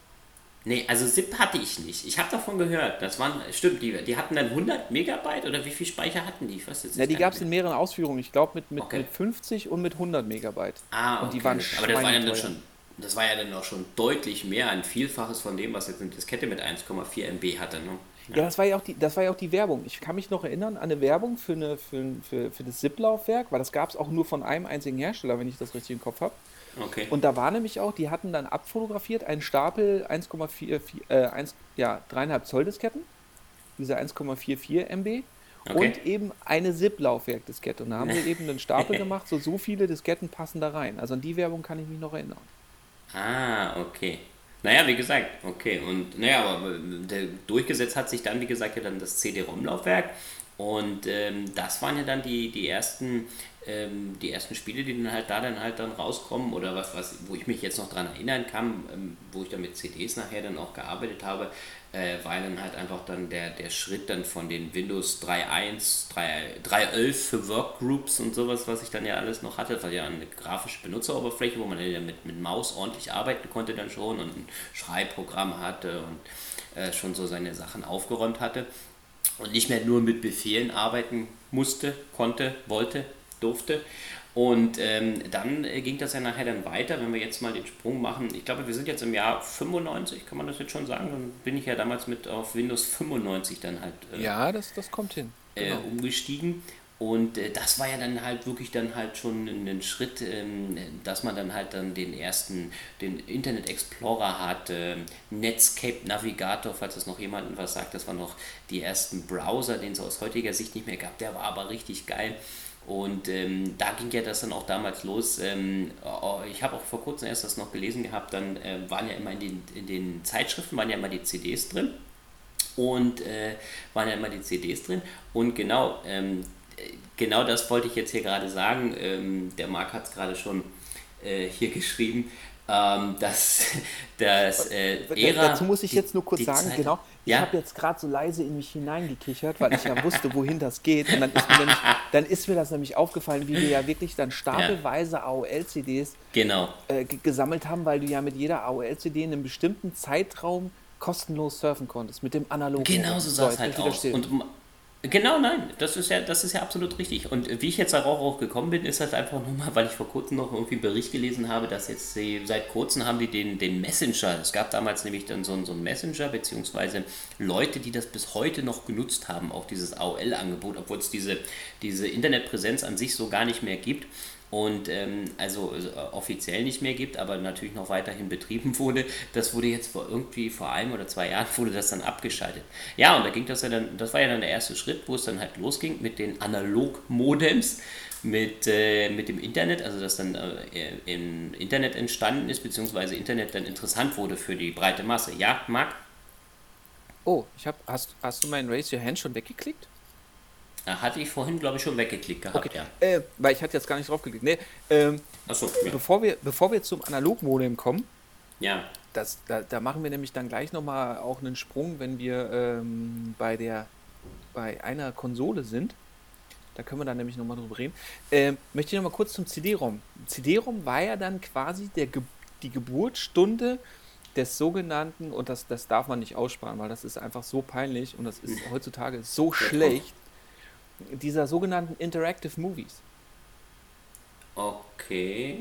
Nee, also ZIP hatte ich nicht. Ich habe davon gehört. Das waren, stimmt, die, die hatten dann 100 Megabyte oder wie viel Speicher hatten die? Weiß jetzt ja, die gab es in mehreren Ausführungen. Ich glaube mit, mit, okay. mit 50 und mit 100 Megabyte. Ah, okay. Und die waren Aber das war, ja dann schon, das war ja dann auch schon deutlich mehr, ein Vielfaches von dem, was jetzt eine Diskette mit 1,4 MB hatte. Ne? Ja. ja, das, war ja auch die, das war ja auch die Werbung. Ich kann mich noch erinnern an eine Werbung für, eine, für, für, für das ZIP-Laufwerk, weil das gab es auch nur von einem einzigen Hersteller, wenn ich das richtig im Kopf habe. Okay. Und da war nämlich auch, die hatten dann abfotografiert einen Stapel 1,4, äh, 1, ja, 3,5 Zoll Disketten, diese 1,44 MB. Okay. Und eben eine ZIP-Laufwerk-Diskette. Und da haben sie <laughs> eben einen Stapel gemacht, so so viele Disketten passen da rein. Also an die Werbung kann ich mich noch erinnern. Ah, okay. Naja, wie gesagt, okay. Und naja, aber der, durchgesetzt hat sich dann, wie gesagt, ja dann das CD-ROM-Laufwerk. Und ähm, das waren ja dann die, die ersten ähm, die ersten Spiele, die dann halt da dann halt dann rauskommen oder was, was wo ich mich jetzt noch dran erinnern kann, ähm, wo ich dann mit CDs nachher dann auch gearbeitet habe, äh, war dann halt einfach dann der, der Schritt dann von den Windows 3.1, 3.11 für Workgroups und sowas, was ich dann ja alles noch hatte, war ja eine grafische Benutzeroberfläche, wo man dann ja mit, mit Maus ordentlich arbeiten konnte dann schon und ein Schreibprogramm hatte und äh, schon so seine Sachen aufgeräumt hatte und nicht mehr nur mit Befehlen arbeiten musste, konnte, wollte, durfte. Und ähm, dann äh, ging das ja nachher dann weiter, wenn wir jetzt mal den Sprung machen. Ich glaube, wir sind jetzt im Jahr 95, kann man das jetzt schon sagen? Dann bin ich ja damals mit auf Windows 95 dann halt. Äh, ja, das, das kommt hin. Äh, genau. umgestiegen. Und äh, das war ja dann halt wirklich dann halt schon ein Schritt, ähm, dass man dann halt dann den ersten, den Internet Explorer hatte, Netscape Navigator, falls das noch jemandem was sagt, das waren noch die ersten Browser, den es aus heutiger Sicht nicht mehr gab. Der war aber richtig geil. Und ähm, da ging ja das dann auch damals los. Ähm, oh, ich habe auch vor kurzem erst das noch gelesen gehabt, dann äh, waren ja immer in den, in den Zeitschriften waren ja immer die CDs drin. Und äh, waren ja immer die CDs drin. Und genau, ähm, genau das wollte ich jetzt hier gerade sagen. Ähm, der Marc hat es gerade schon äh, hier geschrieben ähm, dass <laughs> das äh, Ära, Dazu muss ich jetzt nur kurz sagen, Zeit, genau, ich ja? habe jetzt gerade so leise in mich hineingekichert, weil ich ja wusste, wohin das geht. Und dann ist, mir nämlich, dann ist mir das nämlich aufgefallen, wie wir ja wirklich dann stapelweise ja. AOL-CDs genau. äh, gesammelt haben, weil du ja mit jeder AOL-CD in einem bestimmten Zeitraum kostenlos surfen konntest, mit dem analogen. Genau so sah es halt aus. Und Genau, nein, das ist ja, das ist ja absolut richtig. Und wie ich jetzt darauf auch gekommen bin, ist halt einfach nur mal, weil ich vor kurzem noch irgendwie einen Bericht gelesen habe, dass jetzt sie, seit kurzem haben die den, den Messenger, es gab damals nämlich dann so, so einen Messenger, beziehungsweise Leute, die das bis heute noch genutzt haben, auch dieses AOL-Angebot, obwohl es diese, diese Internetpräsenz an sich so gar nicht mehr gibt und ähm, also äh, offiziell nicht mehr gibt, aber natürlich noch weiterhin betrieben wurde. Das wurde jetzt vor irgendwie vor einem oder zwei Jahren wurde das dann abgeschaltet. Ja, und da ging das ja dann, das war ja dann der erste Schritt, wo es dann halt losging mit den Analog-Modems, mit, äh, mit dem Internet, also dass dann äh, im Internet entstanden ist, beziehungsweise Internet dann interessant wurde für die breite Masse. Ja, Marc? Oh, ich hab, hast, hast du meinen Raise Your Hand schon weggeklickt? Hatte ich vorhin, glaube ich, schon weggeklickt gehabt, okay. ja. Äh, weil ich hatte jetzt gar nicht drauf geklickt. Nee, ähm, Achso, ja. bevor, wir, bevor wir zum Analogmodem kommen, ja. das, da, da machen wir nämlich dann gleich nochmal auch einen Sprung, wenn wir ähm, bei, der, bei einer Konsole sind. Da können wir dann nämlich nochmal drüber reden. Ähm, möchte ich nochmal kurz zum CD-ROM. CD-ROM war ja dann quasi der die Geburtsstunde des sogenannten, und das, das darf man nicht aussparen, weil das ist einfach so peinlich und das ist heutzutage so schlecht dieser sogenannten Interactive Movies. Okay.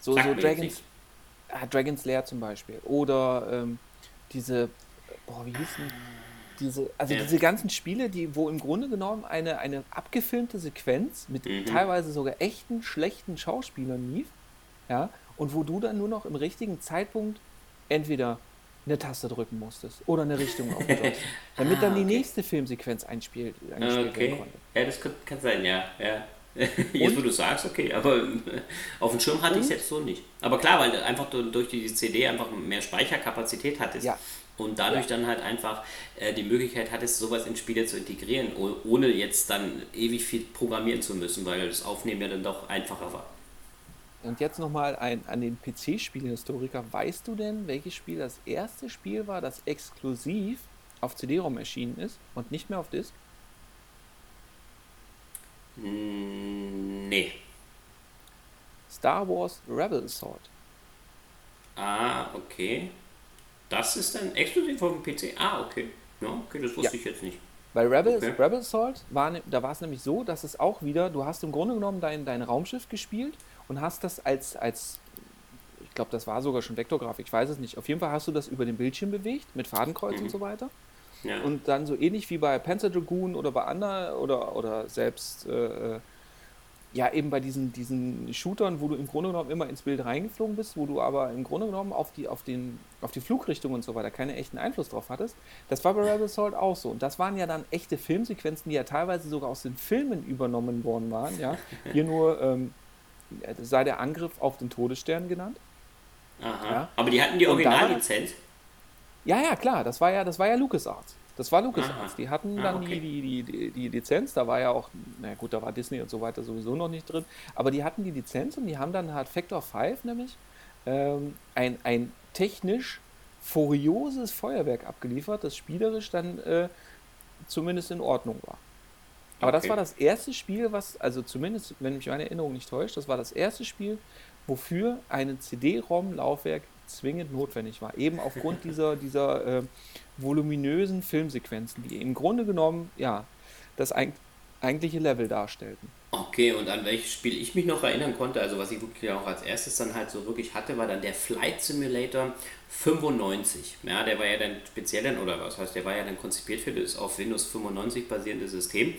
So, so Dragons, ah, Dragon's Lair zum Beispiel. Oder ähm, diese, boah, wie hießen diese, also ja. diese ganzen Spiele, die, wo im Grunde genommen eine, eine abgefilmte Sequenz mit mhm. teilweise sogar echten, schlechten Schauspielern lief, ja, und wo du dann nur noch im richtigen Zeitpunkt entweder eine Taste drücken musstest oder eine Richtung auf <laughs> dem Joystick, damit ah, dann die okay. nächste Filmsequenz einspielt, eingespielt okay. werden konnte. Ja, das kann, kann sein, ja. ja. <laughs> Jetzt, wo du sagst, okay, aber <laughs> auf dem Schirm hatte ich es jetzt so nicht. Aber klar, weil einfach durch die CD einfach mehr Speicherkapazität hattest. Ja. Und dadurch ja. dann halt einfach äh, die Möglichkeit hattest, sowas in Spiele zu integrieren, ohne jetzt dann ewig viel programmieren zu müssen, weil das Aufnehmen ja dann doch einfacher war. Und jetzt nochmal an den PC-Spielhistoriker. Weißt du denn, welches Spiel das erste Spiel war, das exklusiv auf CD-ROM erschienen ist und nicht mehr auf Disk? Hm, nee. Star Wars Rebel Assault. Ah, okay. Das ist dann exklusiv auf dem PC? Ah, okay. Ja, okay, das wusste ja. ich jetzt nicht. Bei Rebel, okay. Rebel Assault war, ne, da war es nämlich so, dass es auch wieder, du hast im Grunde genommen dein, dein Raumschiff gespielt und hast das als, als ich glaube, das war sogar schon Vektorgrafik, ich weiß es nicht. Auf jeden Fall hast du das über den Bildschirm bewegt, mit Fadenkreuz mhm. und so weiter. Ja. Und dann so ähnlich wie bei Panzer Dragoon oder bei Anna oder, oder selbst äh, ja eben bei diesen, diesen Shootern, wo du im Grunde genommen immer ins Bild reingeflogen bist, wo du aber im Grunde genommen auf die, auf den, auf die Flugrichtung und so weiter keinen echten Einfluss drauf hattest. Das war bei Rebel Assault auch so. Und das waren ja dann echte Filmsequenzen, die ja teilweise sogar aus den Filmen übernommen worden waren. Ja? Hier nur ähm, sei der Angriff auf den Todesstern genannt. Aha. Ja? Aber die hatten die Originallizenz? Ja, ja, klar, das war ja, das war ja LucasArts. Das war LucasArts. Die hatten ah, dann ah, okay. die, die, die, die Lizenz, da war ja auch, na gut, da war Disney und so weiter sowieso noch nicht drin, aber die hatten die Lizenz und die haben dann halt Factor 5 nämlich ähm, ein, ein technisch furioses Feuerwerk abgeliefert, das spielerisch dann äh, zumindest in Ordnung war. Aber okay. das war das erste Spiel, was, also zumindest, wenn mich meine Erinnerung nicht täuscht, das war das erste Spiel, wofür ein CD-ROM-Laufwerk zwingend notwendig war. Eben aufgrund <laughs> dieser, dieser äh, voluminösen Filmsequenzen, die im Grunde genommen, ja, das eigentliche Level darstellten. Okay, und an welches Spiel ich mich noch erinnern konnte, also was ich wirklich auch als erstes dann halt so wirklich hatte, war dann der Flight Simulator 95. Ja, der war ja dann speziell dann, oder was heißt, der war ja dann konzipiert für das auf Windows 95 basierende System.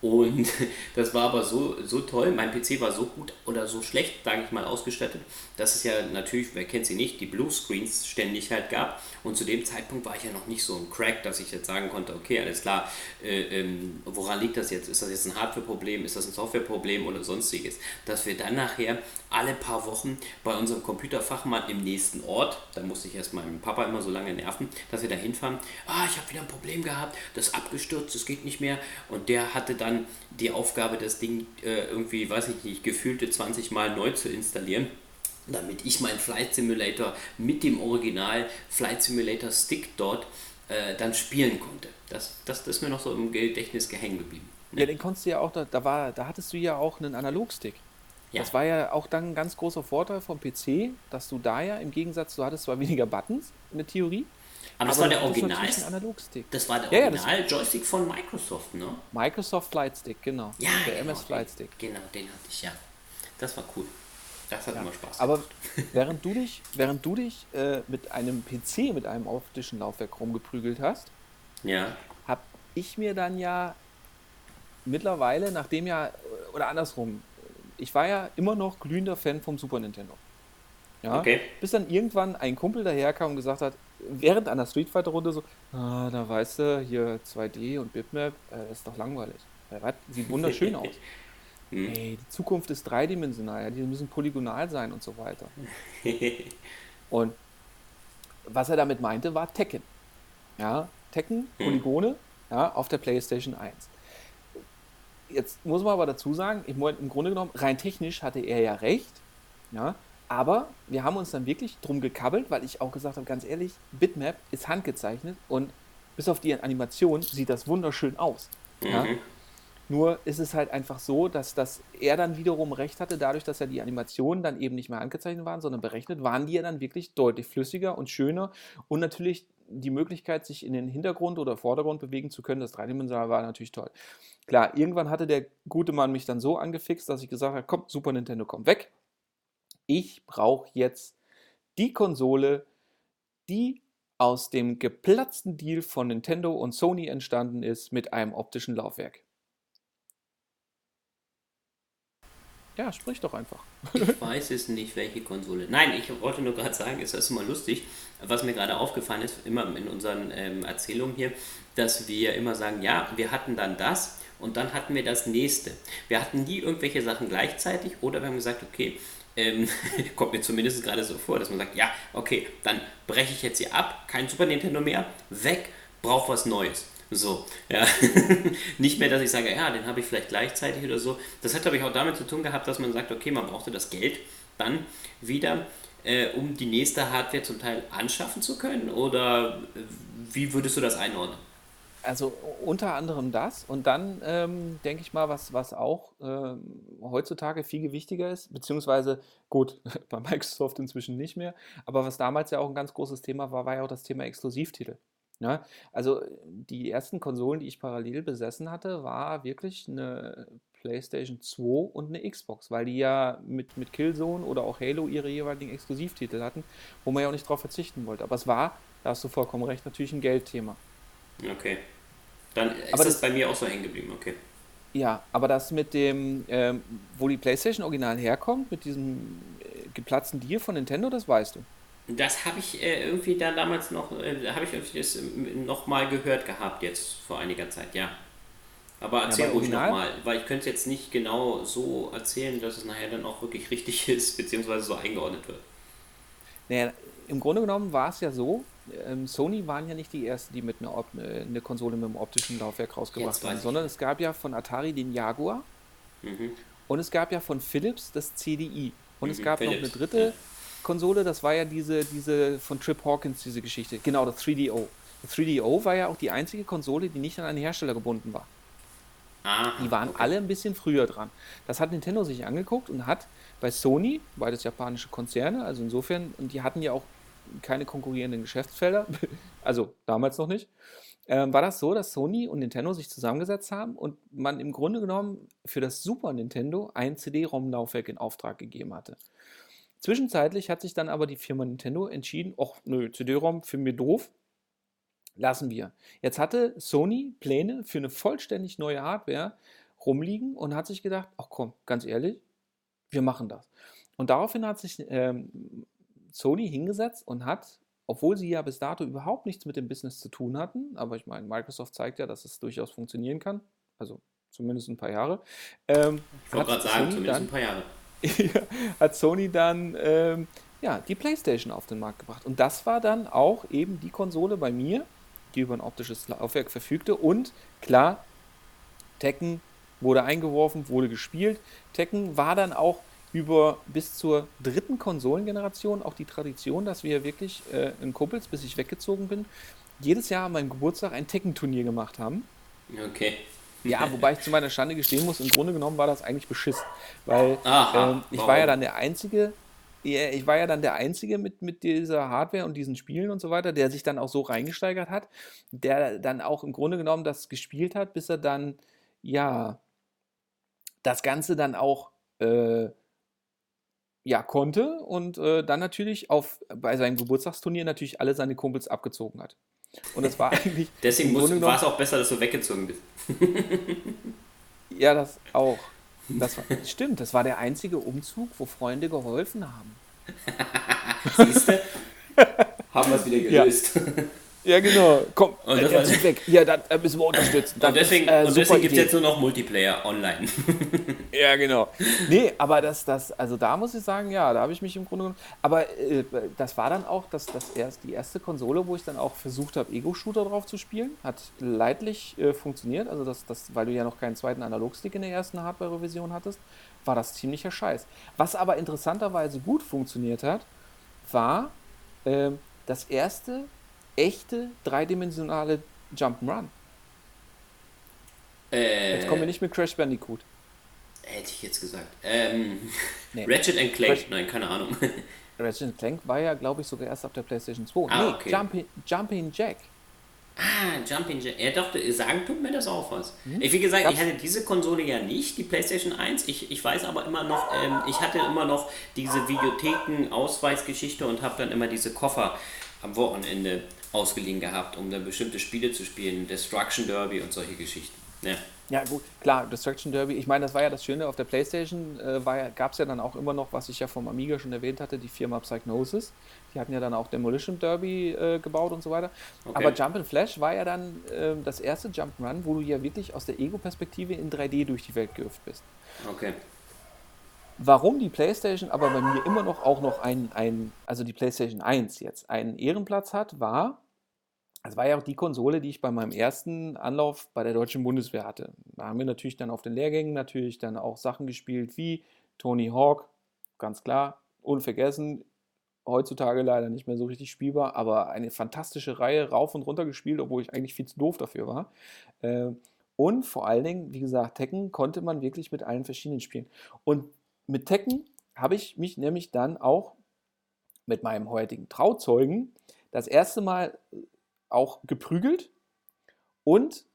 Und <laughs> das war aber so, so toll. Mein PC war so gut oder so schlecht, sage ich mal, ausgestattet, dass es ja natürlich, wer kennt sie nicht, die Bluescreens ständig halt gab. Und zu dem Zeitpunkt war ich ja noch nicht so ein Crack, dass ich jetzt sagen konnte, okay, alles klar, äh, ähm, woran liegt das jetzt? Ist das jetzt ein Hardware-Problem? Ist das ein Software-Problem oder sonstiges? Dass wir dann nachher alle paar Wochen bei unserem Computerfachmann im nächsten Ort, da musste ich erst meinem Papa immer so lange nerven, dass wir da hinfahren, ah, ich habe wieder ein Problem gehabt, das ist abgestürzt, das geht nicht mehr. Und der hatte dann die Aufgabe, das Ding äh, irgendwie, weiß ich nicht, gefühlte 20 Mal neu zu installieren damit ich meinen Flight Simulator mit dem Original Flight Simulator Stick dort äh, dann spielen konnte. Das, das, das ist mir noch so im Gedächtnis gehängt geblieben. Ja, den konntest du ja auch, da, da, war, da hattest du ja auch einen Analogstick. Ja. Das war ja auch dann ein ganz großer Vorteil vom PC, dass du da ja im Gegensatz, du hattest zwar weniger Buttons in der Theorie, Aber das Aber war der Original. Das war der Ja, ja, das- Original-Joystick von Microsoft, ne? Microsoft Flight Stick, genau. Ja, der genau, MS Flight Stick. Den, genau, den hatte ich, ja. Das war cool. Das hat immer Spaß Aber gemacht. <laughs> während du dich, während du dich äh, mit einem PC mit einem optischen Laufwerk rumgeprügelt hast, Ja. habe ich mir dann ja mittlerweile, nachdem ja, oder andersrum, ich war ja immer noch glühender Fan vom Super Nintendo. Ja, Okay. Bis dann irgendwann ein Kumpel daherkam und gesagt hat, während einer Street Fighter Runde so, ah, da weißt du, hier 2D und Bitmap, äh, ist doch langweilig. Ja? Sieht wunderschön <laughs> aus. Hm. Ey, die Zukunft ist dreidimensional, ja, die müssen polygonal sein und so weiter. <laughs> Und was er damit meinte, war Tekken. Ja, Tekken, Polygone, ja, auf der PlayStation 1. Jetzt muss man aber dazu sagen, ich meine, im Grunde genommen, rein technisch hatte er ja recht, ja, aber wir haben uns dann wirklich drum gekabbelt, weil ich auch gesagt habe, ganz ehrlich, Bitmap ist handgezeichnet und bis auf die Animation sieht das wunderschön aus. Ja. Mhm. Nur ist es halt einfach so, dass, dass er dann wiederum recht hatte, dadurch, dass ja die Animationen dann eben nicht mehr angezeichnet waren, sondern berechnet, waren die ja dann wirklich deutlich flüssiger und schöner und natürlich die Möglichkeit, sich in den Hintergrund oder Vordergrund bewegen zu können, das dreidimensional war natürlich toll. Klar, irgendwann hatte der gute Mann mich dann so angefixt, dass ich gesagt habe, komm, Super Nintendo, komm weg. Ich brauche jetzt die Konsole, die aus dem geplatzten Deal von Nintendo und Sony entstanden ist mit einem optischen Laufwerk. Ja, sprich doch einfach. Ich weiß es nicht, welche Konsole. Nein, ich wollte nur gerade sagen, es ist immer lustig, was mir gerade aufgefallen ist, immer in unseren ähm, Erzählungen hier, dass wir immer sagen, ja, wir hatten dann das und dann hatten wir das nächste. Wir hatten nie irgendwelche Sachen gleichzeitig oder wir haben gesagt, okay, ähm, <laughs> kommt mir zumindest gerade so vor, dass man sagt, ja, okay, dann breche ich jetzt hier ab, kein Super Nintendo mehr, weg, brauch was Neues. So, <laughs> ja. Nicht mehr, dass ich sage, ja, den habe ich vielleicht gleichzeitig oder so. Das hat, glaube ich, auch damit zu tun gehabt, dass man sagt, okay, man brauchte das Geld dann wieder, äh, um die nächste Hardware zum Teil anschaffen zu können? Oder äh, wie würdest du das einordnen? Also unter anderem das und dann ähm, denke ich mal, was, was auch ähm, heutzutage viel gewichtiger ist, beziehungsweise gut, <laughs> bei Microsoft inzwischen nicht mehr, aber was damals ja auch ein ganz großes Thema war, war ja auch das Thema Exklusivtitel. Ja, also die ersten Konsolen, die ich parallel besessen hatte, war wirklich eine PlayStation 2 und eine Xbox, weil die ja mit, mit Killzone oder auch Halo ihre jeweiligen Exklusivtitel hatten, wo man ja auch nicht drauf verzichten wollte. Aber es war, da hast du vollkommen recht, natürlich ein Geldthema. Okay. Dann ist Aber das, das- bei mir auch so hängen geblieben, okay. Ja, aber das mit dem, ähm, wo die PlayStation original herkommt, mit diesem äh, geplatzten Deal von Nintendo, das weißt du. Das habe ich äh, irgendwie da damals noch, äh, habe ich irgendwie das ähm, noch mal gehört gehabt, jetzt vor einiger Zeit, ja. Aber erzähl bei ruhig nochmal, weil ich könnte es jetzt nicht genau so erzählen, dass es nachher dann auch wirklich <laughs> richtig ist, beziehungsweise so eingeordnet wird. Naja, im Grunde genommen war es ja so, ähm, Sony waren ja nicht die ersten, die mit einer Op äh, eine Konsole mit einem optischen Laufwerk rausgebracht haben, sondern es gab ja von Atari den Jaguar Mhm. und es gab ja von Philips das CDI. Und es Mhm, gab noch Philips, eine dritte Konsole, das war ja diese, diese von Trip Hawkins, diese Geschichte. Genau, das 3DO. Das 3DO war ja auch die einzige Konsole, die nicht an einen Hersteller gebunden war. Aha, Die waren okay. alle ein bisschen früher dran. Das hat Nintendo sich angeguckt und hat bei Sony, beides japanische Konzerne, also insofern, und die hatten ja auch keine konkurrierenden Geschäftsfelder, <laughs> also damals noch nicht, ähm, war das so, dass Sony und Nintendo sich zusammengesetzt haben und man im Grunde genommen für das Super Nintendo ein CD-ROM-Laufwerk in Auftrag gegeben hatte. Zwischenzeitlich hat sich dann aber die Firma Nintendo entschieden, ach nö, CD-ROM für mir doof, lassen wir. Jetzt hatte Sony Pläne für eine vollständig neue Hardware rumliegen und hat sich gedacht, ach komm, ganz ehrlich, wir machen das. Und daraufhin hat sich ähm, Sony hingesetzt und hat, obwohl sie ja bis dato überhaupt nichts mit dem Business zu tun hatten, aber ich meine, Microsoft zeigt ja, dass es durchaus funktionieren kann, also zumindest ein paar Jahre. Ähm, Ich wollte gerade sagen, Sony zumindest dann- ein paar Jahre. <laughs> hat Sony dann ähm, ja, die PlayStation auf den Markt gebracht. Und das war dann auch eben die Konsole bei mir, die über ein optisches Laufwerk verfügte. Und klar, Tekken wurde eingeworfen, wurde gespielt. Tekken war dann auch über bis zur dritten Konsolengeneration auch die Tradition, dass wir wirklich äh, in Kumpels, bis ich weggezogen bin, jedes Jahr an meinem Geburtstag ein Tekken-Turnier gemacht haben. Okay. Ja, wobei ich zu meiner Schande gestehen muss, im Grunde genommen war das eigentlich Beschiss. Weil Aha, ähm, ich warum? war ja dann der Einzige, ich war ja dann der Einzige mit, mit dieser Hardware und diesen Spielen und so weiter, der sich dann auch so reingesteigert hat, der dann auch im Grunde genommen das gespielt hat, bis er dann, ja, das Ganze dann auch äh, ja, konnte und äh, dann natürlich auf, bei seinem Geburtstagsturnier natürlich alle seine Kumpels abgezogen hat. Und das war <laughs> eigentlich. Deswegen war es auch besser, dass du weggezogen bist. <laughs> ja, das auch. <laughs> Das war, stimmt, das war der einzige Umzug, wo Freunde geholfen haben. Siehst du? haben wir es wieder gelöst. Ja. Ja, genau. Komm, und das äh, weg. Ja, dann äh, müssen wir unterstützen. Dann und deswegen, äh, deswegen gibt es jetzt nur noch Multiplayer online. <laughs> ja, genau. Nee, aber das, das, also da muss ich sagen, ja, da habe ich mich im Grunde genommen. Aber äh, das war dann auch das, das erst, die erste Konsole, wo ich dann auch versucht habe, Ego-Shooter drauf zu spielen. Hat leidlich äh, funktioniert. Also, das, das, weil du ja noch keinen zweiten Analogstick in der ersten Hardware-Revision hattest, war das ziemlicher Scheiß. Was aber interessanterweise gut funktioniert hat, war ähm, das erste echte dreidimensionale Jump'n'Run. Äh, jetzt kommen wir nicht mit Crash Bandicoot. Hätte ich jetzt gesagt. Ähm, <laughs> nee. Ratchet and Clank, Crash nein, keine Ahnung. <laughs> Ratchet Clank war ja, glaube ich, sogar erst auf der PlayStation 2. Ah, nee, okay. Jumping, Jumping Jack. Ah, Jumping Jack. Ja, doch, sagen tut mir das auch was. Hm? Ich, wie gesagt, Gab's? ich hatte diese Konsole ja nicht, die PlayStation 1. Ich, ich weiß aber immer noch, ähm, ich hatte immer noch diese Videotheken-Ausweisgeschichte und habe dann immer diese Koffer am Wochenende ausgeliehen gehabt, um dann bestimmte Spiele zu spielen, Destruction Derby und solche Geschichten. Ja. Ja, gut, klar, Destruction Derby. Ich meine, das war ja das Schöne auf der PlayStation. Äh, ja, Gab es ja dann auch immer noch, was ich ja vom Amiga schon erwähnt hatte, die Firma Psygnosis. Die hatten ja dann auch Demolition Derby äh, gebaut und so weiter. Okay. Aber Jump and Flash war ja dann äh, das erste Jump Run, wo du ja wirklich aus der Ego-Perspektive in 3D durch die Welt gehüpft bist. Okay. Warum die PlayStation aber bei mir immer noch auch noch ein, ein also die PlayStation 1 jetzt, einen Ehrenplatz hat, war, es war ja auch die Konsole, die ich bei meinem ersten Anlauf bei der Deutschen Bundeswehr hatte. Da haben wir natürlich dann auf den Lehrgängen natürlich dann auch Sachen gespielt wie Tony Hawk, ganz klar, unvergessen, heutzutage leider nicht mehr so richtig spielbar, aber eine fantastische Reihe rauf und runter gespielt, obwohl ich eigentlich viel zu doof dafür war. Äh, und vor allen Dingen, wie gesagt, Tekken konnte man wirklich mit allen verschiedenen spielen. Und mit Tekken habe ich mich nämlich dann auch mit meinem heutigen Trauzeugen das erste Mal äh, auch geprügelt und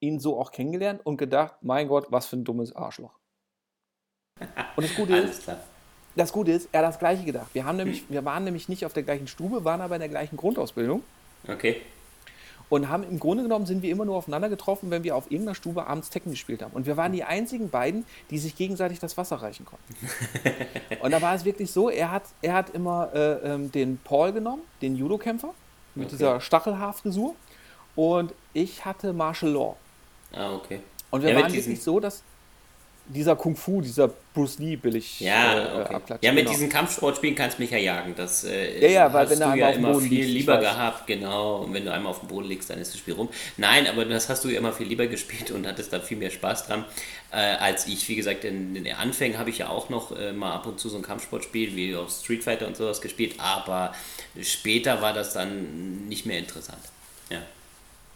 ihn so auch kennengelernt und gedacht, mein Gott, was für ein dummes Arschloch. Und das Gute <laughs> ist, das Gute ist, er hat das Gleiche gedacht. Wir, haben nämlich, wir waren nämlich nicht auf der gleichen Stube, waren aber in der gleichen Grundausbildung. Okay und haben im Grunde genommen sind wir immer nur aufeinander getroffen, wenn wir auf irgendeiner Stube abends Tekken gespielt haben. Und wir waren die einzigen beiden, die sich gegenseitig das Wasser reichen konnten. <laughs> und da war es wirklich so, er hat, er hat immer äh, ähm, den Paul genommen, den Judo-Kämpfer, mit okay. dieser Stachelhaarfrisur. Und ich hatte Martial Law. Ah, okay. Und wir ja, waren wirklich so, dass dieser Kung Fu, dieser Bruce Lee billig ja, äh, okay. abklatscht. Ja, mit genau. diesen Kampfsportspielen kannst du mich ja jagen. Das äh, ja, ja, hast du, ja immer viel liegst, lieber gehabt, genau. Und wenn du einmal auf dem Boden liegst, dann ist das Spiel rum. Nein, aber das hast du ja immer viel lieber gespielt und hattest da viel mehr Spaß dran äh, als ich. Wie gesagt, in, in den Anfängen habe ich ja auch noch äh, mal ab und zu so ein Kampfsportspiel wie auch Street Fighter und sowas gespielt, aber später war das dann nicht mehr interessant. Ja.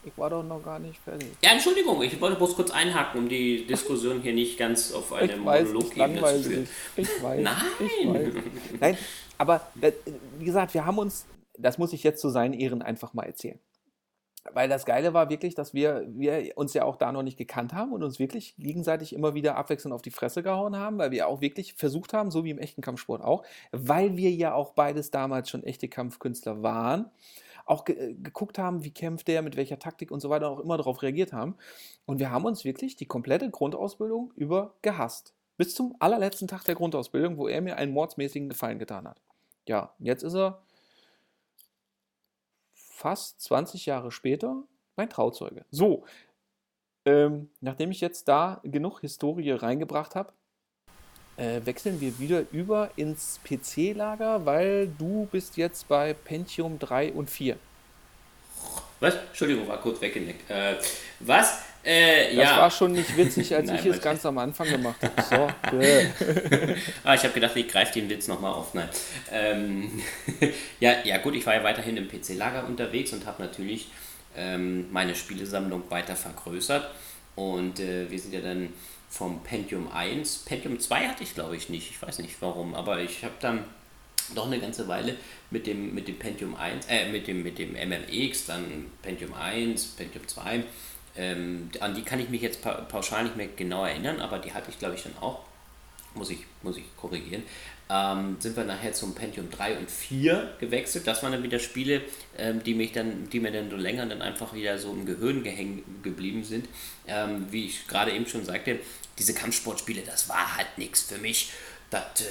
Ich war doch noch gar nicht fertig. Ja, Entschuldigung, ich wollte bloß kurz einhaken, um die Diskussion hier nicht ganz auf eine Monologebene zu führen. Ich weiß. Nein! Ich weiß. Nein, aber äh, wie gesagt, wir haben uns, das muss ich jetzt zu seinen Ehren einfach mal erzählen. Weil das Geile war wirklich, dass wir, wir uns ja auch da noch nicht gekannt haben und uns wirklich gegenseitig immer wieder abwechselnd auf die Fresse gehauen haben, weil wir auch wirklich versucht haben, so wie im echten Kampfsport auch, weil wir ja auch beides damals schon echte Kampfkünstler waren, auch ge äh, geguckt haben, wie kämpft der, mit welcher Taktik und so weiter, auch immer darauf reagiert haben. Und wir haben uns wirklich die komplette Grundausbildung über gehasst. Bis zum allerletzten Tag der Grundausbildung, wo er mir einen mordsmäßigen Gefallen getan hat. Ja, jetzt ist er fast 20 Jahre später mein Trauzeuge. So, ähm, nachdem ich jetzt da genug Historie reingebracht habe, äh, wechseln wir wieder über ins PC-Lager, weil du bist jetzt bei Pentium 3 und 4. Was? Entschuldigung, war kurz weggenickt. Äh, was? Äh, das ja. war schon nicht witzig, als <laughs> Nein, ich es ganz am Anfang gemacht habe. So, <laughs> ah, ich habe gedacht, ich greife den Witz nochmal auf. Nein. Ähm, <laughs> ja, ja, gut, ich war ja weiterhin im PC-Lager unterwegs und habe natürlich ähm, meine Spielesammlung weiter vergrößert. Und äh, wir sind ja dann vom Pentium 1. Pentium 2 hatte ich glaube ich nicht, ich weiß nicht warum, aber ich habe dann noch eine ganze Weile mit dem, mit dem Pentium 1, äh, mit dem, mit dem MMX, dann Pentium 1, Pentium 2. Ähm, an die kann ich mich jetzt pauschal nicht mehr genau erinnern, aber die hatte ich glaube ich dann auch. Muss ich, muss ich korrigieren. Ähm, sind wir nachher zum Pentium 3 und 4 gewechselt. Das waren dann wieder Spiele, ähm, die, mich dann, die mir dann so länger dann einfach wieder so im Gehirn gehängt geblieben sind. Ähm, wie ich gerade eben schon sagte, diese Kampfsportspiele, das war halt nichts für mich. Das, äh,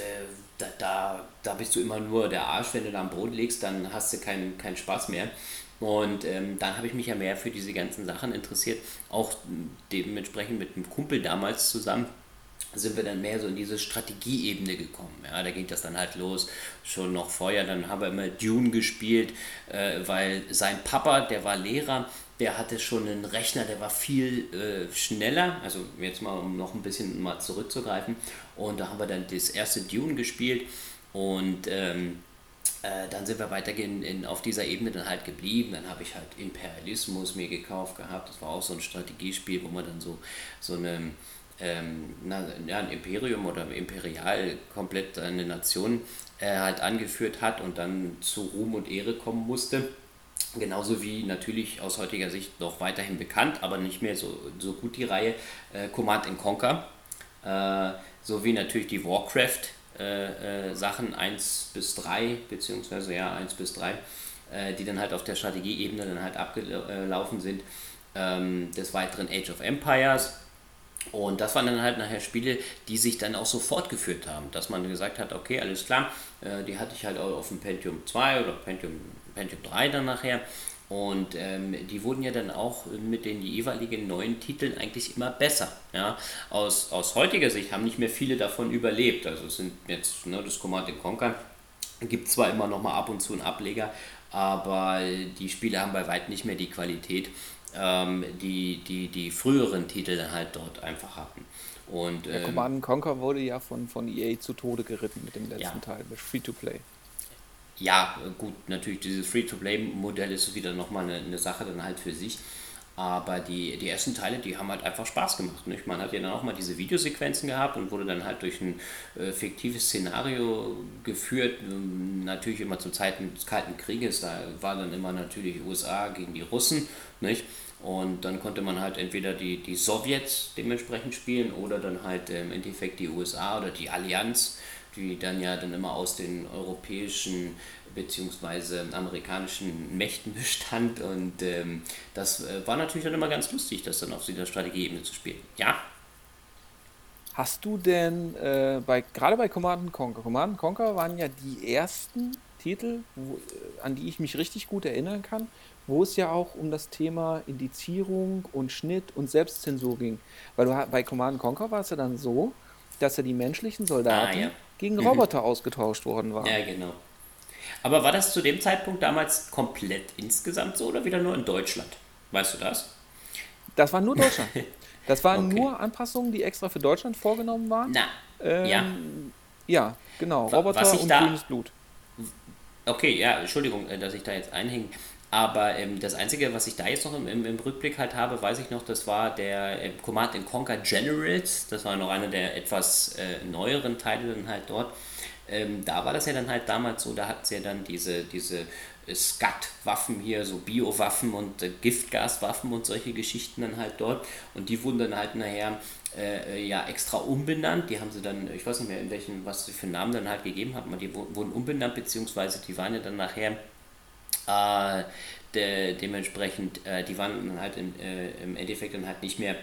da, da, da bist du immer nur der Arsch, wenn du da am Boden legst, dann hast du keinen kein Spaß mehr. Und ähm, dann habe ich mich ja mehr für diese ganzen Sachen interessiert, auch dementsprechend mit einem Kumpel damals zusammen sind wir dann mehr so in diese Strategieebene gekommen. Ja, da ging das dann halt los, schon noch vorher, dann haben wir immer Dune gespielt, äh, weil sein Papa, der war Lehrer, der hatte schon einen Rechner, der war viel äh, schneller, also jetzt mal, um noch ein bisschen mal zurückzugreifen, und da haben wir dann das erste Dune gespielt und ähm, äh, dann sind wir weitergehend in, auf dieser Ebene dann halt geblieben. Dann habe ich halt Imperialismus mir gekauft gehabt. Das war auch so ein Strategiespiel, wo man dann so, so eine ähm, na, ja, ein Imperium oder imperial komplett eine Nation äh, halt angeführt hat und dann zu Ruhm und Ehre kommen musste. Genauso wie natürlich aus heutiger Sicht noch weiterhin bekannt, aber nicht mehr so, so gut die Reihe äh, Command Conquer, äh, sowie natürlich die Warcraft äh, äh, Sachen 1 bis 3, beziehungsweise ja 1 bis 3, äh, die dann halt auf der Strategieebene dann halt abgelaufen sind. Ähm, des Weiteren Age of Empires, und das waren dann halt nachher Spiele, die sich dann auch so fortgeführt haben, dass man gesagt hat, okay, alles klar, äh, die hatte ich halt auch auf dem Pentium 2 oder Pentium, Pentium 3 dann nachher. Und ähm, die wurden ja dann auch mit den jeweiligen neuen Titeln eigentlich immer besser. Ja? Aus, aus heutiger Sicht haben nicht mehr viele davon überlebt. Also es sind jetzt ne, das Command Conquer, gibt zwar immer noch mal ab und zu einen Ableger, aber die Spiele haben bei weitem nicht mehr die Qualität, ähm, die, die die früheren Titel dann halt dort einfach hatten. Und, ähm, ja, Command Conquer wurde ja von, von EA zu Tode geritten mit dem letzten ja. Teil, mit Free-to-Play. Ja, gut, natürlich, dieses Free-to-Play-Modell ist wieder nochmal eine, eine Sache dann halt für sich. Aber die, die ersten Teile, die haben halt einfach Spaß gemacht. Nicht? Man hat ja dann auch mal diese Videosequenzen gehabt und wurde dann halt durch ein äh, fiktives Szenario geführt. Ähm, natürlich immer zu Zeiten des Kalten Krieges, da war dann immer natürlich USA gegen die Russen. Nicht? Und dann konnte man halt entweder die, die Sowjets dementsprechend spielen oder dann halt im Endeffekt die USA oder die Allianz, die dann ja dann immer aus den europäischen bzw. amerikanischen Mächten bestand. Und ähm, das äh, war natürlich dann immer ganz lustig, das dann auf dieser Strategieebene zu spielen. Ja. Hast du denn äh, bei gerade bei Command Conquer, Command Conquer waren ja die ersten Titel, wo, äh, an die ich mich richtig gut erinnern kann, wo es ja auch um das Thema Indizierung und Schnitt und Selbstzensur ging. Weil du, bei Command Conquer war es ja dann so, dass ja die menschlichen Soldaten ah, ja. gegen mhm. Roboter ausgetauscht worden waren. Ja, genau. Aber war das zu dem Zeitpunkt damals komplett insgesamt so oder wieder nur in Deutschland? Weißt du das? Das war nur Deutschland. <laughs> Das waren okay. nur Anpassungen, die extra für Deutschland vorgenommen waren. Na, ähm, ja. Ja, genau. Roboter und da, grünes Blut. Okay, ja, Entschuldigung, äh, dass ich da jetzt einhänge. Aber ähm, das Einzige, was ich da jetzt noch im, im, im, Rückblick halt habe, weiß ich noch, das war der äh, Command Conquer Generals. Das war noch einer der etwas äh, neueren Teile dann halt dort. Ähm, da war das ja dann halt damals so, da hat es ja dann diese, diese äh, Skat-Waffen hier, so Biowaffen und äh, Giftgaswaffen und solche Geschichten dann halt dort. Und die wurden dann halt nachher äh, ja extra umbenannt. Die haben sie dann, ich weiß nicht mehr in welchen, was sie für Namen dann halt gegeben haben, aber die wurden umbenannt, beziehungsweise die waren ja dann nachher äh, de, dementsprechend, äh, die waren dann halt im, äh, im Endeffekt dann halt nicht mehr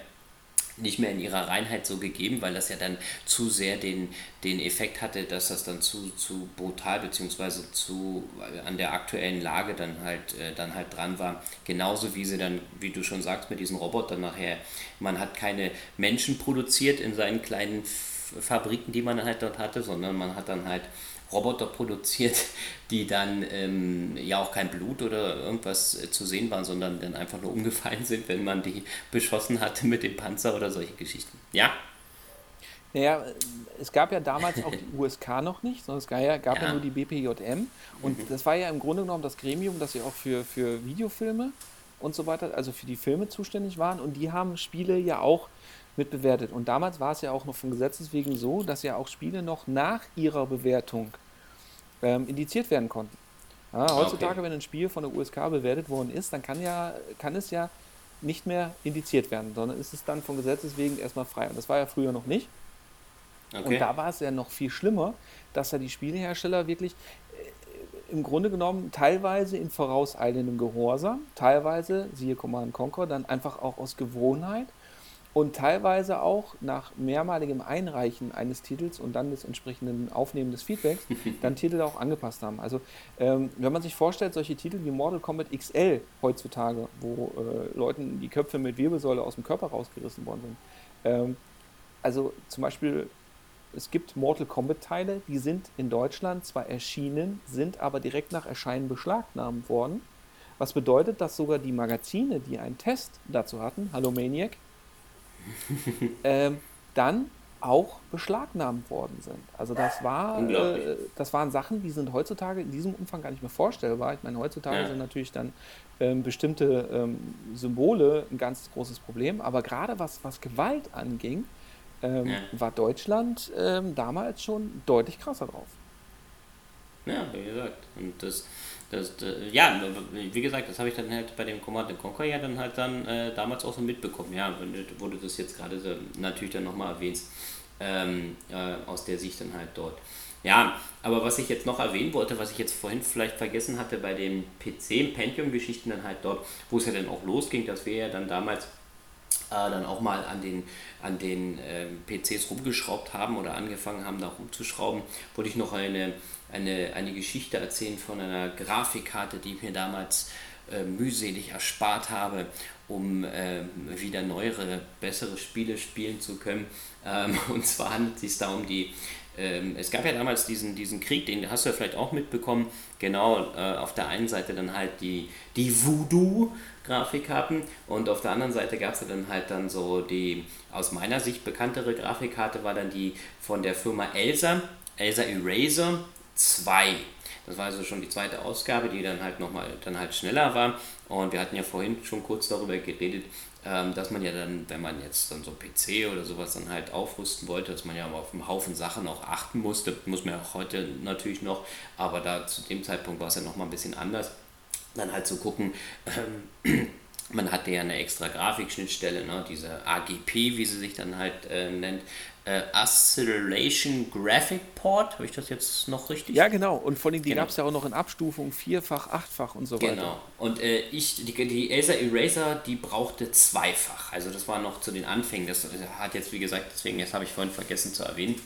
nicht mehr in ihrer Reinheit so gegeben, weil das ja dann zu sehr den, den Effekt hatte, dass das dann zu, zu brutal bzw. zu an der aktuellen Lage dann halt, äh, dann halt dran war. Genauso wie sie dann, wie du schon sagst, mit diesen Robotern nachher, man hat keine Menschen produziert in seinen kleinen Fabriken, die man halt dort hatte, sondern man hat dann halt Roboter produziert, <laughs> die dann ähm, ja auch kein Blut oder irgendwas äh, zu sehen waren, sondern dann einfach nur umgefallen sind, wenn man die <laughs> beschossen hatte mit dem Panzer oder solche Geschichten. Ja. Naja, es gab ja damals auch die USK noch nicht, sondern es gab ja, gab ja. ja nur die BPJM. Und mhm. das war ja im Grunde genommen das Gremium, das ja auch für, für Videofilme und so weiter, also für die Filme zuständig waren. Und die haben Spiele ja auch mit bewertet. Und damals war es ja auch noch von Gesetzes wegen so, dass ja auch Spiele noch nach ihrer Bewertung ähm, indiziert werden konnten. Ja, heutzutage, okay. wenn ein Spiel von der USK bewertet worden ist, dann kann, ja, kann es ja nicht mehr indiziert werden, sondern ist es dann von Gesetzes wegen erstmal frei. Und das war ja früher noch nicht. Okay. Und da war es ja noch viel schlimmer, dass ja die Spielehersteller wirklich äh, im Grunde genommen teilweise in vorauseilendem Gehorsam, teilweise, siehe Command Conquer, dann einfach auch aus Gewohnheit und teilweise auch nach mehrmaligem Einreichen eines Titels und dann des entsprechenden Aufnehmen des Feedbacks <laughs> dann Titel auch angepasst haben. Also ähm, wenn man sich vorstellt, solche Titel wie Mortal Kombat XL heutzutage, wo äh, Leuten die Köpfe mit Wirbelsäule aus dem Körper rausgerissen worden sind. Ähm, also zum Beispiel, es gibt Mortal Kombat Teile, die sind in Deutschland zwar erschienen, sind aber direkt nach Erscheinen beschlagnahmt worden. Was bedeutet, dass sogar die Magazine, die einen Test dazu hatten, Hallo Maniac, <laughs> ähm, dann auch beschlagnahmt worden sind. Also das war, äh, das waren Sachen, die sind heutzutage in diesem Umfang gar nicht mehr vorstellbar. Ich meine, heutzutage ja. sind natürlich dann ähm, bestimmte ähm, Symbole ein ganz großes Problem, aber gerade was, was Gewalt anging, ähm, ja. war Deutschland ähm, damals schon deutlich krasser drauf. Ja, wie gesagt. Und das, das, äh, ja, wie gesagt, das habe ich dann halt bei dem Command Conquer ja dann halt dann äh, damals auch so mitbekommen. Ja, wo du das jetzt gerade so natürlich dann nochmal erwähnst, ähm, äh, aus der Sicht dann halt dort. Ja, aber was ich jetzt noch erwähnen wollte, was ich jetzt vorhin vielleicht vergessen hatte bei den PC, Pentium-Geschichten dann halt dort, wo es ja dann auch losging, dass wir ja dann damals äh, dann auch mal an den, an den äh, PCs rumgeschraubt haben oder angefangen haben, da rumzuschrauben, wollte ich noch eine, eine, eine Geschichte erzählen von einer Grafikkarte, die ich mir damals äh, mühselig erspart habe, um äh, wieder neuere, bessere Spiele spielen zu können. Ähm, <laughs> und zwar handelt es sich da um die ähm, es gab ja damals diesen, diesen Krieg, den hast du ja vielleicht auch mitbekommen, genau äh, auf der einen Seite dann halt die, die Voodoo-Grafikkarten und auf der anderen Seite gab es dann halt dann so die aus meiner Sicht bekanntere Grafikkarte war dann die von der Firma Elsa, Elsa Eraser 2. Das war also schon die zweite Ausgabe, die dann halt nochmal dann halt schneller war. Und wir hatten ja vorhin schon kurz darüber geredet, ähm, dass man ja dann, wenn man jetzt dann so PC oder sowas dann halt aufrüsten wollte, dass man ja auf einen Haufen Sachen auch achten musste. Muss man ja auch heute natürlich noch, aber da zu dem Zeitpunkt war es ja nochmal ein bisschen anders. Dann halt zu gucken, ähm, <clears throat> man hatte ja eine extra Grafikschnittstelle, ne, diese AGP, wie sie sich dann halt äh, nennt, äh, Acceleration Graphic Port. Habe ich das jetzt noch richtig? Ja, genau. Und vor allem, die genau. gab es ja auch noch in Abstufung vierfach, achtfach und so genau. weiter. Genau. Und äh, ich, die, die Acer Eraser, die brauchte zweifach. Also das war noch zu den Anfängen. Das hat jetzt, wie gesagt, deswegen, das habe ich vorhin vergessen zu erwähnen.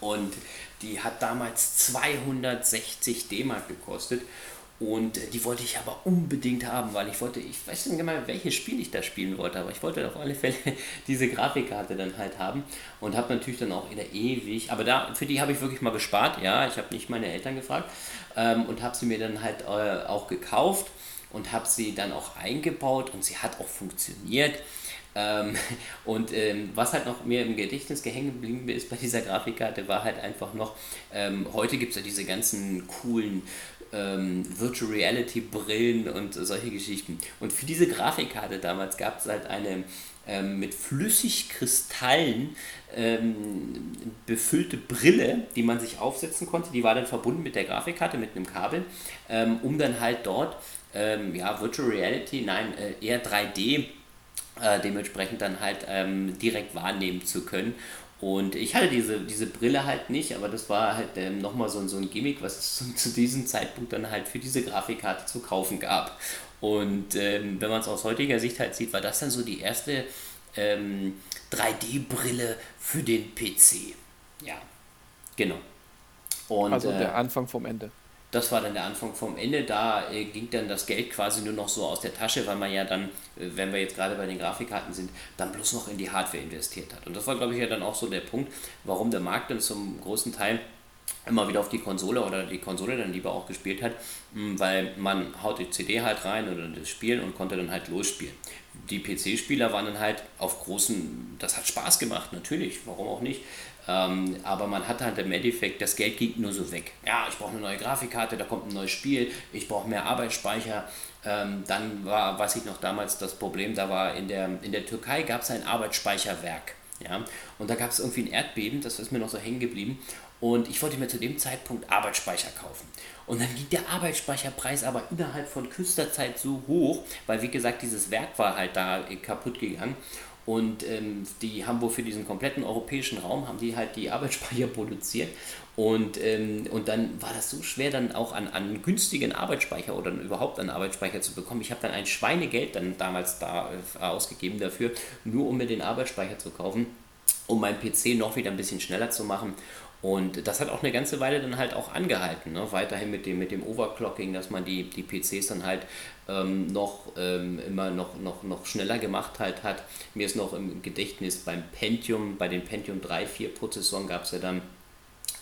Und die hat damals 260 D-Mark gekostet. Und äh, die wollte ich aber unbedingt haben, weil ich wollte, ich weiß nicht mehr, welches Spiel ich da spielen wollte, aber ich wollte auf alle Fälle <laughs> diese Grafikkarte dann halt haben und habe natürlich dann auch in der ewig, aber da, für die habe ich wirklich mal gespart, ja, ich habe nicht meine Eltern gefragt ähm, und habe sie mir dann halt äh, auch gekauft und habe sie dann auch eingebaut und sie hat auch funktioniert. Ähm, <laughs> und ähm, was halt noch mir im Gedächtnis gehängt geblieben ist bei dieser Grafikkarte, war halt einfach noch, ähm, heute gibt es ja diese ganzen coolen ähm, Virtual Reality Brillen und solche Geschichten. Und für diese Grafikkarte damals gab es halt eine ähm, mit Flüssigkristallen ähm, befüllte Brille, die man sich aufsetzen konnte. Die war dann verbunden mit der Grafikkarte, mit einem Kabel, um dann halt dort, ähm, ja, Virtual Reality, nein, äh, eher 3D äh, dementsprechend dann halt ähm, direkt wahrnehmen zu können und ich hatte diese, diese Brille halt nicht, aber das war halt ähm, nochmal so, so ein Gimmick, was es <laughs> zu, zu, diesem Zeitpunkt dann halt für diese Grafikkarte zu kaufen gab. Und ähm, wenn man es aus heutiger Sicht halt sieht, war das dann so die erste ähm, 3D-Brille für den PC. Ja, genau. Und, also der äh, Anfang vom Ende. Das war dann der Anfang vom Ende. Da äh, ging dann das Geld quasi nur noch so aus der Tasche, weil man ja dann, äh, wenn wir jetzt gerade bei den Grafikkarten sind, dann bloß noch in die Hardware investiert hat. Und das war, glaube ich, ja dann auch so der Punkt, warum der Markt dann zum großen Teil immer wieder auf die Konsole oder die Konsole dann lieber auch gespielt hat, hm, weil man haut die CD halt rein oder das Spiel und konnte dann halt losspielen. Die PC-Spieler waren dann halt auf großen, das hat Spaß gemacht, natürlich, warum auch nicht. Ähm, aber man hat halt im Endeffekt, das Geld ging nur so weg. Ja, ich brauche eine neue Grafikkarte, da kommt ein neues Spiel, ich brauche mehr Arbeitsspeicher. Ähm, dann war, weiß ich noch damals, das Problem, da war in der, in der Türkei gab es ein Arbeitsspeicherwerk. Ja? Und da gab es irgendwie ein Erdbeben, das ist mir noch so hängen geblieben. Und ich wollte mir zu dem Zeitpunkt Arbeitsspeicher kaufen. Und dann ging der Arbeitsspeicherpreis aber innerhalb von küster Zeit so hoch, weil wie gesagt, dieses Werk war halt da kaputt gegangen. Und ähm, die haben wohl für diesen kompletten europäischen Raum, haben die halt die Arbeitsspeicher <laughs> produziert. Und, ähm, und dann war das so schwer, dann auch an, an günstigen Arbeitsspeicher oder überhaupt an Arbeitsspeicher zu bekommen. Ich habe dann ein Schweinegeld dann damals da äh, ausgegeben dafür, nur um mir den Arbeitsspeicher zu kaufen, um meinen PC noch wieder ein bisschen schneller zu machen. Und das hat auch eine ganze Weile dann halt auch angehalten. Ne? Weiterhin mit dem, mit dem Overclocking, dass man die, die PCs dann halt ähm, noch ähm, immer noch, noch, noch schneller gemacht halt hat. Mir ist noch im Gedächtnis beim Pentium, bei den Pentium 3, 4 Prozessoren gab es ja dann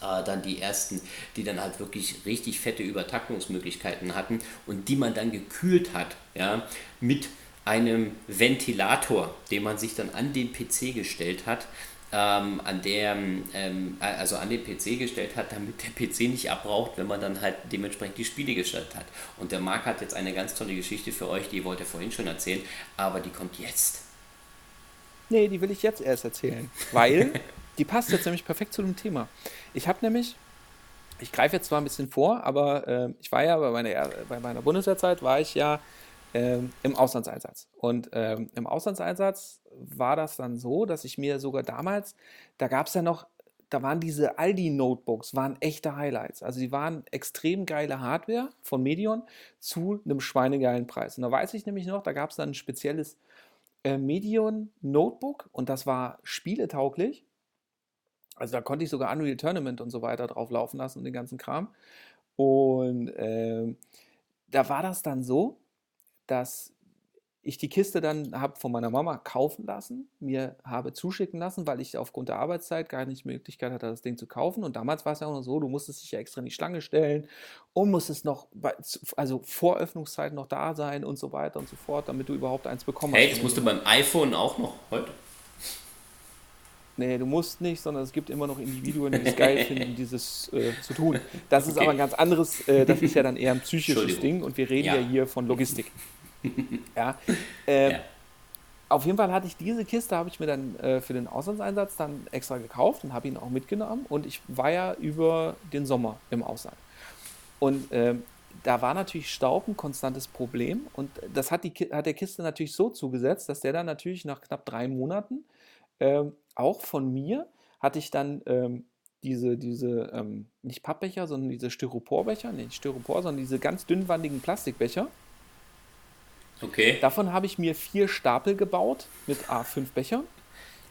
äh, dann die ersten, die dann halt wirklich richtig fette Übertaktungsmöglichkeiten hatten und die man dann gekühlt hat, ja, mit einem Ventilator, den man sich dann an den PC gestellt hat, ähm, an der, ähm, also an den PC gestellt hat, damit der PC nicht abbraucht, wenn man dann halt dementsprechend die Spiele gestaltet hat. Und der Marc hat jetzt eine ganz tolle Geschichte für euch, die wollte er vorhin schon erzählen, aber die kommt jetzt. Nee, die will ich jetzt erst erzählen, weil <laughs> die passt jetzt nämlich perfekt zu dem Thema. Ich habe nämlich, ich greife jetzt zwar ein bisschen vor, aber äh, ich war ja bei meiner, bei meiner Bundeswehrzeit, war ich ja ähm, im Auslandseinsatz. Und ähm, im Auslandseinsatz war das dann so, dass ich mir sogar damals, da gab es ja noch, da waren diese Aldi-Notebooks, waren echte Highlights. Also die waren extrem geile Hardware von Medion zu einem schweinegeilen Preis. Und da weiß ich nämlich noch, da gab es dann ein spezielles äh, Medion Notebook und das war spieletauglich. Also da konnte ich sogar Unreal Tournament und so weiter drauf laufen lassen und den ganzen Kram. Und äh, da war das dann so, dass ich die Kiste dann habe von meiner Mama kaufen lassen, mir habe zuschicken lassen, weil ich aufgrund der Arbeitszeit gar nicht die Möglichkeit hatte, das Ding zu kaufen. Und damals war es ja auch noch so, du musstest dich ja extra in die Schlange stellen und musstest noch, bei, also vor Öffnungszeit noch da sein und so weiter und so fort, damit du überhaupt eins bekommen hey, hast. Hey, das musste beim iPhone auch noch heute. Nee, du musst nicht, sondern es gibt immer noch Individuen, die es geil <laughs> finden, dieses äh, zu tun. Das ist okay. aber ein ganz anderes, äh, das ist ja dann eher ein <laughs> psychisches Ding und wir reden ja, ja hier von Logistik. <laughs> ja. Äh, ja. Auf jeden Fall hatte ich diese Kiste, habe ich mir dann äh, für den Auslandseinsatz dann extra gekauft und habe ihn auch mitgenommen und ich war ja über den Sommer im Ausland. Und ähm, da war natürlich Staub ein konstantes Problem und das hat, die, hat der Kiste natürlich so zugesetzt, dass der dann natürlich nach knapp drei Monaten ähm, auch von mir hatte ich dann ähm, diese, diese ähm, nicht Pappbecher, sondern diese Styroporbecher, nicht Styropor, sondern diese ganz dünnwandigen Plastikbecher. Okay. Davon habe ich mir vier Stapel gebaut mit A5 Bechern,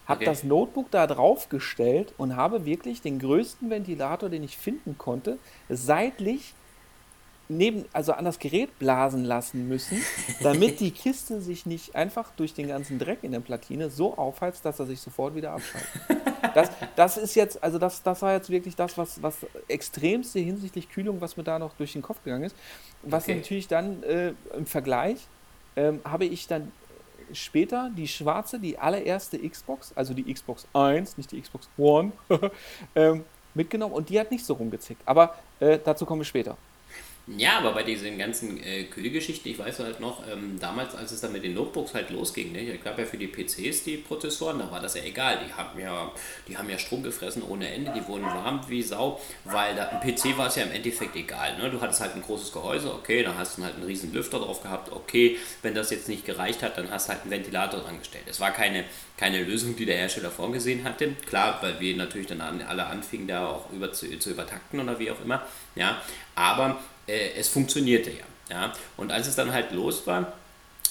habe okay. das Notebook da drauf gestellt und habe wirklich den größten Ventilator, den ich finden konnte, seitlich neben, also an das Gerät blasen lassen müssen, <laughs> damit die Kiste sich nicht einfach durch den ganzen Dreck in der Platine so aufheizt, dass er sich sofort wieder abschaltet. Das, das ist jetzt, also das, das war jetzt wirklich das, was, was extremste hinsichtlich Kühlung, was mir da noch durch den Kopf gegangen ist. Was okay. natürlich dann äh, im Vergleich ähm, habe ich dann später die schwarze, die allererste Xbox, also die Xbox 1, nicht die Xbox One, <laughs> ähm, mitgenommen und die hat nicht so rumgezickt. Aber äh, dazu kommen wir später. Ja, aber bei diesen ganzen äh, Kühlgeschichten, ich weiß halt noch, ähm, damals, als es dann mit den Notebooks halt losging, ne, ich glaube ja für die PCs die Prozessoren, da war das ja egal. Die haben ja, die haben ja Strom gefressen ohne Ende, die wurden warm wie Sau, weil da, im PC war es ja im Endeffekt egal. Ne? Du hattest halt ein großes Gehäuse, okay, dann hast du halt einen riesen Lüfter drauf gehabt, okay, wenn das jetzt nicht gereicht hat, dann hast du halt einen Ventilator dran gestellt. Es war keine, keine Lösung, die der Hersteller vorgesehen hatte. Klar, weil wir natürlich dann alle anfingen, da auch über zu, zu übertakten oder wie auch immer. Ja, aber äh, es funktionierte ja, ja. Und als es dann halt los war,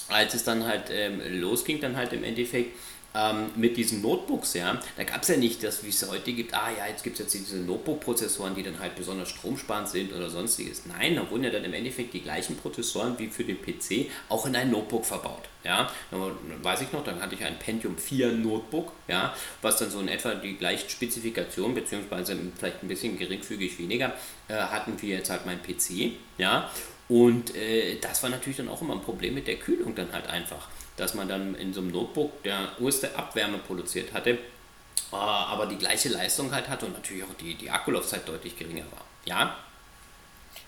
als es dann halt ähm, losging, dann halt im Endeffekt, ähm, mit diesen Notebooks, ja, da gab es ja nicht das, wie es heute gibt, ah ja, jetzt gibt es jetzt diese Notebook-Prozessoren, die dann halt besonders stromsparend sind oder sonstiges. Nein, da wurden ja dann im Endeffekt die gleichen Prozessoren wie für den PC auch in ein Notebook verbaut. Ja, dann weiß ich noch, dann hatte ich ein Pentium 4 Notebook, ja, was dann so in etwa die gleichen Spezifikationen, beziehungsweise vielleicht ein bisschen geringfügig weniger, äh, hatten wie jetzt halt mein PC, ja. Und äh, das war natürlich dann auch immer ein Problem mit der Kühlung dann halt einfach dass man dann in so einem Notebook der größte Abwärme produziert hatte, äh, aber die gleiche Leistung halt hatte und natürlich auch die, die Akkulaufzeit deutlich geringer war. Ja?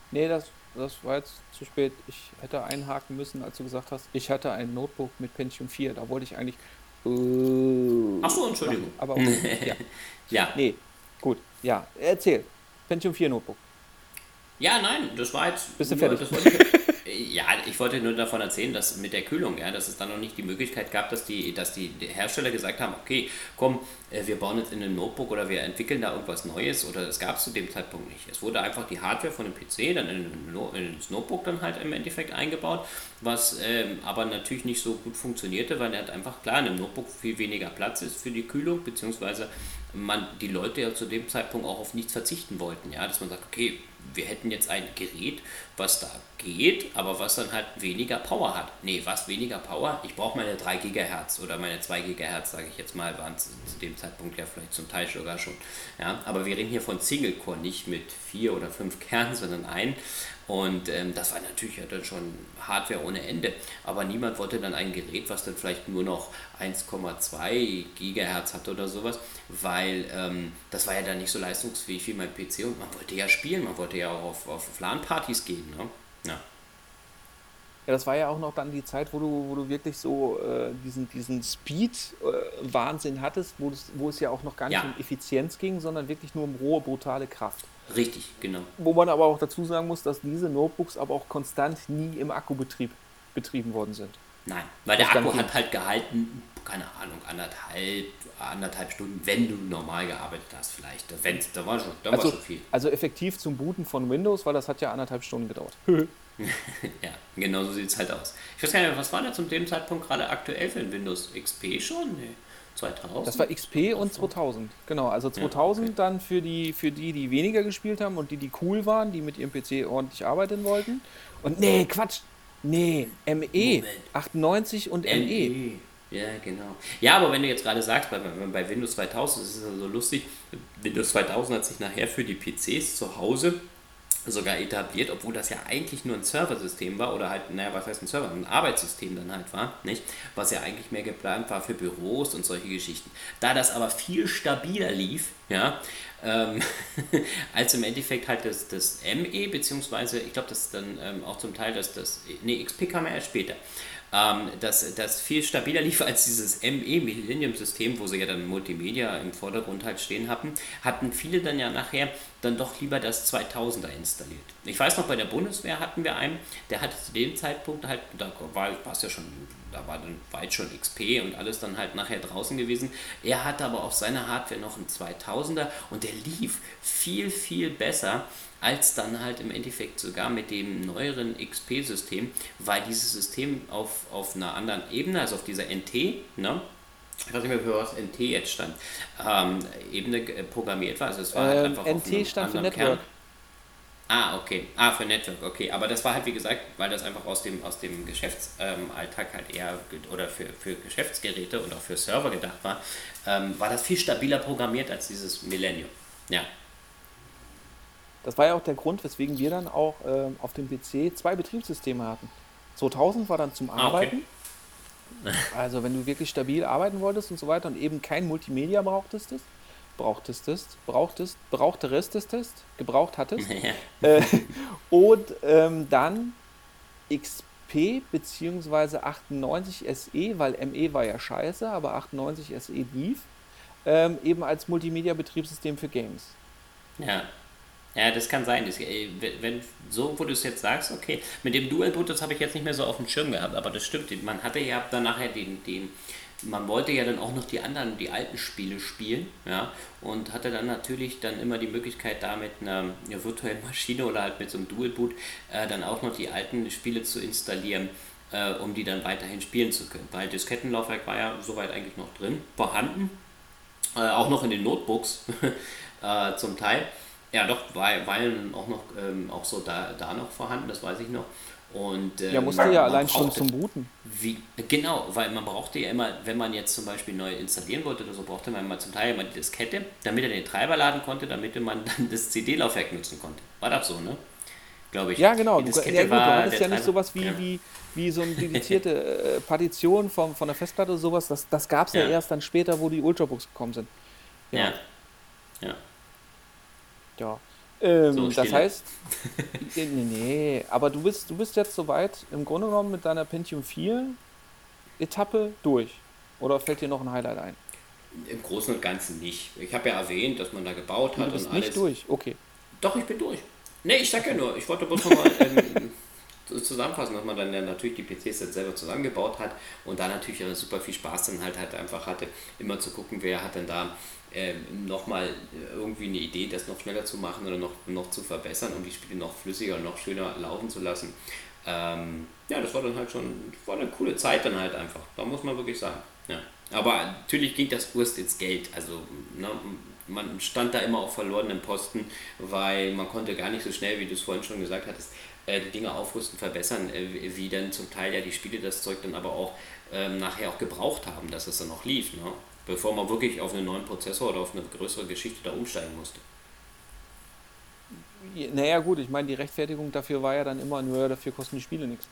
Nee, das, das war jetzt zu spät. Ich hätte einhaken müssen, als du gesagt hast, ich hatte ein Notebook mit Pentium 4. Da wollte ich eigentlich. Äh, Ach so, Entschuldigung. Machen, aber <laughs> okay, ja. ja. Nee, gut. Ja, erzähl. Pentium 4 Notebook. Ja, nein, das war jetzt. Bist du fertig? <laughs> Ja, ich wollte nur davon erzählen, dass mit der Kühlung, ja, dass es dann noch nicht die Möglichkeit gab, dass die, dass die Hersteller gesagt haben, okay, komm, äh, wir bauen jetzt in ein Notebook oder wir entwickeln da irgendwas Neues oder das gab es zu dem Zeitpunkt nicht. Es wurde einfach die Hardware von dem PC dann in, in das Notebook dann halt im Endeffekt eingebaut, was ähm, aber natürlich nicht so gut funktionierte, weil er hat einfach klar in einem Notebook viel weniger Platz ist für die Kühlung, beziehungsweise man die Leute ja zu dem Zeitpunkt auch auf nichts verzichten wollten, ja, dass man sagt, okay, wir hätten jetzt ein Gerät, was da geht, aber was dann halt weniger Power hat. Nee, was weniger Power? Ich brauche meine 3 GHz oder meine 2 GHz, sage ich jetzt mal, waren zu, zu dem Zeitpunkt ja vielleicht zum Teil sogar schon. Ja, aber wir reden hier von Single Core, nicht mit vier oder fünf Kernen, sondern ein. Und ähm, das war natürlich ja dann schon Hardware ohne Ende. Aber niemand wollte dann ein Gerät, was dann vielleicht nur noch 1,2 Gigahertz hat oder sowas, weil ähm, das war ja dann nicht so leistungsfähig wie mein PC und man wollte ja spielen, man wollte ja auch auf, auf LAN-Partys gehen. Ne? Ja. Ja, das war ja auch noch dann die Zeit, wo du, wo du wirklich so äh, diesen, diesen Speed-Wahnsinn äh, hattest, wo, das, wo es ja auch noch gar nicht ja. um Effizienz ging, sondern wirklich nur um rohe, brutale Kraft. Richtig, genau. Wo man aber auch dazu sagen muss, dass diese Notebooks aber auch konstant nie im Akkubetrieb betrieben worden sind. Nein, weil der Akku hat halt gehalten, keine Ahnung, anderthalb, anderthalb Stunden, wenn du normal gearbeitet hast, vielleicht. Wenn, da war schon, da also, war schon viel. Also effektiv zum Booten von Windows, weil das hat ja anderthalb Stunden gedauert. <laughs> ja, genau so sieht es halt aus. Ich weiß gar nicht, was war da zum dem Zeitpunkt gerade aktuell für ein Windows XP schon? Nee. 2000? Das war XP und 2000, genau. Also 2000 ja, okay. dann für die, für die, die weniger gespielt haben und die, die cool waren, die mit ihrem PC ordentlich arbeiten wollten. Und nee, Quatsch, nee, ME, Moment. 98 und ME. ME. Ja, genau. Ja, aber wenn du jetzt gerade sagst, bei, bei Windows 2000, das ist ja so lustig, Windows 2000 hat sich nachher für die PCs zu Hause sogar etabliert, obwohl das ja eigentlich nur ein Serversystem war oder halt, naja, was heißt ein Server, ein Arbeitssystem dann halt war, nicht? Was ja eigentlich mehr geplant war für Büros und solche Geschichten. Da das aber viel stabiler lief, ja, ähm, <laughs> als im Endeffekt halt das, das ME, beziehungsweise ich glaube, das dann ähm, auch zum Teil das, das, nee, XP kam ja erst später, ähm, das, das viel stabiler lief als dieses ME Millennium System, wo sie ja dann Multimedia im Vordergrund halt stehen hatten, hatten viele dann ja nachher dann doch lieber das 2000er installiert. Ich weiß noch, bei der Bundeswehr hatten wir einen, der hatte zu dem Zeitpunkt halt, da war es ja schon, da war dann weit schon XP und alles dann halt nachher draußen gewesen. Er hatte aber auf seiner Hardware noch einen 2000er und der lief viel, viel besser als dann halt im Endeffekt sogar mit dem neueren XP-System, weil dieses System auf, auf einer anderen Ebene, also auf dieser NT, ne, ich weiß nicht mehr, für was NT jetzt stand, ähm, Ebene äh, programmiert war. Also es war halt ähm, einfach NT auf stand für Network. Kern. Ah, okay. Ah, für Network, okay. Aber das war halt, wie gesagt, weil das einfach aus dem, aus dem Geschäftsalltag ähm, halt eher oder für, für Geschäftsgeräte und auch für Server gedacht war, ähm, war das viel stabiler programmiert als dieses Millennium. Ja. Das war ja auch der Grund, weswegen wir dann auch äh, auf dem PC zwei Betriebssysteme hatten. 2000 war dann zum Arbeiten. Ah, okay. <laughs> also wenn du wirklich stabil arbeiten wolltest und so weiter und eben kein Multimedia brauchtest, brauchtest, brauchtest, brauchtest, gebraucht hattest. <laughs> äh, und ähm, dann XP bzw. 98 SE, weil ME war ja scheiße, aber 98 SE lief, ähm, eben als Multimedia-Betriebssystem für Games. Ja. Ja, das kann sein. Das, äh, wenn, so, wo du es jetzt sagst, okay, mit dem Dual Boot, das habe ich jetzt nicht mehr so auf dem Schirm gehabt, aber das stimmt. Man hatte ja dann nachher den, den, man wollte ja dann auch noch die anderen, die alten Spiele spielen, ja, und hatte dann natürlich dann immer die Möglichkeit, da mit einer, einer virtuellen Maschine oder halt mit so einem Dual Boot äh, dann auch noch die alten Spiele zu installieren äh, um die dann weiterhin spielen zu können. Weil Diskettenlaufwerk war ja soweit eigentlich noch drin, vorhanden, äh, auch noch in den Notebooks <laughs> äh, zum Teil. Ja, doch, weil, weil auch noch ähm, auch so da, da noch vorhanden, das weiß ich noch. Und, ähm, ja, musste ja allein schon zum Booten. Wie, genau, weil man brauchte ja immer, wenn man jetzt zum Beispiel neu installieren wollte oder so, brauchte man immer zum Teil immer die Diskette, damit er den Treiber laden konnte, damit man <laughs> dann das CD-Laufwerk nutzen konnte. War das so, ne? Glaube ich. Ja, genau. Du, ja, gut, du hattest ja nicht sowas wie, ja. wie, wie so eine dedizierte <laughs> äh, Partition vom, von der Festplatte oder sowas. Das, das gab es ja. ja. erst dann später, wo die Ultrabooks gekommen sind. Ja. Ja. Ja. Ähm, so, das heißt, <laughs> nee, nee, aber du bist, du bist jetzt soweit im Grunde genommen mit deiner Pentium 4 Etappe durch. Oder fällt dir noch ein Highlight ein? Im Großen und Ganzen nicht. Ich habe ja erwähnt, dass man da gebaut hat du bist und alles. nicht durch, okay. Doch, ich bin durch. Nee, ich sag ja nur, ich wollte bloß nochmal ähm, <laughs> zusammenfassen, dass man dann ja natürlich die PCs jetzt selber zusammengebaut hat und da natürlich super viel Spaß dann halt, halt einfach hatte, immer zu gucken, wer hat denn da ähm, nochmal irgendwie eine Idee, das noch schneller zu machen oder noch, noch zu verbessern, um die Spiele noch flüssiger und noch schöner laufen zu lassen. Ähm, ja, das war dann halt schon, war eine coole Zeit dann halt einfach. Da muss man wirklich sagen. Ja. Aber natürlich ging das Wurst ins Geld. Also ne, man stand da immer auf verlorenen Posten, weil man konnte gar nicht so schnell, wie du es vorhin schon gesagt hattest, äh, die Dinge aufrüsten, verbessern, äh, wie dann zum Teil ja die Spiele das Zeug dann aber auch ähm, nachher auch gebraucht haben, dass es dann noch lief. Ne? Bevor man wirklich auf einen neuen Prozessor oder auf eine größere Geschichte da umsteigen musste. Naja gut, ich meine, die Rechtfertigung dafür war ja dann immer nur, dafür kosten die Spiele nichts.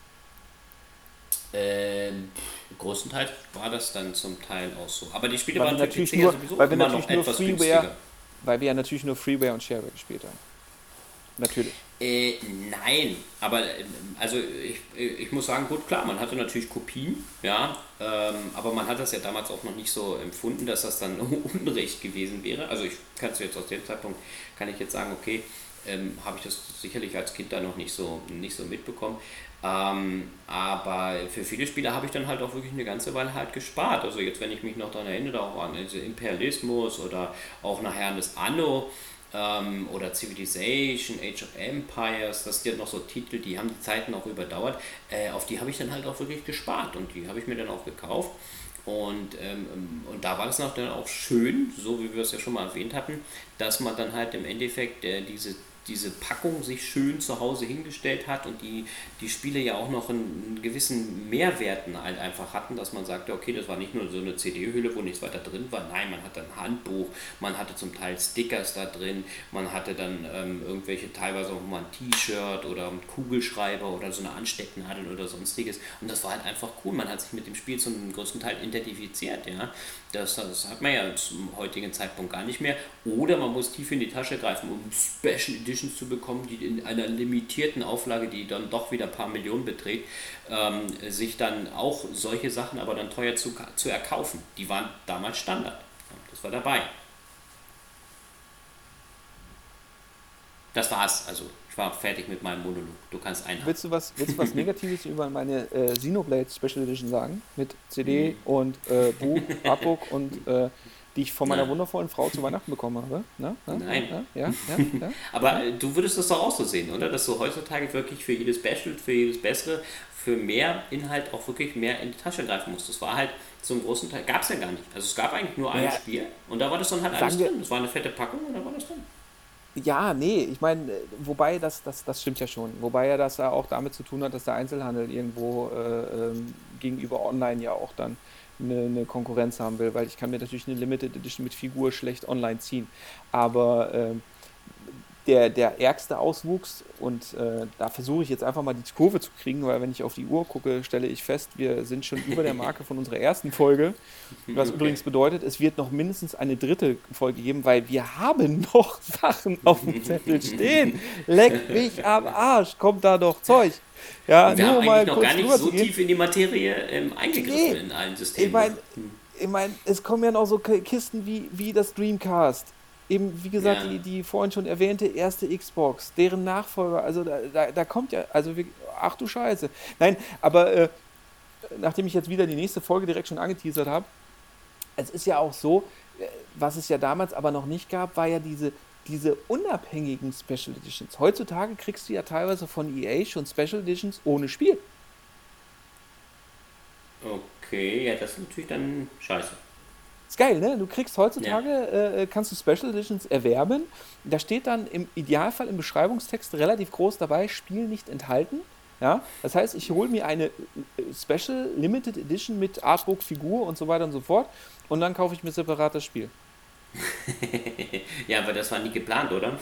Ähm, größtenteils war das dann zum Teil auch so. Aber die Spiele weil waren natürlich nur, weil wir natürlich nur Freeware, weil wir ja natürlich nur Freeware und Shareware gespielt haben. Natürlich. Äh, nein, aber also ich, ich muss sagen, gut, klar, man hatte natürlich Kopien, ja, ähm, aber man hat das ja damals auch noch nicht so empfunden, dass das dann <laughs> Unrecht gewesen wäre. Also ich kann es jetzt aus dem Zeitpunkt, kann ich jetzt sagen, okay, ähm, habe ich das sicherlich als Kind da noch nicht so, nicht so mitbekommen. Ähm, aber für viele Spiele habe ich dann halt auch wirklich eine ganze Weile halt gespart. Also jetzt, wenn ich mich noch daran erinnere, auch an Imperialismus oder auch nachher an das Anno, ähm, oder Civilization, Age of Empires, das sind ja noch so Titel, die haben die Zeiten auch überdauert. Äh, auf die habe ich dann halt auch wirklich gespart und die habe ich mir dann auch gekauft. Und, ähm, und da war es dann auch schön, so wie wir es ja schon mal erwähnt hatten, dass man dann halt im Endeffekt äh, diese diese Packung sich schön zu Hause hingestellt hat und die, die Spiele ja auch noch einen, gewissen Mehrwerten halt einfach hatten, dass man sagte, okay, das war nicht nur so eine CD-Hülle, wo nichts weiter drin war, nein, man hatte ein Handbuch, man hatte zum Teil Stickers da drin, man hatte dann ähm, irgendwelche, teilweise auch mal ein T-Shirt oder einen Kugelschreiber oder so eine Anstecknadel oder sonstiges. Und das war halt einfach cool, man hat sich mit dem Spiel zum größten Teil identifiziert, ja, das, das hat man ja zum heutigen Zeitpunkt gar nicht mehr. Oder man muss tief in die Tasche greifen, um Special Edition Editions zu bekommen, die in einer limitierten Auflage, die dann doch wieder ein paar Millionen beträgt, ähm, sich dann auch solche Sachen aber dann teuer zu, zu erkaufen. Die waren damals Standard. Das war dabei. Das war's. Also ich war fertig mit meinem Monolog. Du kannst einhaken. Willst du was, willst du was <laughs> Negatives über meine äh, Xenoblade Special Edition sagen? Mit CD und äh, Buch, Artbook und äh, die ich von meiner Nein. wundervollen Frau zu Weihnachten bekommen habe. Na? Na? Nein. Ja? Ja? Ja? <laughs> Aber äh, du würdest das doch auch so sehen, oder? Dass du heutzutage wirklich für jedes Special, für jedes Bessere, für mehr Inhalt auch wirklich mehr in die Tasche greifen musst. Das war halt zum großen Teil, gab es ja gar nicht. Also es gab eigentlich nur ein ja. Spiel und da war das dann halt alles drin. Das war eine fette Packung und da war das drin. Ja, nee, ich meine, äh, wobei das, das, das stimmt ja schon. Wobei ja das auch damit zu tun hat, dass der Einzelhandel irgendwo äh, ähm, gegenüber online ja auch dann eine, eine, Konkurrenz haben will, weil ich kann mir natürlich eine Limited Edition mit Figur schlecht online ziehen. Aber äh, der, der ärgste Auswuchs und äh, da versuche ich jetzt einfach mal die Kurve zu kriegen, weil wenn ich auf die Uhr gucke, stelle ich fest, wir sind schon über der Marke von unserer ersten Folge, <laughs> was okay. übrigens bedeutet, es wird noch mindestens eine dritte Folge geben, weil wir haben <laughs> noch Sachen auf dem Zettel stehen. Leck mich am Arsch, kommt da doch Zeug. Ja, wir haben eigentlich noch gar nicht so tief in die Materie ähm, eingegriffen nee, in allen Systemen. Ich meine, ich mein, es kommen ja noch so Kisten wie, wie das Dreamcast. Eben, wie gesagt, ja. die, die vorhin schon erwähnte erste Xbox, deren Nachfolger, also da, da, da kommt ja, also wir, ach du Scheiße. Nein, aber äh, nachdem ich jetzt wieder die nächste Folge direkt schon angeteasert habe, es ist ja auch so, äh, was es ja damals aber noch nicht gab, war ja diese, diese unabhängigen Special Editions. Heutzutage kriegst du ja teilweise von EA schon Special Editions ohne Spiel. Okay, ja, das ist natürlich dann scheiße. Ist geil, ne? Du kriegst heutzutage, ja. äh, kannst du Special Editions erwerben. Da steht dann im Idealfall im Beschreibungstext relativ groß dabei, Spiel nicht enthalten. Ja, das heißt, ich hole mir eine äh, Special Limited Edition mit Artbook, Figur und so weiter und so fort und dann kaufe ich mir separat das Spiel. <laughs> ja, aber das war nie geplant, oder?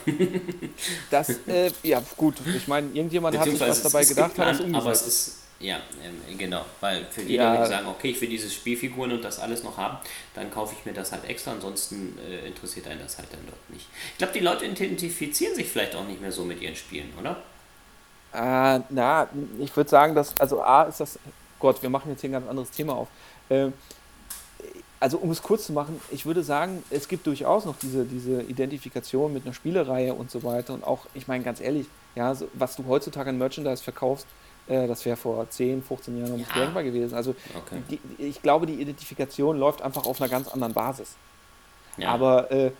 das, äh, ja, gut. Ich meine, irgendjemand hat sich was dabei gedacht, geplant, hat es umgesetzt. Aber es ist, ja, ähm, genau. Weil für die, ja. die sagen, okay, ich will diese Spielfiguren und das alles noch haben, dann kaufe ich mir das halt extra, ansonsten äh, interessiert einen das halt dann dort nicht. Ich glaube, die Leute identifizieren sich vielleicht auch nicht mehr so mit ihren Spielen, oder? Äh, na, ich würde sagen, dass, also A ist das, Gott, wir machen jetzt hier ein ganz anderes Thema auf. Äh, also um es kurz zu machen, ich würde sagen, es gibt durchaus noch diese, diese Identifikation mit einer Spielereihe und so weiter. Und auch, ich meine ganz ehrlich, ja, so, was du heutzutage an Merchandise verkaufst, das wäre vor 10, 15 Jahren noch nicht ja. denkbar gewesen. Also okay. die, ich glaube, die Identifikation läuft einfach auf einer ganz anderen Basis. Ja. Aber äh,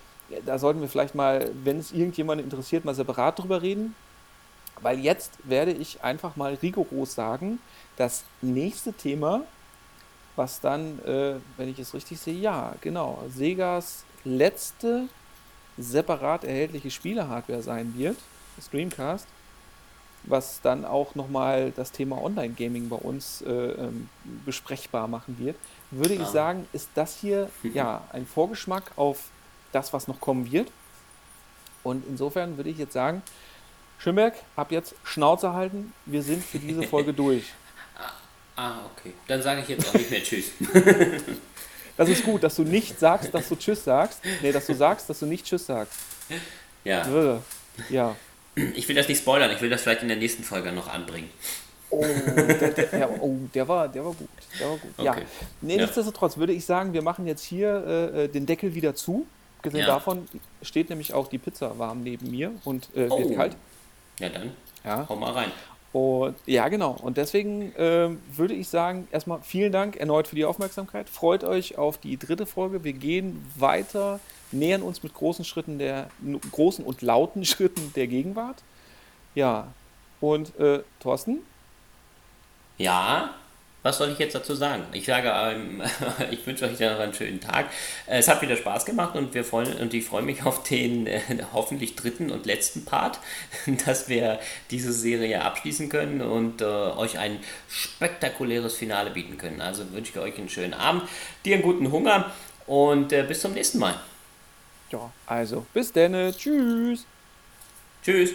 da sollten wir vielleicht mal, wenn es irgendjemanden interessiert, mal separat drüber reden. Weil jetzt werde ich einfach mal rigoros sagen, das nächste Thema was dann, äh, wenn ich es richtig sehe, ja, genau, Segas letzte separat erhältliche Spielehardware sein wird, das Dreamcast, was dann auch nochmal das Thema Online-Gaming bei uns äh, ähm, besprechbar machen wird, würde ja. ich sagen, ist das hier ja ein Vorgeschmack auf das, was noch kommen wird. Und insofern würde ich jetzt sagen, Schimberg, ab jetzt Schnauze halten, wir sind für diese Folge <laughs> durch. Ah, okay. Dann sage ich jetzt auch nicht mehr Tschüss. <laughs> Das ist gut, dass du nicht sagst, dass du Tschüss sagst. Nee, dass du sagst, dass du nicht Tschüss sagst. Ja. Ja. Ich will das nicht spoilern, ich will das vielleicht in der nächsten Folge noch anbringen. Oh, der, der, oh, der war, der war gut. Der war gut. Okay. Ja. Nee, ja. nichtsdestotrotz würde ich sagen, wir machen jetzt hier äh, äh den Deckel wieder zu. Gesehen ja. davon steht nämlich auch die Pizza warm neben mir und äh, wird oh. kalt. Ja, dann ja. hau mal rein. Und ja, genau. Und deswegen äh, würde ich sagen, erstmal vielen Dank erneut für die Aufmerksamkeit. Freut euch auf die dritte Folge. Wir gehen weiter, nähern uns mit großen Schritten der großen und lauten <laughs> Schritten der Gegenwart. Ja. Und äh, Thorsten? Ja was soll ich jetzt dazu sagen? Ich sage, ähm, <laughs> ich wünsche euch noch einen schönen Tag. Es hat wieder Spaß gemacht und wir freuen und ich freue mich auf den äh, hoffentlich dritten und letzten Part, <laughs> dass wir diese Serie abschließen können und äh, euch ein spektakuläres Finale bieten können. Also wünsche ich euch einen schönen Abend, dir einen guten Hunger und äh, bis zum nächsten Mal ja, also bis denn. Tschüss. Tschüss.